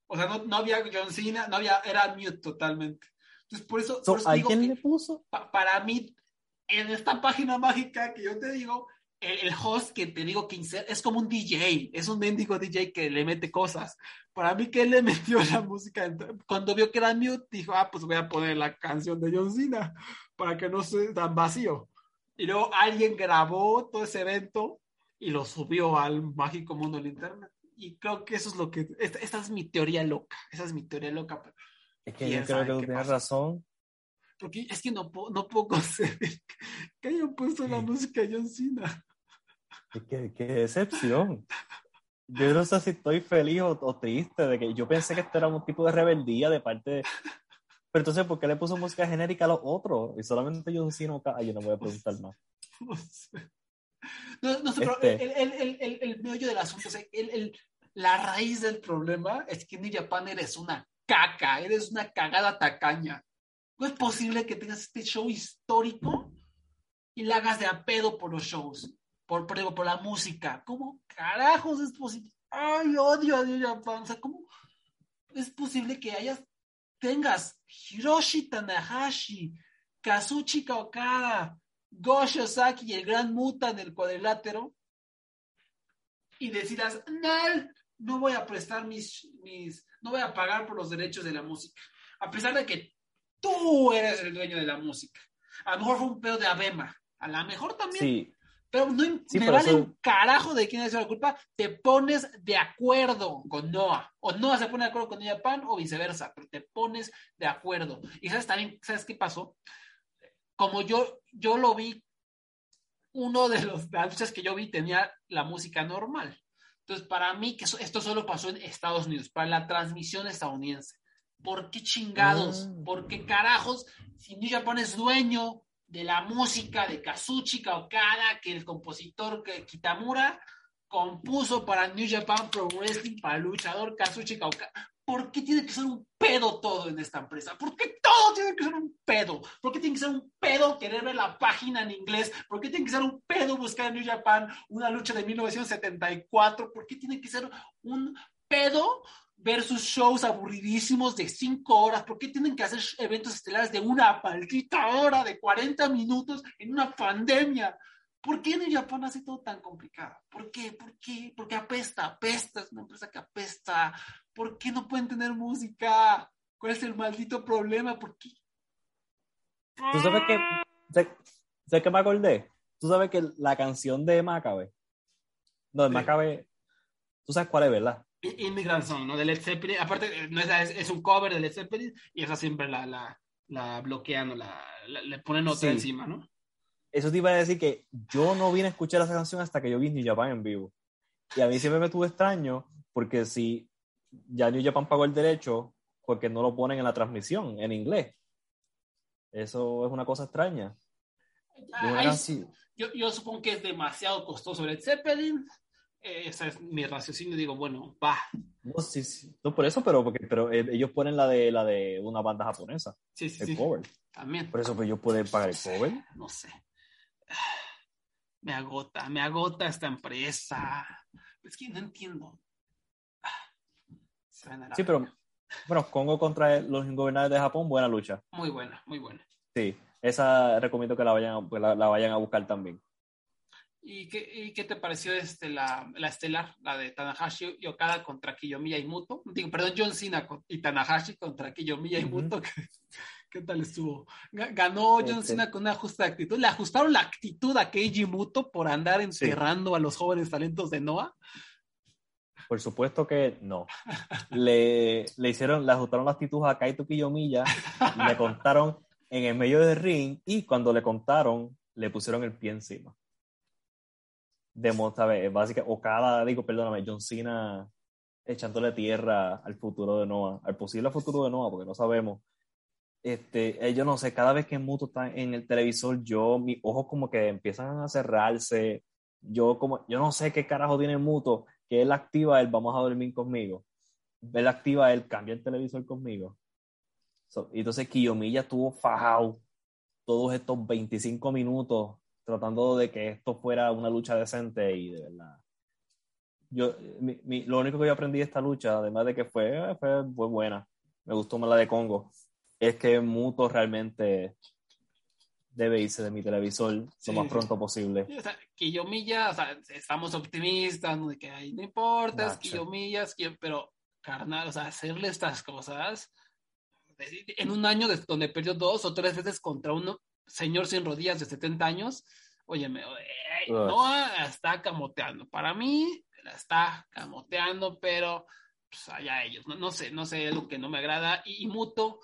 O sea, no, había John Cena, no había, era mute totalmente. Entonces, por eso, ¿Alguien le puso? para mí, en esta página mágica que yo te digo, el, host que te digo que es como un DJ, es un mendigo DJ que le mete cosas. Para mí que él le metió la música, cuando vio que era mute, dijo, ah, pues voy a poner la canción de John Cena para que no sea tan vacío. Y luego alguien grabó todo ese evento y lo subió al mágico mundo del internet. Y creo que eso es lo que. Esta, es mi teoría loca. Esa es mi teoría loca. es que yo creo que tú tienes razón. Porque es que no, no puedo concebir que hayan puesto la música de John Cena. Qué, qué decepción. Yo no sé si estoy feliz o, o, triste de que yo pensé que esto era un tipo de rebeldía de parte de, pero entonces, ¿por qué le puso música genérica a los otros? Y solamente yo no Ay, yo no voy a preguntar más. No, no sé, pero este. el, el, el, el, meollo del asunto, o sea, la raíz del problema es que en Japan eres una caca, eres una cagada tacaña. No es posible que tengas este show histórico y la hagas de a pedo por los shows, por, por, por la música. ¿Cómo carajos es posible? Ay, odio a New Japan. O ¿cómo es posible que hayas tengas Hiroshi Tanahashi, Kazuchika Okada, Gosho Saki y el Gran Muta en el cuadrilátero y decidas, no, no voy a prestar mis, mis, no voy a pagar por los derechos de la música, a pesar de que tú eres el dueño de la música. A lo mejor fue un pedo de Abema, a lo mejor también. Sí. Pero no me vale un carajo de quién es la culpa, te pones de acuerdo con Noah. O Noah se pone de acuerdo con Japan o viceversa, pero te pones de acuerdo. Y sabes también, ¿sabes qué pasó? Como yo, yo lo vi, uno de los luchas que yo vi tenía la música normal. Entonces, para mí, que esto solo pasó en Estados Unidos, para la transmisión estadounidense. ¿Por qué chingados? Ah. ¿Por qué carajos? Si New Japan es dueño de la música de Kazuchika Okada que el compositor Kitamura compuso para New Japan Pro Wrestling para el luchador Kazuchika Okada. ¿Por qué tiene que ser un pedo todo en esta empresa? ¿Por qué todo tiene que ser un pedo? ¿Por qué tiene que ser un pedo querer ver la página en inglés? ¿Por qué tiene que ser un pedo buscar en New Japan una lucha de 1974? ¿Por qué tiene que ser un pedo ver sus shows aburridísimos de cinco horas? ¿Por qué tienen que hacer eventos estelares de una maldita hora, de 40 minutos en una pandemia? ¿Por qué en Japón hace todo tan complicado? ¿Por qué? ¿Por qué? Porque apesta, apesta, es una empresa que apesta. ¿Por qué no pueden tener música? ¿Cuál es el maldito problema? ¿Por qué? ¿Tú sabes que, sé, que me acordé? ¿Tú sabes que la canción de Macabe? No, de Macabe, tú sabes cuál es, ¿verdad? Immigrant Song, ¿no? De Led Zeppelin. Aparte, no es, es, un cover de Led Zeppelin y esa siempre la, la, la bloquean o la, le ponen otra encima, ¿no? Eso te iba a decir que yo no vine a escuchar esa canción hasta que yo vi New Japan en vivo. Y a mí siempre me estuvo extraño porque si ya New Japan pagó el derecho, porque no lo ponen en la transmisión en inglés. Eso es una cosa extraña. yo, yo, supongo que es demasiado costoso el Zeppelin. Ese es mi raciocinio. Digo, bueno, va. No, sí, sí. No, por eso, pero, porque, pero eh, ellos ponen la de, la de una banda japonesa. Sí, sí. El cover. También. Por eso pues, ellos pueden pagar el cover. No sé. Me agota, me agota esta empresa. Es que no entiendo. Sí, pero bueno, Congo contra los ingobernables de Japón, buena lucha. Muy buena, muy buena. Sí, esa recomiendo que la vayan, pues, la, vayan a buscar también. ¿Y qué, y qué te pareció este, la, la, estelar, la de Tanahashi y Okada contra Kiyomiya y Muto? Digo, perdón, John Cena y Tanahashi contra Kiyomiya y Muto. ¿Qué, tal estuvo? Ganó John Cena con una justa actitud. Le ajustaron la actitud a Keiji Muto por andar enterrando a los jóvenes talentos de Noah. Por supuesto que no. Le, le hicieron, le ajustaron la actitud a Kaito Kiyomiya, le contaron en el medio del ring y cuando le contaron, le pusieron el pie encima. Demostraba, básicamente, o cada, digo, perdóname, John Cena echándole tierra al futuro de Noah, al posible futuro de Noah, porque no sabemos. Este, yo no sé, cada vez que Muto está en el televisor, yo, mis ojos como que empiezan a cerrarse. Yo como, yo no sé qué carajo tiene Muto, que él activa él, vamos a dormir conmigo. Él activa él, cambia el televisor conmigo. y entonces Kiyomiya estuvo fajado todos estos 25 minutos tratando de que esto fuera una lucha decente y de verdad. Yo, lo único que yo aprendí de esta lucha, además de que fue, fue, buena, me gustó más la de Congo, es que Muto realmente debe irse de mi televisor lo más pronto posible. O sea, Quillomilla, o sea, estamos optimistas, de que ahí no importa, es Quillomillas, pero carnal, o sea, hacerle estas cosas en un año donde perdió dos o tres veces contra un señor sin rodillas de 70 años, óyeme, no está camoteando. Para mí, la está camoteando, pero pues allá ellos, no, sé, no sé, lo que no me agrada. y Muto,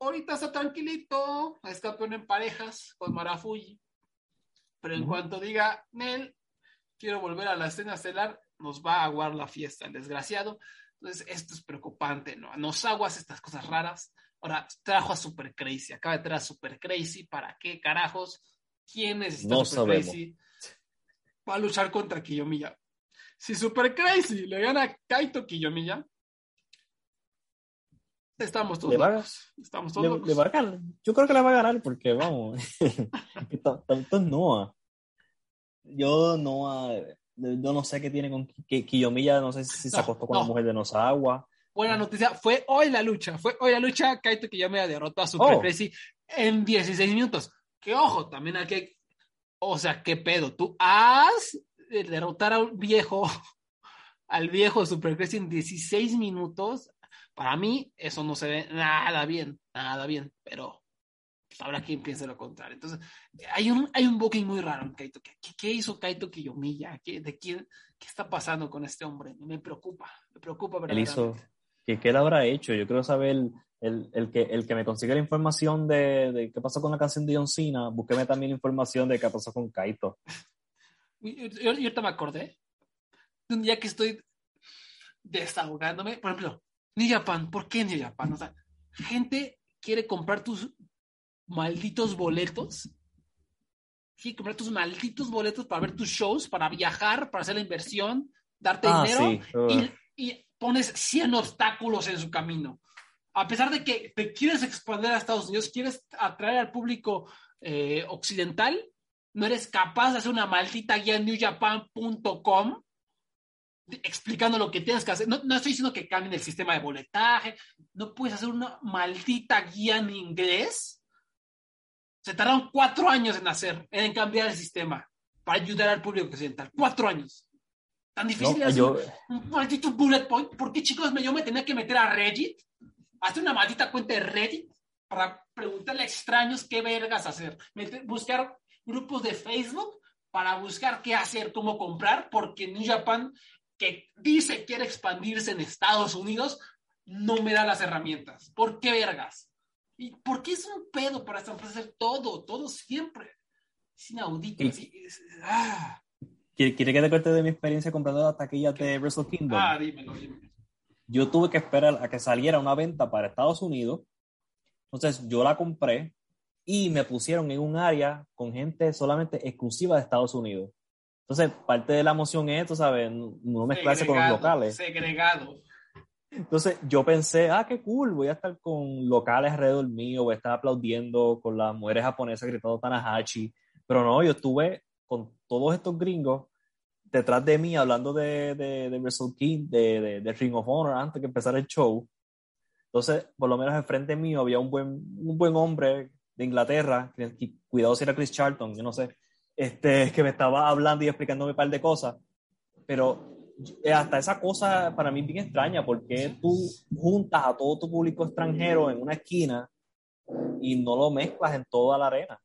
ahorita está tranquilito, es campeón en parejas con Marafuji. Pero en cuanto diga, Nel, quiero volver a la escena estelar, nos va a aguar la fiesta, el desgraciado. Entonces, esto es preocupante, ¿no? Nos aguas estas cosas raras. Ahora, trajo a Super Crazy, acaba de traer a Super Crazy, ¿para qué carajos? ¿Quién necesita no Super Crazy? Va a luchar contra Kiyomiya. Si Super Crazy le gana a Kaito Kiyomiya, Estamos todos locos. Estamos todos le, va a ganar. Yo creo que le va a ganar porque, vamos, tanto es Noah. Yo, Noah, yo no sé qué tiene con Kiyomiya, no sé si se acostó con la mujer de Nosagua. Buena noticia, fue hoy la lucha, fue hoy la lucha, Kaito Kiyomiya derrotó a Super oh. Crazy en 16 minutos. Que ojo, también hay que, o sea, qué pedo, tú has derrotar a un viejo, al viejo Super Crazy en 16 minutos, para mí, eso no se ve nada bien, nada bien, pero pues, habrá quien piense lo contrario. Entonces, hay un, hay un booking muy raro en Kaito. ¿Qué, qué hizo Kaito Kiyomiya? ¿Qué, ¿De quién? ¿Qué está pasando con este hombre? Me preocupa, me preocupa verdaderamente. Él hizo, ¿qué, ¿Qué él habrá hecho? Yo quiero saber el, el, que, el que me consiga la información de, de, qué pasó con la canción de John Cena, búsqueme también información de qué pasó con Kaito. Yo, yo, ahorita me acordé de un día que estoy desahogándome, por ejemplo, New Japan, ¿por qué New Japan? O sea, gente quiere comprar tus malditos boletos. Quiere comprar tus malditos boletos para ver tus shows, para viajar, para hacer la inversión, darte ah, dinero y, pones 100 obstáculos en su camino. A pesar de que te quieres expandir a Estados Unidos, quieres atraer al público eh, occidental, no eres capaz de hacer una maldita guía en newjapan.com explicando lo que tienes que hacer. No, estoy diciendo que cambien el sistema de boletaje, no puedes hacer una maldita guía en inglés. Se tardaron cuatro años en hacer, en cambiar el sistema para ayudar al público occidental. Cuatro años. Tan difícil es un maldito bullet point. ¿Por qué, chicos, yo me tenía que meter a Reddit? Hacer una maldita cuenta de Reddit para preguntarle a extraños qué vergas hacer. buscar grupos de Facebook para buscar qué hacer, cómo comprar, porque New Japan que dice quiere expandirse en Estados Unidos no me da las herramientas. ¿Por qué vergas? ¿Y por qué es un pedo para esta empresa hacer todo, todo siempre? Es inaudito. ah. ¿Quiere, que te cuente de mi experiencia comprando las taquillas de Wrestle Kingdom? Ah, dímelo, dímelo. Yo tuve que esperar a que saliera una venta para Estados Unidos. Entonces yo la compré y me pusieron en un área con gente solamente exclusiva de Estados Unidos. Entonces, parte de la emoción es, tú sabes, no mezclarse con los locales. Segregado. Entonces, yo pensé, ah, qué cool, voy a estar con locales alrededor mío, voy a estar aplaudiendo con las mujeres japonesas gritando Tanahashi. Pero no, yo estuve con todos estos gringos detrás de mí hablando de, de, de Wrestle King, de, de, Ring of Honor antes que empezara el show. Entonces, por lo menos enfrente mío había un buen, un buen hombre de Inglaterra, que, cuidado si era Chris Charlton, yo no sé, este, que me estaba hablando y explicándome un par de cosas. Pero eh, hasta esa cosa para mí es bien extraña, porque tú juntas a todo tu público extranjero en una esquina y no lo mezclas en toda la arena.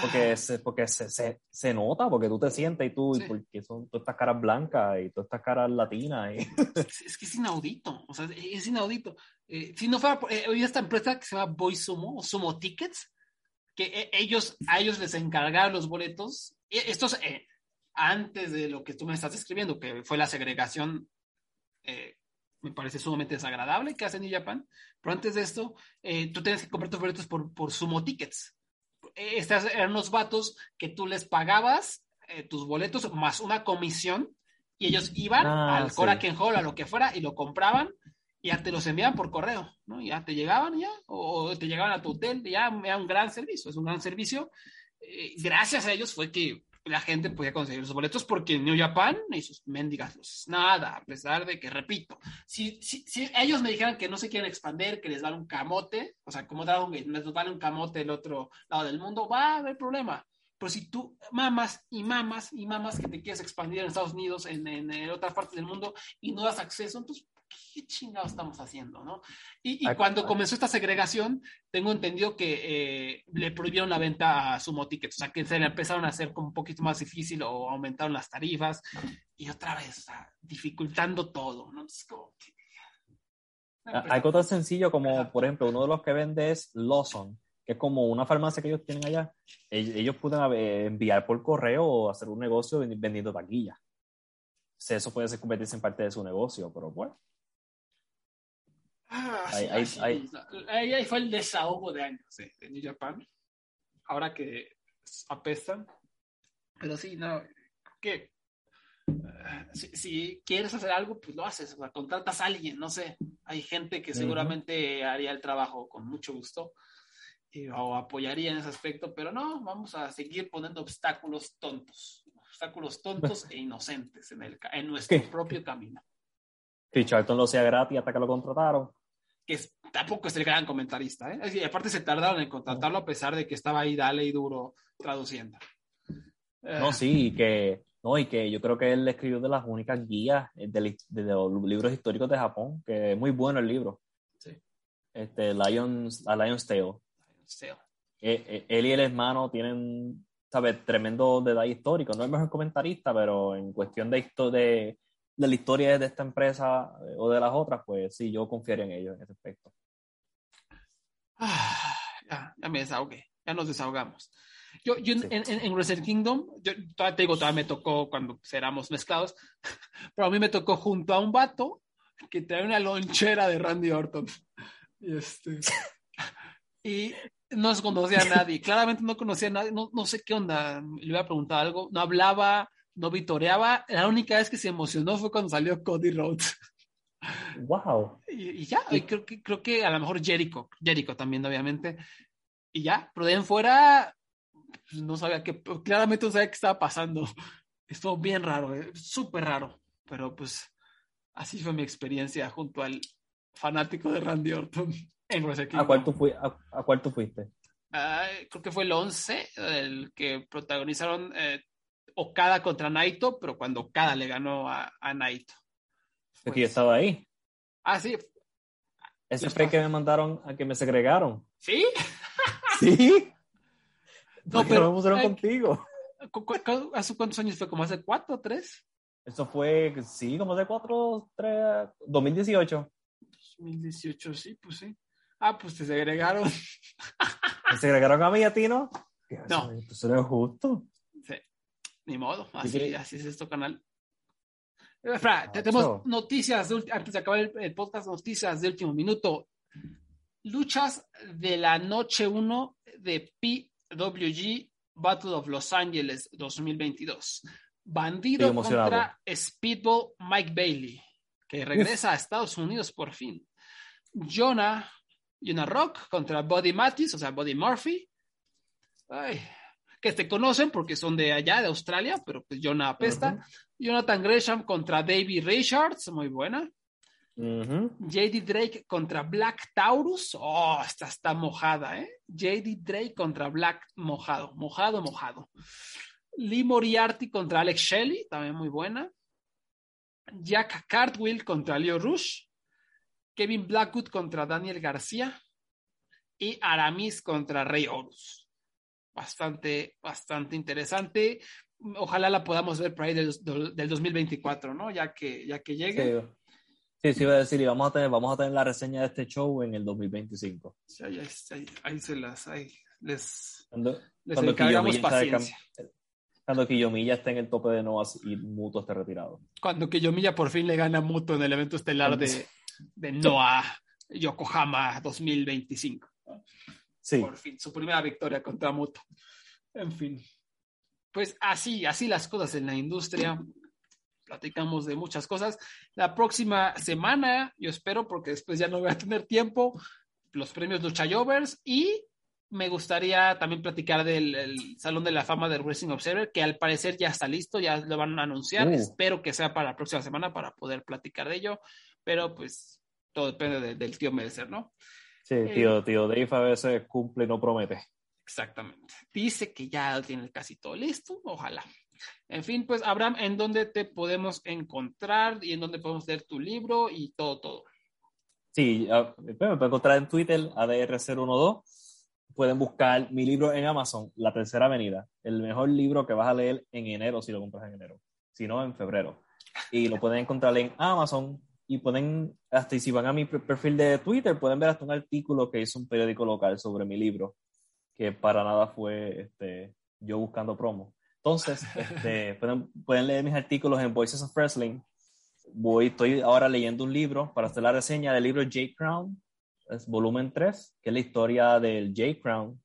Porque, se, porque se, se, se, nota, porque tú te sientes y tú, y porque son todas estas caras blancas y todas estas caras latinas. Y... Es, que es inaudito, o sea, es inaudito. Eh, si no fuera, eh, hoy esta empresa que se llama Boy Sumo, Sumo Tickets, que eh, ellos, a ellos les encargaron los boletos, estos, antes de lo que tú me estás describiendo, que fue la segregación, me parece sumamente desagradable que hacen en Japan, pero antes de esto, tú tienes que comprar tus boletos por, por Sumo Tickets estos eran unos vatos que tú les pagabas eh, tus boletos más una comisión y ellos iban ah, al Korakuen Hall, a lo que fuera, y lo compraban y ya te los enviaban por correo, ¿no? Ya te llegaban ya, o te llegaban a tu hotel, ya era un gran servicio, es un gran servicio. Eh, gracias a ellos fue que la gente podía conseguir los boletos porque New Japan y sus mendigas los nada, a pesar de que, repito, si, si, si, ellos me dijeran que no se quieren expandir, que les dan un camote, o sea, como Dragon Gate, les vale un camote el otro lado del mundo, va a haber problema. Pero si tú mamas y mamas y mamas que te quieres expandir en Estados Unidos, en, en, en otra parte del mundo y no das acceso, entonces ¿qué chingados estamos haciendo? ¿no? Y, cuando comenzó esta segregación, tengo entendido que eh, le prohibieron la venta a Sumo Tickets, o sea, que se le empezaron a hacer como un poquito más difícil o aumentaron las tarifas y otra vez, dificultando todo, ¿no? Hay cosas sencillo como, por ejemplo, uno de los que vende es Lawson, que es como una farmacia que ellos tienen allá. Ellos, pueden enviar por correo o hacer un negocio vendiendo taquillas. Eso puede ser convertirse en parte de su negocio, pero bueno. Ah, ahí, fue el desahogo de años de New Japan. Ahora que apestan. Pero sí, no, que eh, si, quieres hacer algo, pues lo haces, o sea, contratas a alguien, no sé. Hay gente que seguramente haría el trabajo con mucho gusto o apoyaría en ese aspecto, pero no, vamos a seguir poniendo obstáculos tontos, obstáculos tontos e inocentes en, el, en nuestro propio camino. Que Charlton lo sea gratis hasta que lo contrataron que tampoco es el gran comentarista, ¿eh? Y aparte se tardaron en contratarlo a pesar de que estaba ahí dale y duro traduciendo. No, sí, y que, no, y que yo creo que él escribió de las únicas guías de, los libros históricos de Japón, que es muy bueno el libro. Sí. Este, Lion's, a Lion's Tale. Eh, eh, él y el hermano tienen, ¿sabes? Tremendo detalle histórico. No es el mejor comentarista, pero en cuestión de, de de la historia de esta empresa eh, o de las otras, pues sí, yo confiero en ellos en ese aspecto. Ah, ya, ya me desahogué, ya nos desahogamos. Yo, yo en, en, Wrestle Kingdom, yo todavía te digo, todavía me tocó cuando éramos mezclados, pero a mí me tocó junto a un vato que trae una lonchera de Randy Orton. Y, este, y no se conocía a nadie, claramente no conocía a nadie, no, no sé qué onda, le iba a preguntar algo, no hablaba, no vitoreaba. La única vez que se emocionó fue cuando salió Cody Rhodes. Wow. Y, ya, creo, que, creo que a lo mejor Jericho, Jericho también, obviamente. Y ya, pero de en fuera, pues, no sabía que, claramente no sabía qué estaba pasando. Estuvo bien raro, eh, súper raro. Pero pues así fue mi experiencia junto al fanático de Randy Orton en ¿A cuál tú, a, cuál tú fuiste? creo que fue el 11, el que protagonizaron eh, Okada contra Naito, pero cuando Okada le ganó a, a Naito. Pues, yo estaba ahí. Ah, sí. Ese fue que me mandaron a que me segregaron. ¿Sí? Sí. No, pero me pusieron contigo. ¿Hace cuántos años fue? ¿Como hace cuatro, tres? Eso fue, sí, como hace cuatro, tres, 2018. 2018, sí, pues sí. Ah, pues te segregaron. ¿Te segregaron a mí a ti, no? No. Eso no es justo. Sí. Ni modo, así, así es esto canal. Fra, tenemos noticias, antes de acabar el, podcast, noticias de último minuto. Luchas de la noche 1 de PWG Battle of Los Angeles 2022. Bandido contra Speedball Mike Bailey, que regresa a Estados Unidos por fin. Jonah, Jonah Rock contra Buddy Mattis, o sea, Buddy Murphy. Ay, que te conocen porque son de allá, de Australia, pero pues Jonah apesta. Jonathan Gresham contra David Richards, muy buena. JD Drake contra Black Taurus. Oh, esta está mojada, ¿eh? JD Drake contra Black mojado, mojado, mojado. Lee Moriarty contra Alex Shelley, también muy buena. Jack Cartwheel contra Leo Rush. Kevin Blackwood contra Daniel García. Y Aramis contra Rey Horus. Bastante, bastante interesante. Ojalá la podamos ver por ahí del, 2024, ¿no? Ya que, ya que llegue. Sí, sí, iba a decir, y vamos a tener, vamos a tener la reseña de este show en el 2025. Sí, ahí, ahí, se las, ahí les, cuando, les cuando encargamos paciencia. Cuando Kiyomiya esté en el tope de Novas y Muto esté retirado. Cuando Kiyomiya por fin le gana a Muto en el evento estelar de, de Noah Yokohama 2025. Sí. Por fin, su primera victoria contra Muto. En fin. Pues así, así las cosas en la industria platicamos de muchas cosas. La próxima semana, yo espero, porque después ya no voy a tener tiempo, los premios Lucha Jovers y me gustaría también platicar del Salón de la Fama del Wrestling Observer, que al parecer ya está listo, ya lo van a anunciar. Uh. Espero que sea para la próxima semana para poder platicar de ello, pero pues todo depende del tío Medecer, ¿no? Sí, tío, eh, tío Dave a veces cumple y no promete. Exactamente. Dice que ya tiene casi todo listo, ojalá. En fin, pues Abraham, ¿en dónde te podemos encontrar y en dónde podemos leer tu libro y todo, todo? Sí, me pueden encontrar en Twitter, ADR012. Pueden buscar mi libro en Amazon, La Tercera Avenida, el mejor libro que vas a leer en enero si lo compras en enero, si no en febrero. Y lo pueden encontrar en Amazon y pueden, hasta si van a mi perfil de Twitter, pueden ver hasta un artículo que hizo un periódico local sobre mi libro, que para nada fue este, yo buscando promo. Entonces, este, pueden, leer mis artículos en Voices of Wrestling. Voy, estoy ahora leyendo un libro para hacer la reseña del libro J. Crown, es volumen 3, que es la historia del J. Crown,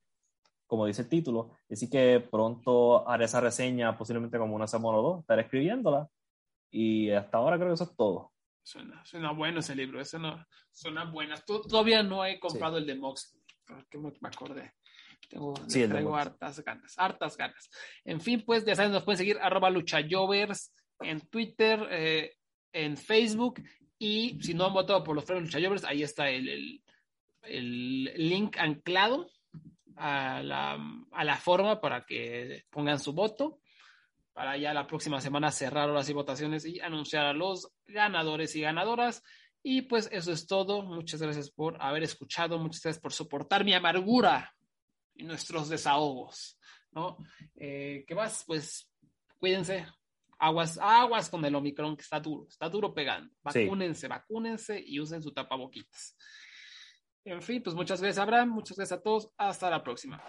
como dice el título. Así que pronto haré esa reseña, posiblemente como una semana o dos, estaré escribiéndola. Y hasta ahora creo que eso es todo. Suena, suena bueno ese libro, eso no, suena bueno. Todavía no he comprado el de Mox, porque me acordé. Tengo, sí, traigo hartas ganas, hartas ganas. En fin, pues ya saben, nos pueden seguir arroba luchayovers en Twitter, eh, en Facebook y si no han votado por los premios luchayovers, ahí está el, el, link anclado a la, a la, forma para que pongan su voto para ya la próxima semana cerrar las votaciones y anunciar a los ganadores y ganadoras. Y pues eso es todo. Muchas gracias por haber escuchado. Muchas gracias por soportar mi amargura y nuestros desahogos, ¿no? Eh, ¿Qué más? Pues cuídense, aguas, aguas con el Omicron que está duro, está duro pegando. Vacúnense, vacúnense y usen su tapaboquitas. En fin, pues muchas gracias, Abraham, muchas gracias a todos, hasta la próxima.